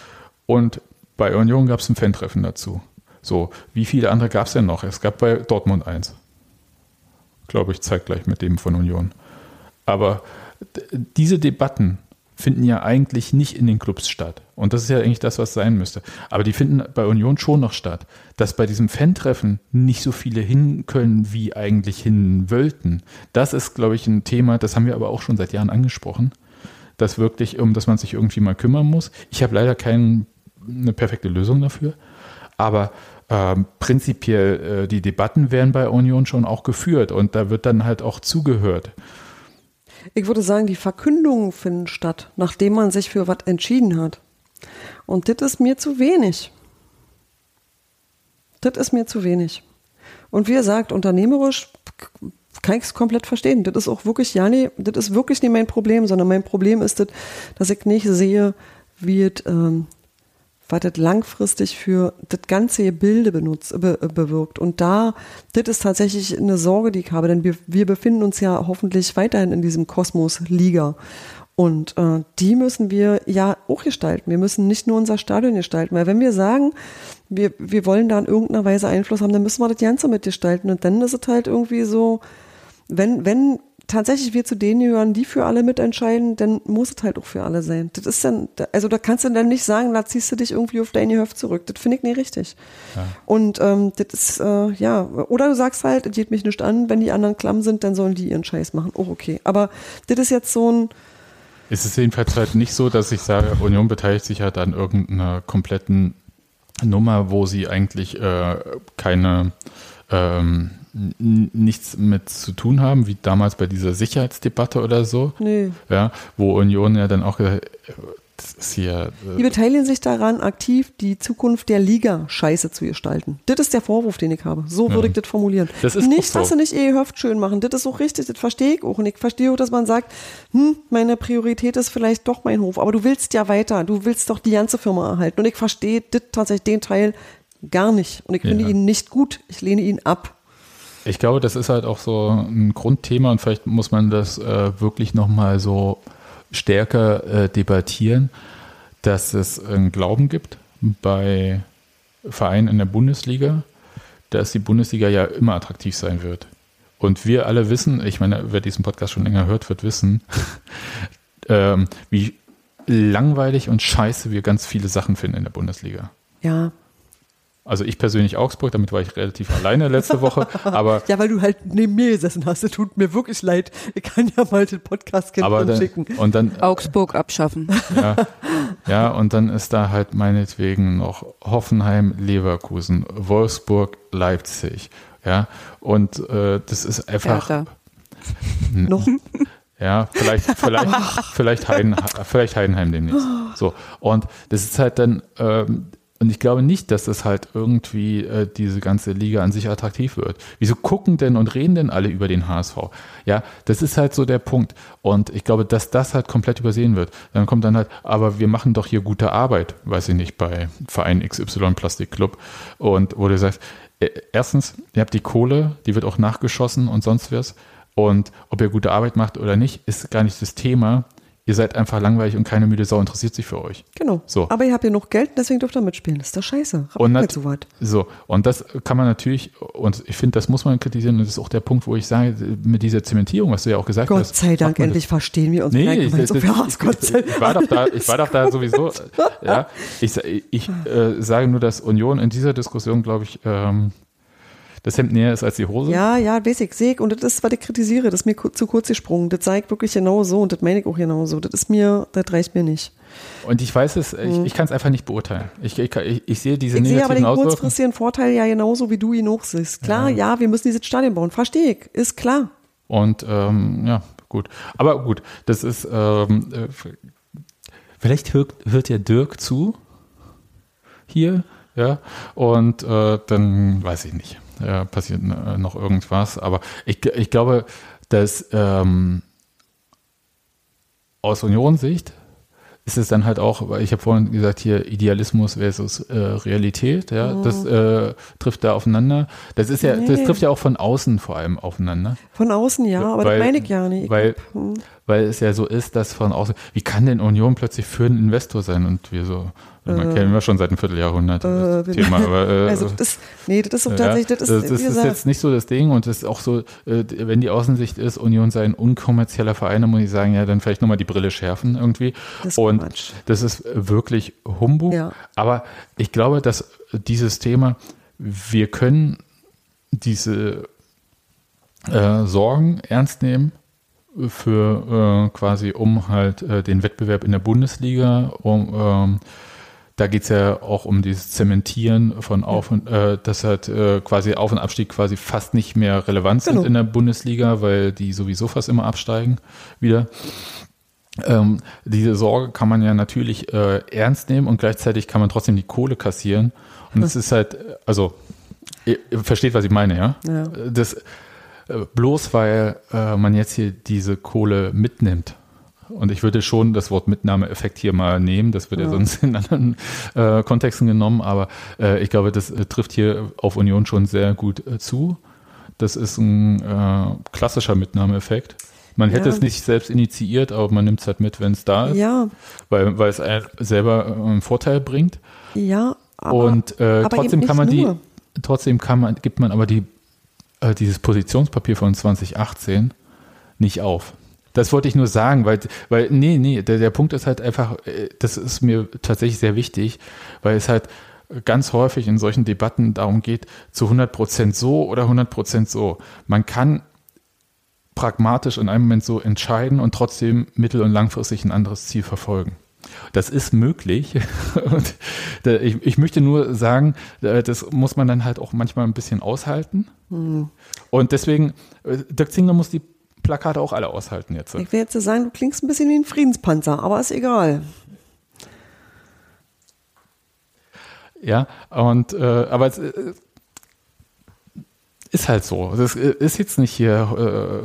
Und bei Union gab es ein Fan-Treffen dazu. So, wie viele andere gab es denn noch? Es gab bei Dortmund eins. Glaube ich, zeitgleich mit dem von Union. Aber diese Debatten finden ja eigentlich nicht in den Clubs statt. Und das ist ja eigentlich das, was sein müsste. Aber die finden bei Union schon noch statt. Dass bei diesem Fan-Treffen nicht so viele hin können, wie eigentlich hin wollten. Das ist, glaube ich, ein Thema, das haben wir aber auch schon seit Jahren angesprochen. Dass wirklich, um das man sich irgendwie mal kümmern muss. Ich habe leider keine perfekte Lösung dafür. Aber ähm, prinzipiell, äh, die Debatten werden bei Union schon auch geführt und da wird dann halt auch zugehört. Ich würde sagen, die Verkündungen finden statt, nachdem man sich für was entschieden hat. Und das ist mir zu wenig. Das ist mir zu wenig. Und wie gesagt, unternehmerisch kann ich es komplett verstehen. Das ist auch wirklich, ja, nee, das ist wirklich nicht mein Problem, sondern mein Problem ist das, dass ich nicht sehe, wie es ähm, was das langfristig für das ganze Gebilde benutzt, be, bewirkt. Und da, das ist tatsächlich eine Sorge, die ich habe, denn wir, wir befinden uns ja hoffentlich weiterhin in diesem Kosmos Liga. Und äh, die müssen wir ja auch gestalten. Wir müssen nicht nur unser Stadion gestalten, weil wenn wir sagen, wir, wir wollen da in irgendeiner Weise Einfluss haben, dann müssen wir das Ganze mitgestalten. Und dann ist es halt irgendwie so, wenn, wenn tatsächlich wir zu denen gehören, die für alle mitentscheiden, dann muss es halt auch für alle sein. Das ist dann, also da kannst du dann nicht sagen, da ziehst du dich irgendwie auf deine Höfe zurück. Das finde ich nicht richtig. Ja. Und ähm, das ist, äh, ja, oder du sagst halt, es geht mich nicht an, wenn die anderen klamm sind, dann sollen die ihren Scheiß machen. Oh, okay. Aber das ist jetzt so ein, es ist jedenfalls halt nicht so, dass ich sage, Union beteiligt sich halt an irgendeiner kompletten Nummer, wo sie eigentlich äh, keine ähm, nichts mit zu tun haben, wie damals bei dieser Sicherheitsdebatte oder so. Nee. Ja, wo Union ja dann auch gesagt das ist hier. Äh die beteiligen sich daran, aktiv die Zukunft der Liga scheiße zu gestalten. Das ist der Vorwurf, den ich habe. So würde ja. ich das formulieren. Das ist nicht, dass sie nicht eh Höft schön machen. Das ist auch richtig, das verstehe ich auch. Und ich verstehe auch, dass man sagt, hm, meine Priorität ist vielleicht doch mein Hof. Aber du willst ja weiter. Du willst doch die ganze Firma erhalten. Und ich verstehe das tatsächlich den Teil gar nicht. Und ich finde ja. ihn nicht gut. Ich lehne ihn ab. Ich glaube, das ist halt auch so ein Grundthema und vielleicht muss man das äh, wirklich nochmal so stärker äh, debattieren, dass es einen Glauben gibt bei Vereinen in der Bundesliga, dass die Bundesliga ja immer attraktiv sein wird. Und wir alle wissen, ich meine, wer diesen Podcast schon länger hört, wird wissen, ähm, wie langweilig und scheiße wir ganz viele Sachen finden in der Bundesliga. Ja, also ich persönlich Augsburg, damit war ich relativ alleine letzte Woche. Aber ja, weil du halt neben mir gesessen hast. Es tut mir wirklich leid. Ich kann ja mal den Podcast dann, schicken. Und dann Augsburg abschaffen. Ja, ja, und dann ist da halt meinetwegen noch Hoffenheim, Leverkusen, Wolfsburg, Leipzig. Ja, und äh, das ist einfach noch. Ja, vielleicht, vielleicht, vielleicht, Heiden, vielleicht Heidenheim demnächst. So. Und das ist halt dann, ähm, und ich glaube nicht, dass das halt irgendwie äh, diese ganze Liga an sich attraktiv wird. Wieso gucken denn und reden denn alle über den HSV? Ja, das ist halt so der Punkt. Und ich glaube, dass das halt komplett übersehen wird. Dann kommt dann halt, aber wir machen doch hier gute Arbeit, weiß ich nicht, bei Verein XY Plastikclub. Und wo du sagst, äh, erstens, ihr habt die Kohle, die wird auch nachgeschossen und sonst was. Und ob ihr gute Arbeit macht oder nicht, ist gar nicht das Thema ihr seid einfach langweilig und keine müde Sau interessiert sich für euch. Genau. So. Aber ihr habt ja noch Geld, deswegen dürft ihr mitspielen. Das ist doch scheiße. Und halt so, weit. so, und das kann man natürlich, und ich finde, das muss man kritisieren, und das ist auch der Punkt, wo ich sage, mit dieser Zementierung, was du ja auch gesagt Gott hast. Gott sei Dank, endlich verstehen wir uns. Nee, ich, das, so, ja, ich, ich, war doch da, ich war doch da sowieso, ja, ich, ich äh, sage nur, dass Union in dieser Diskussion, glaube ich, ähm, das Hemd näher ist als die Hose? Ja, ja, basic, sehe Und das ist, was ich kritisiere. Das ist mir zu kurz gesprungen. Das zeigt wirklich genau so und das meine ich auch genau so. Das ist mir, das reicht mir nicht. Und ich weiß es, ich, mhm. ich kann es einfach nicht beurteilen. Ich, ich, ich sehe diese ich negativen sehe aber den kurzfristigen Vorteil ja genauso, wie du ihn auch siehst. Klar, ja. ja, wir müssen dieses Stadion bauen. Verstehe ich, ist klar. Und ähm, ja, gut. Aber gut, das ist, ähm, äh, vielleicht hört, hört ja Dirk zu hier, ja, und äh, dann weiß ich nicht äh, passiert äh, noch irgendwas. Aber ich, ich glaube, dass ähm, aus Union-Sicht ist es dann halt auch, weil ich habe vorhin gesagt, hier Idealismus versus äh, Realität, ja, mhm. das äh, trifft da aufeinander. Das ist ja, nee. das trifft ja auch von außen vor allem aufeinander. Von außen ja, aber weil, das meine ich ja nicht. Weil, hm. Weil es ja so ist, dass von außen, wie kann denn Union plötzlich für einen Investor sein? Und wir so, man äh, kennen wir schon seit einem Vierteljahrhundert äh, das Thema. Aber, äh, also das, nee, das ist doch tatsächlich, das ist, das ist jetzt nicht so das Ding und das ist auch so, äh, wenn die Außensicht ist, Union sei ein unkommerzieller Verein, dann muss ich sagen, ja, dann vielleicht nochmal die Brille schärfen irgendwie. Das und Quatsch. das ist wirklich Humbug. Ja. Aber ich glaube, dass dieses Thema, wir können diese äh, Sorgen ernst nehmen für äh, quasi um halt äh, den Wettbewerb in der Bundesliga, um ähm, da geht es ja auch um dieses Zementieren von Auf- und, äh, dass halt äh, quasi Auf- und Abstieg quasi fast nicht mehr relevant sind genau. in der Bundesliga, weil die sowieso fast immer absteigen wieder. Ähm, diese Sorge kann man ja natürlich äh, ernst nehmen und gleichzeitig kann man trotzdem die Kohle kassieren. Und es ist halt, also, ihr, ihr, versteht, was ich meine, ja? ja. Das, bloß weil äh, man jetzt hier diese Kohle mitnimmt, Und ich würde schon das Wort Mitnahmeeffekt hier mal nehmen. Das wird ja, ja sonst in anderen äh, Kontexten genommen. Aber äh, ich glaube, das äh, trifft hier auf Union schon sehr gut äh, zu. Das ist ein äh, klassischer Mitnahmeeffekt. Man hätte ja. es nicht selbst initiiert, aber man nimmt es halt mit, wenn es da ist. Ja. Weil, weil es selber einen Vorteil bringt. Ja. Aber, Und aber trotzdem kann man nur. die, trotzdem kann man, gibt man aber die, dieses Positionspapier von 2018 nicht auf. Das wollte ich nur sagen, weil, weil nee, nee, der, der Punkt ist halt einfach, äh, das ist mir tatsächlich sehr wichtig, weil es halt ganz häufig in solchen Debatten darum geht, zu 100 Prozent so oder 100 Prozent so. Man kann pragmatisch in einem Moment so entscheiden und trotzdem mittel- und langfristig ein anderes Ziel verfolgen. Das ist möglich. Ich, ich, möchte nur sagen, das muss man dann halt auch manchmal ein bisschen aushalten. Hm. Und deswegen, äh, Dirk Zingler muss die Plakate auch alle aushalten jetzt. Ich will jetzt sagen, du klingst ein bisschen wie ein Friedenspanzer, aber ist egal. Ja, und äh, aber es äh, ist halt so. Das ist jetzt nicht hier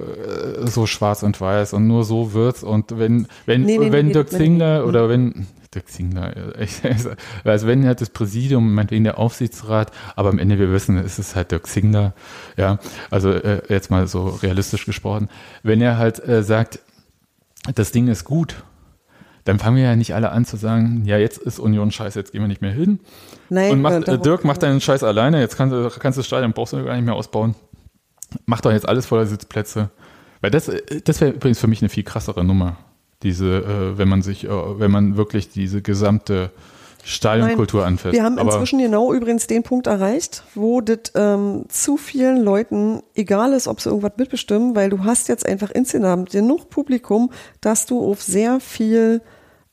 äh, so schwarz und weiß und nur so wird's. Und wenn, wenn, nee, nee, wenn nee, Dirk Zingler oder wenn Dirk Zingler, also wenn halt das Präsidium, meinetwegen der Aufsichtsrat, aber am Ende, wir wissen, ist es halt Dirk Zingler, ja, also äh, jetzt mal so realistisch gesprochen, wenn er halt äh, sagt, das Ding ist gut, dann fangen wir ja nicht alle an zu sagen, ja, jetzt ist Union scheiße, jetzt gehen wir nicht mehr hin. Nein, und macht, äh, Dirk macht deinen Scheiß alleine, jetzt kannst du kannst das Stadion, brauchst du gar nicht mehr ausbauen. Mach doch jetzt alles voller Sitzplätze. Weil das, äh, das wäre übrigens für mich eine viel krassere Nummer. Diese, äh, wenn man sich, äh, wenn man wirklich diese gesamte Stadionkultur anfasst. Wir haben Aber inzwischen genau übrigens den Punkt erreicht, wo das ähm, zu vielen Leuten egal ist, ob sie irgendwas mitbestimmen, weil du hast jetzt einfach insgesamt genug Publikum, dass du auf sehr viel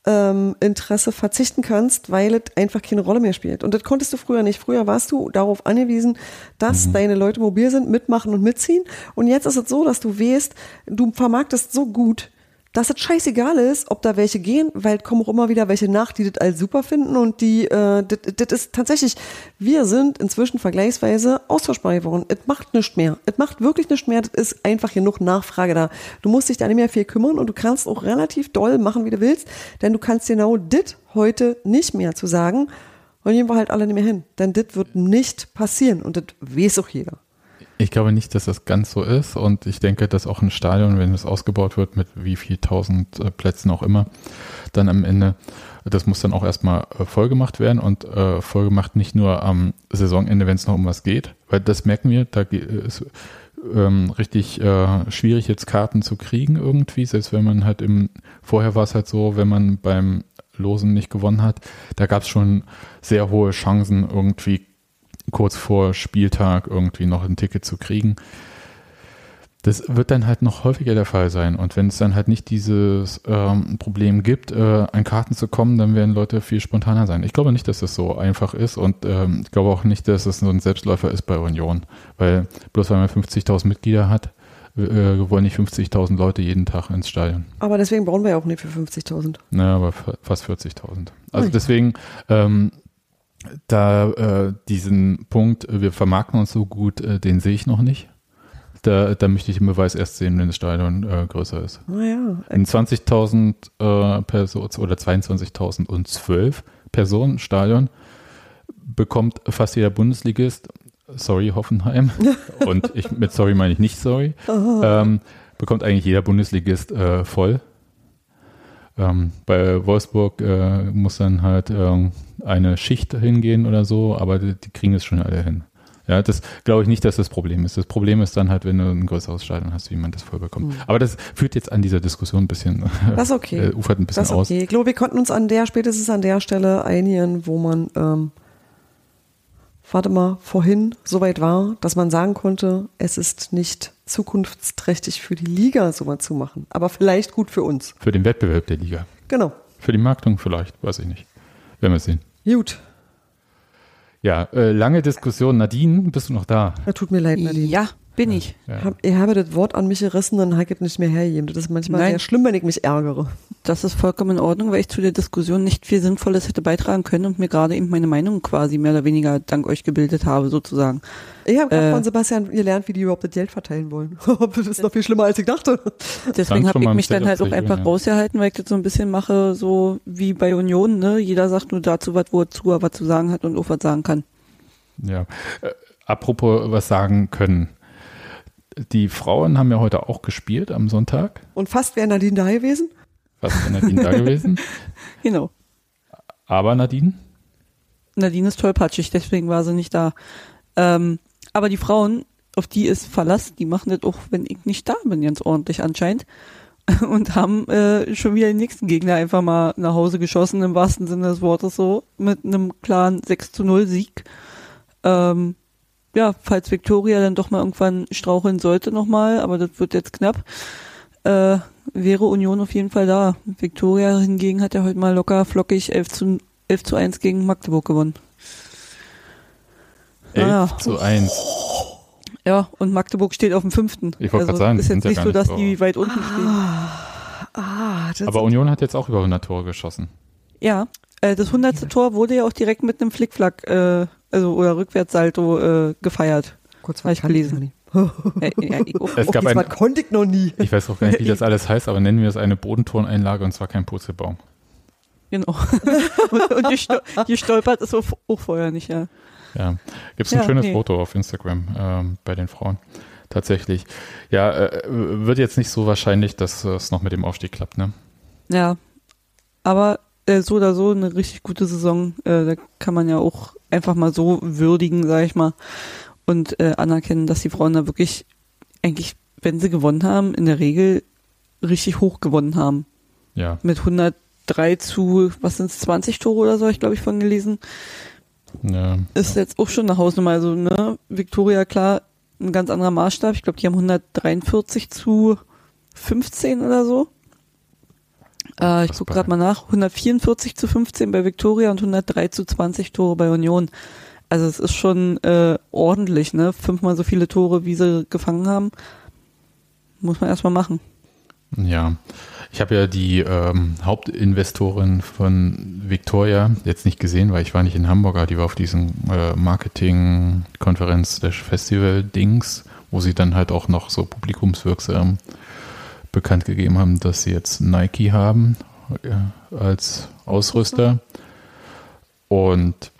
ähm, Interesse verzichten kannst, weil es einfach keine Rolle mehr spielt. Und das konntest du früher nicht. Früher warst du darauf angewiesen, dass mhm. deine Leute mobil sind, mitmachen und mitziehen. Und jetzt ist es so, dass du weißt, du vermarktest so gut, dass es scheißegal ist, ob da welche gehen, weil kommen auch immer wieder welche nach, die das als super finden und die, äh, das ist tatsächlich, wir sind inzwischen vergleichsweise austauschbar geworden. Es macht nichts mehr. Es macht wirklich nichts mehr. Das ist einfach genug Nachfrage da. Du musst dich da nicht mehr viel kümmern und du kannst auch relativ doll machen, wie du willst, denn du kannst genau das heute nicht mehr zu sagen und gehen wir halt alle nicht mehr hin. Denn das wird nicht passieren und das weiß auch jeder. Ich glaube nicht, dass das ganz so ist und ich denke, dass auch ein Stadion, wenn es ausgebaut wird mit wie viel tausend äh, Plätzen auch immer, dann am Ende, das muss dann auch erstmal äh, vollgemacht werden und äh, vollgemacht nicht nur am Saisonende, wenn es noch um was geht, weil das merken wir, da ist ähm, richtig äh, schwierig jetzt Karten zu kriegen irgendwie, selbst wenn man halt im, vorher war es halt so, wenn man beim Losen nicht gewonnen hat, da gab es schon sehr hohe Chancen irgendwie kurz vor Spieltag irgendwie noch ein Ticket zu kriegen. Das wird dann halt noch häufiger der Fall sein. Und wenn es dann halt nicht dieses ähm, Problem gibt, äh, an Karten zu kommen, dann werden Leute viel spontaner sein. Ich glaube nicht, dass das so einfach ist und ähm, ich glaube auch nicht, dass es so ein Selbstläufer ist bei Union. Weil bloß weil man 50.000 Mitglieder hat, äh, wollen nicht 50.000 Leute jeden Tag ins Stadion. Aber deswegen brauchen wir ja auch nicht für 50.000. Naja, aber fast 40.000. Also deswegen, ähm, da äh, diesen Punkt, äh, wir vermarkten uns so gut, äh, den sehe ich noch nicht. Da, da möchte ich den Beweis erst sehen, wenn das Stadion äh, größer ist. Naja. Ein 20.000 äh, Personen oder 22.000 Personen Stadion bekommt fast jeder Bundesligist, sorry Hoffenheim, und ich mit sorry meine ich nicht sorry, ähm, bekommt eigentlich jeder Bundesligist äh, voll. Ähm, bei Wolfsburg äh, muss dann halt äh, eine Schicht hingehen oder so, aber die, die kriegen es schon alle hin. Ja, das glaube ich nicht, dass das Problem ist. Das Problem ist dann halt, wenn du ein größeres Stadion hast, wie man das voll bekommt. Mhm. Aber das führt jetzt an dieser Diskussion ein bisschen, das okay. äh, ufert ein bisschen das okay. aus. Ich glaube, wir konnten uns an der, spätestens an der Stelle einigen, wo man, ähm, warte mal, vorhin soweit war, dass man sagen konnte, es ist nicht zukunftsträchtig für die Liga, sowas zu machen. Aber vielleicht gut für uns. Für den Wettbewerb der Liga. Genau. Für die Marktung vielleicht, weiß ich nicht. Werden wir sehen. Gut. Ja, äh, lange Diskussion. Nadine, bist du noch da? Ja, tut mir leid, Nadine. Ja, Bin ich. Ja. Hab, ich habe das Wort an mich gerissen und habe es nicht mehr hergegeben. Das ist manchmal Nein. sehr schlimm, wenn ich mich ärgere. Das ist vollkommen in Ordnung, weil ich zu der Diskussion nicht viel Sinnvolles hätte beitragen können und mir gerade eben meine Meinung quasi mehr oder weniger dank euch gebildet habe, sozusagen. Ich habe gerade Äh. von Sebastian gelernt, wie die überhaupt das Geld verteilen wollen. das ist noch viel schlimmer, als ich dachte. Deswegen habe ich mich dann halt auch einfach ja. rausgehalten, weil ich das so ein bisschen mache, so wie bei Union, ne? Jeder sagt nur dazu was, wo er zu was zu sagen hat und auch was sagen kann. Ja. Äh, apropos was sagen können. Die Frauen haben ja heute auch gespielt am Sonntag. Und fast wäre Nadine da gewesen. Was ist Nadine da gewesen? Genau. Aber Nadine? Nadine ist tollpatschig, deswegen war sie nicht da. Ähm, aber die Frauen, auf die ist Verlass, die machen das auch, wenn ich nicht da bin, ganz ordentlich anscheinend. Und haben äh, schon wieder den nächsten Gegner einfach mal nach Hause geschossen, im wahrsten Sinne des Wortes so, mit einem klaren 6 zu 0 Sieg. Ähm, ja, falls Victoria dann doch mal irgendwann straucheln sollte nochmal, aber das wird jetzt knapp, äh, wäre Union auf jeden Fall da. Victoria hingegen hat ja heute mal locker flockig 11 zu, 11 zu 1 gegen Magdeburg gewonnen. 11 Naja. zu 1. Ja, und Magdeburg steht auf dem fünften. Ich wollte also grad sagen, ist jetzt ja nicht so, nicht dass so- die weit unten stehen. Ah, das Aber Union hat jetzt auch über 100 Tore geschossen. Ja, äh, das hundertste Tor wurde ja auch direkt mit einem Flickflack, äh, also oder Rückwärtssalto äh, gefeiert. kurz hab ich gelesen. Äh, ja, ich auch. Es Auf gab das ein, konnte ich noch nie. ich weiß auch gar nicht, wie das alles heißt, aber nennen wir es eine Bodenturneinlage und zwar kein Purzelbaum. Genau. und und gestol gestolpert ist auch, auch vorher nicht, ja. Ja, gibt es ein Ja, schönes nee. Foto auf Instagram ähm, bei den Frauen. Tatsächlich. Ja, äh, wird jetzt nicht so wahrscheinlich, dass es noch mit dem Aufstieg klappt, ne? Ja, aber äh, so oder so eine richtig gute Saison, äh, da kann man ja auch einfach mal so würdigen, sag ich mal, und äh, anerkennen, dass die Frauen da wirklich eigentlich, wenn sie gewonnen haben, in der Regel richtig hoch gewonnen haben. Ja. Mit 103 zu, was sind es, 20 Tore oder so, ich glaube ich von gelesen. ja. Ist jetzt auch schon eine Hausnummer. Also, ne, Victoria, klar, ein ganz anderer Maßstab. Ich glaube, die haben 143 zu 15 oder so. Äh, ich gucke gerade mal nach. 144 zu 15 bei Victoria und 103 zu 20 Tore bei Union. Also es ist schon äh, ordentlich, ne? Fünfmal so viele Tore, wie sie gefangen haben. Muss man erstmal machen. Ja, ich habe ja die ähm, Hauptinvestorin von Victoria jetzt nicht gesehen, weil ich war nicht in Hamburg, aber die war auf diesem äh, Marketing-Konferenz des Festival-Dings, wo sie dann halt auch noch so publikumswirksam bekannt gegeben haben, dass sie jetzt Nike haben äh, als Ausrüster und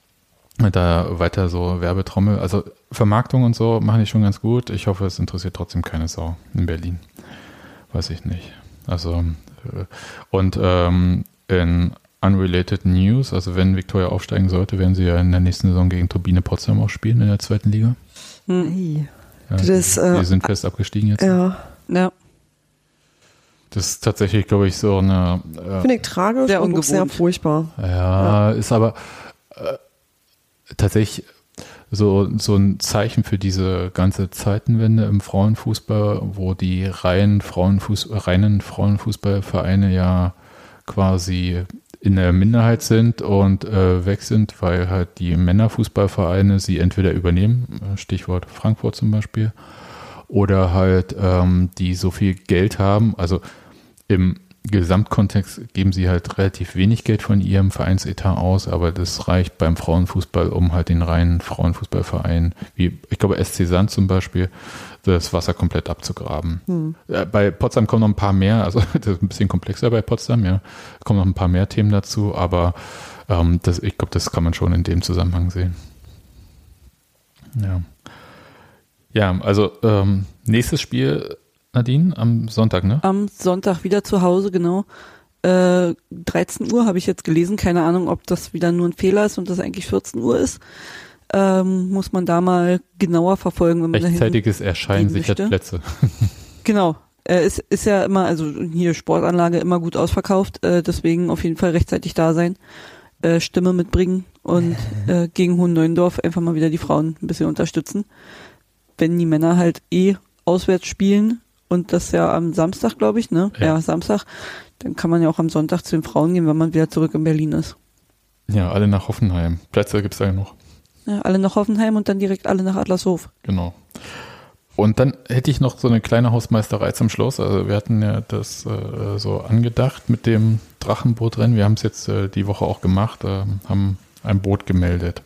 da weiter so Werbetrommel, also Vermarktung und so machen die schon ganz gut. Ich hoffe, es interessiert trotzdem keine Sau in Berlin. Weiß ich nicht. Also, äh, und ähm, in Unrelated News, also wenn Victoria aufsteigen sollte, werden sie ja in der nächsten Saison gegen Turbine Potsdam auch spielen in der zweiten Liga. Hey. Ja, Das ist, die, äh, die sind fest abgestiegen jetzt. Ja, Ja, Das ist tatsächlich, glaube ich, so eine. Äh, finde ich tragisch Sehr und auch sehr furchtbar. ja, ist aber äh, tatsächlich so, so ein Zeichen für diese ganze Zeitenwende im Frauenfußball, wo die reinen, Frauenfuß, reinen Frauenfußballvereine ja quasi in der Minderheit sind und äh, weg sind, weil halt die Männerfußballvereine sie entweder übernehmen, äh, Stichwort Frankfurt zum Beispiel, oder halt ähm, die so viel Geld haben, also im Gesamtkontext geben sie halt relativ wenig Geld von ihrem Vereinsetat aus, aber das reicht beim Frauenfußball, um halt den reinen Frauenfußballverein, wie ich glaube SC Sand zum Beispiel, das Wasser komplett abzugraben. Äh, Bei Potsdam kommen noch ein paar mehr, also das ist ein bisschen komplexer bei Potsdam, ja, kommen noch ein paar mehr Themen dazu, aber ähm, das, ich glaube, das kann man schon in dem Zusammenhang sehen. Ja. Ja, also ähm, nächstes Spiel, Nadine, am Sonntag, ne? am Sonntag wieder zu Hause, genau. Äh, 13 Uhr habe ich jetzt gelesen. Keine Ahnung, ob das wieder nur ein Fehler ist und das eigentlich 14 Uhr ist. Ähm, muss man da mal genauer verfolgen, wenn man Rechtzeitiges Erscheinen sichert. Plätze. Genau. Äh, ist, ist ja immer, also hier Sportanlage immer gut ausverkauft, äh, deswegen auf jeden Fall rechtzeitig da sein, äh, Stimme mitbringen und äh, gegen Hohen Neuendorf einfach mal wieder die Frauen ein bisschen unterstützen. Wenn die Männer halt eh auswärts spielen und das ja am Samstag, glaube ich, ne? Ja. Ja. Samstag, dann kann man ja auch am Sonntag zu den Frauen gehen, wenn man wieder zurück in Berlin ist. Ja, alle nach Hoffenheim. Plätze gibt es da noch. Ja, alle nach Hoffenheim und dann direkt alle nach Adlershof. Genau. Und dann hätte ich noch so eine kleine Hausmeisterei zum Schluss. Also wir hatten ja das äh, so angedacht mit dem Drachenbootrennen. Wir haben es jetzt äh, die Woche auch gemacht, äh, haben ein Boot gemeldet.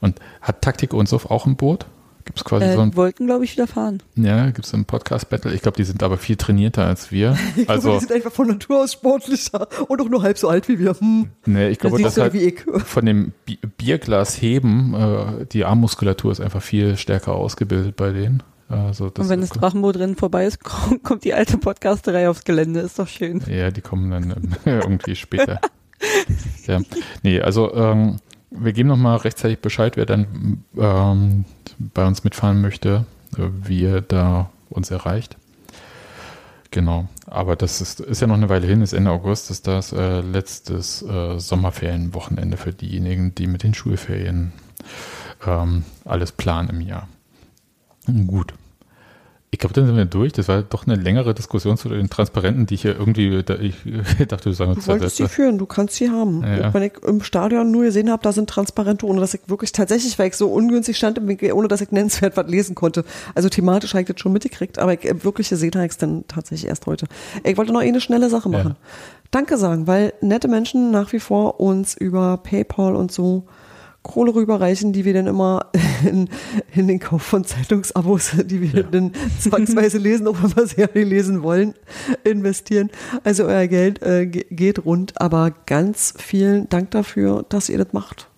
Und hat Taktik und Sof auch ein Boot? Gibt es quasi Äh, so ein wollten, glaube ich, wieder fahren. ja, gibt es ein Podcast-Battle? Ich glaube, die sind aber viel trainierter als wir. Ich glaube, Also, die sind einfach von Natur aus sportlicher und auch nur halb so alt wie wir. Hm. nee, ich Das glaube, dass du halt wie ich. von dem Bi Bierglas heben, äh, die Armmuskulatur ist einfach viel stärker ausgebildet bei denen. Also das Und wenn das ist, Drachenbootrennen vorbei ist, kommt, kommt die alte Podcasterei aufs Gelände. Ist doch schön. ja, die kommen dann ähm, irgendwie später. ja. Nee, also ähm, wir geben nochmal rechtzeitig Bescheid, wer dann ähm, bei uns mitfahren möchte, äh, wie er da uns erreicht. Genau, aber das ist, ist ja noch eine Weile hin, ist Ende August, ist das äh, letztes äh, Sommerferienwochenende für diejenigen, die mit den Schulferien ähm, alles planen im Jahr. Gut. Ich glaube, dann sind wir durch. Das war doch eine längere Diskussion zu den Transparenten, die ich hier irgendwie, da, ich dachte, du sagst Du wolltest sie führen, du kannst sie haben. Ja. Wenn ich im Stadion nur gesehen habe, da sind Transparente, ohne dass ich wirklich tatsächlich, weil ich so ungünstig stand, ohne dass ich nennenswert was lesen konnte. Also thematisch habe ich das schon mitgekriegt, aber ich, äh, wirklich gesehen habe ich es dann tatsächlich erst heute. Ich wollte noch eine schnelle Sache Ja. machen. Danke sagen, weil nette Menschen nach wie vor uns über PayPal und so Kohle rüberreichen, die wir dann immer in, in den Kauf von Zeitungsabos, die wir dann zwangsweise lesen, auch wenn wir Serie lesen wollen, investieren. Also euer Geld äh, ge- geht rund, aber ganz vielen Dank dafür, dass ihr das macht.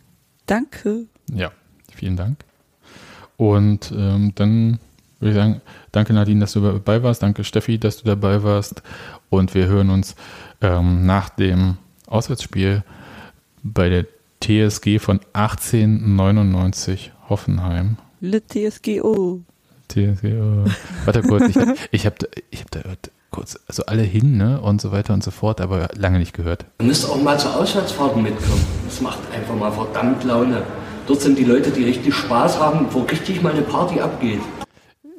Danke. Ja, vielen Dank. Und ähm, dann würde ich sagen, danke Nadine, dass du dabei warst. Danke Steffi, dass du dabei warst. Und wir hören uns ähm, nach dem Auswärtsspiel bei der TSG von 1899 Hoffenheim. Le TSGO. TSG, oh. Warte kurz, ich, ich habe ich hab da kurz, also alle hin ne, und so weiter und so fort, aber lange nicht gehört. Ihr müsst auch mal zu Auswärtsfahrten mitkommen. Das macht einfach mal verdammt Laune. Dort sind die Leute, die richtig Spaß haben, wo richtig mal eine Party abgeht.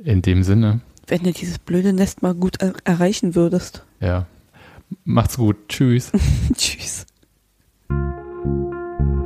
In dem Sinne, Wenn du dieses blöde Nest mal gut er erreichen würdest. ja, macht's gut, tschüss. Tschüss. Thank thank you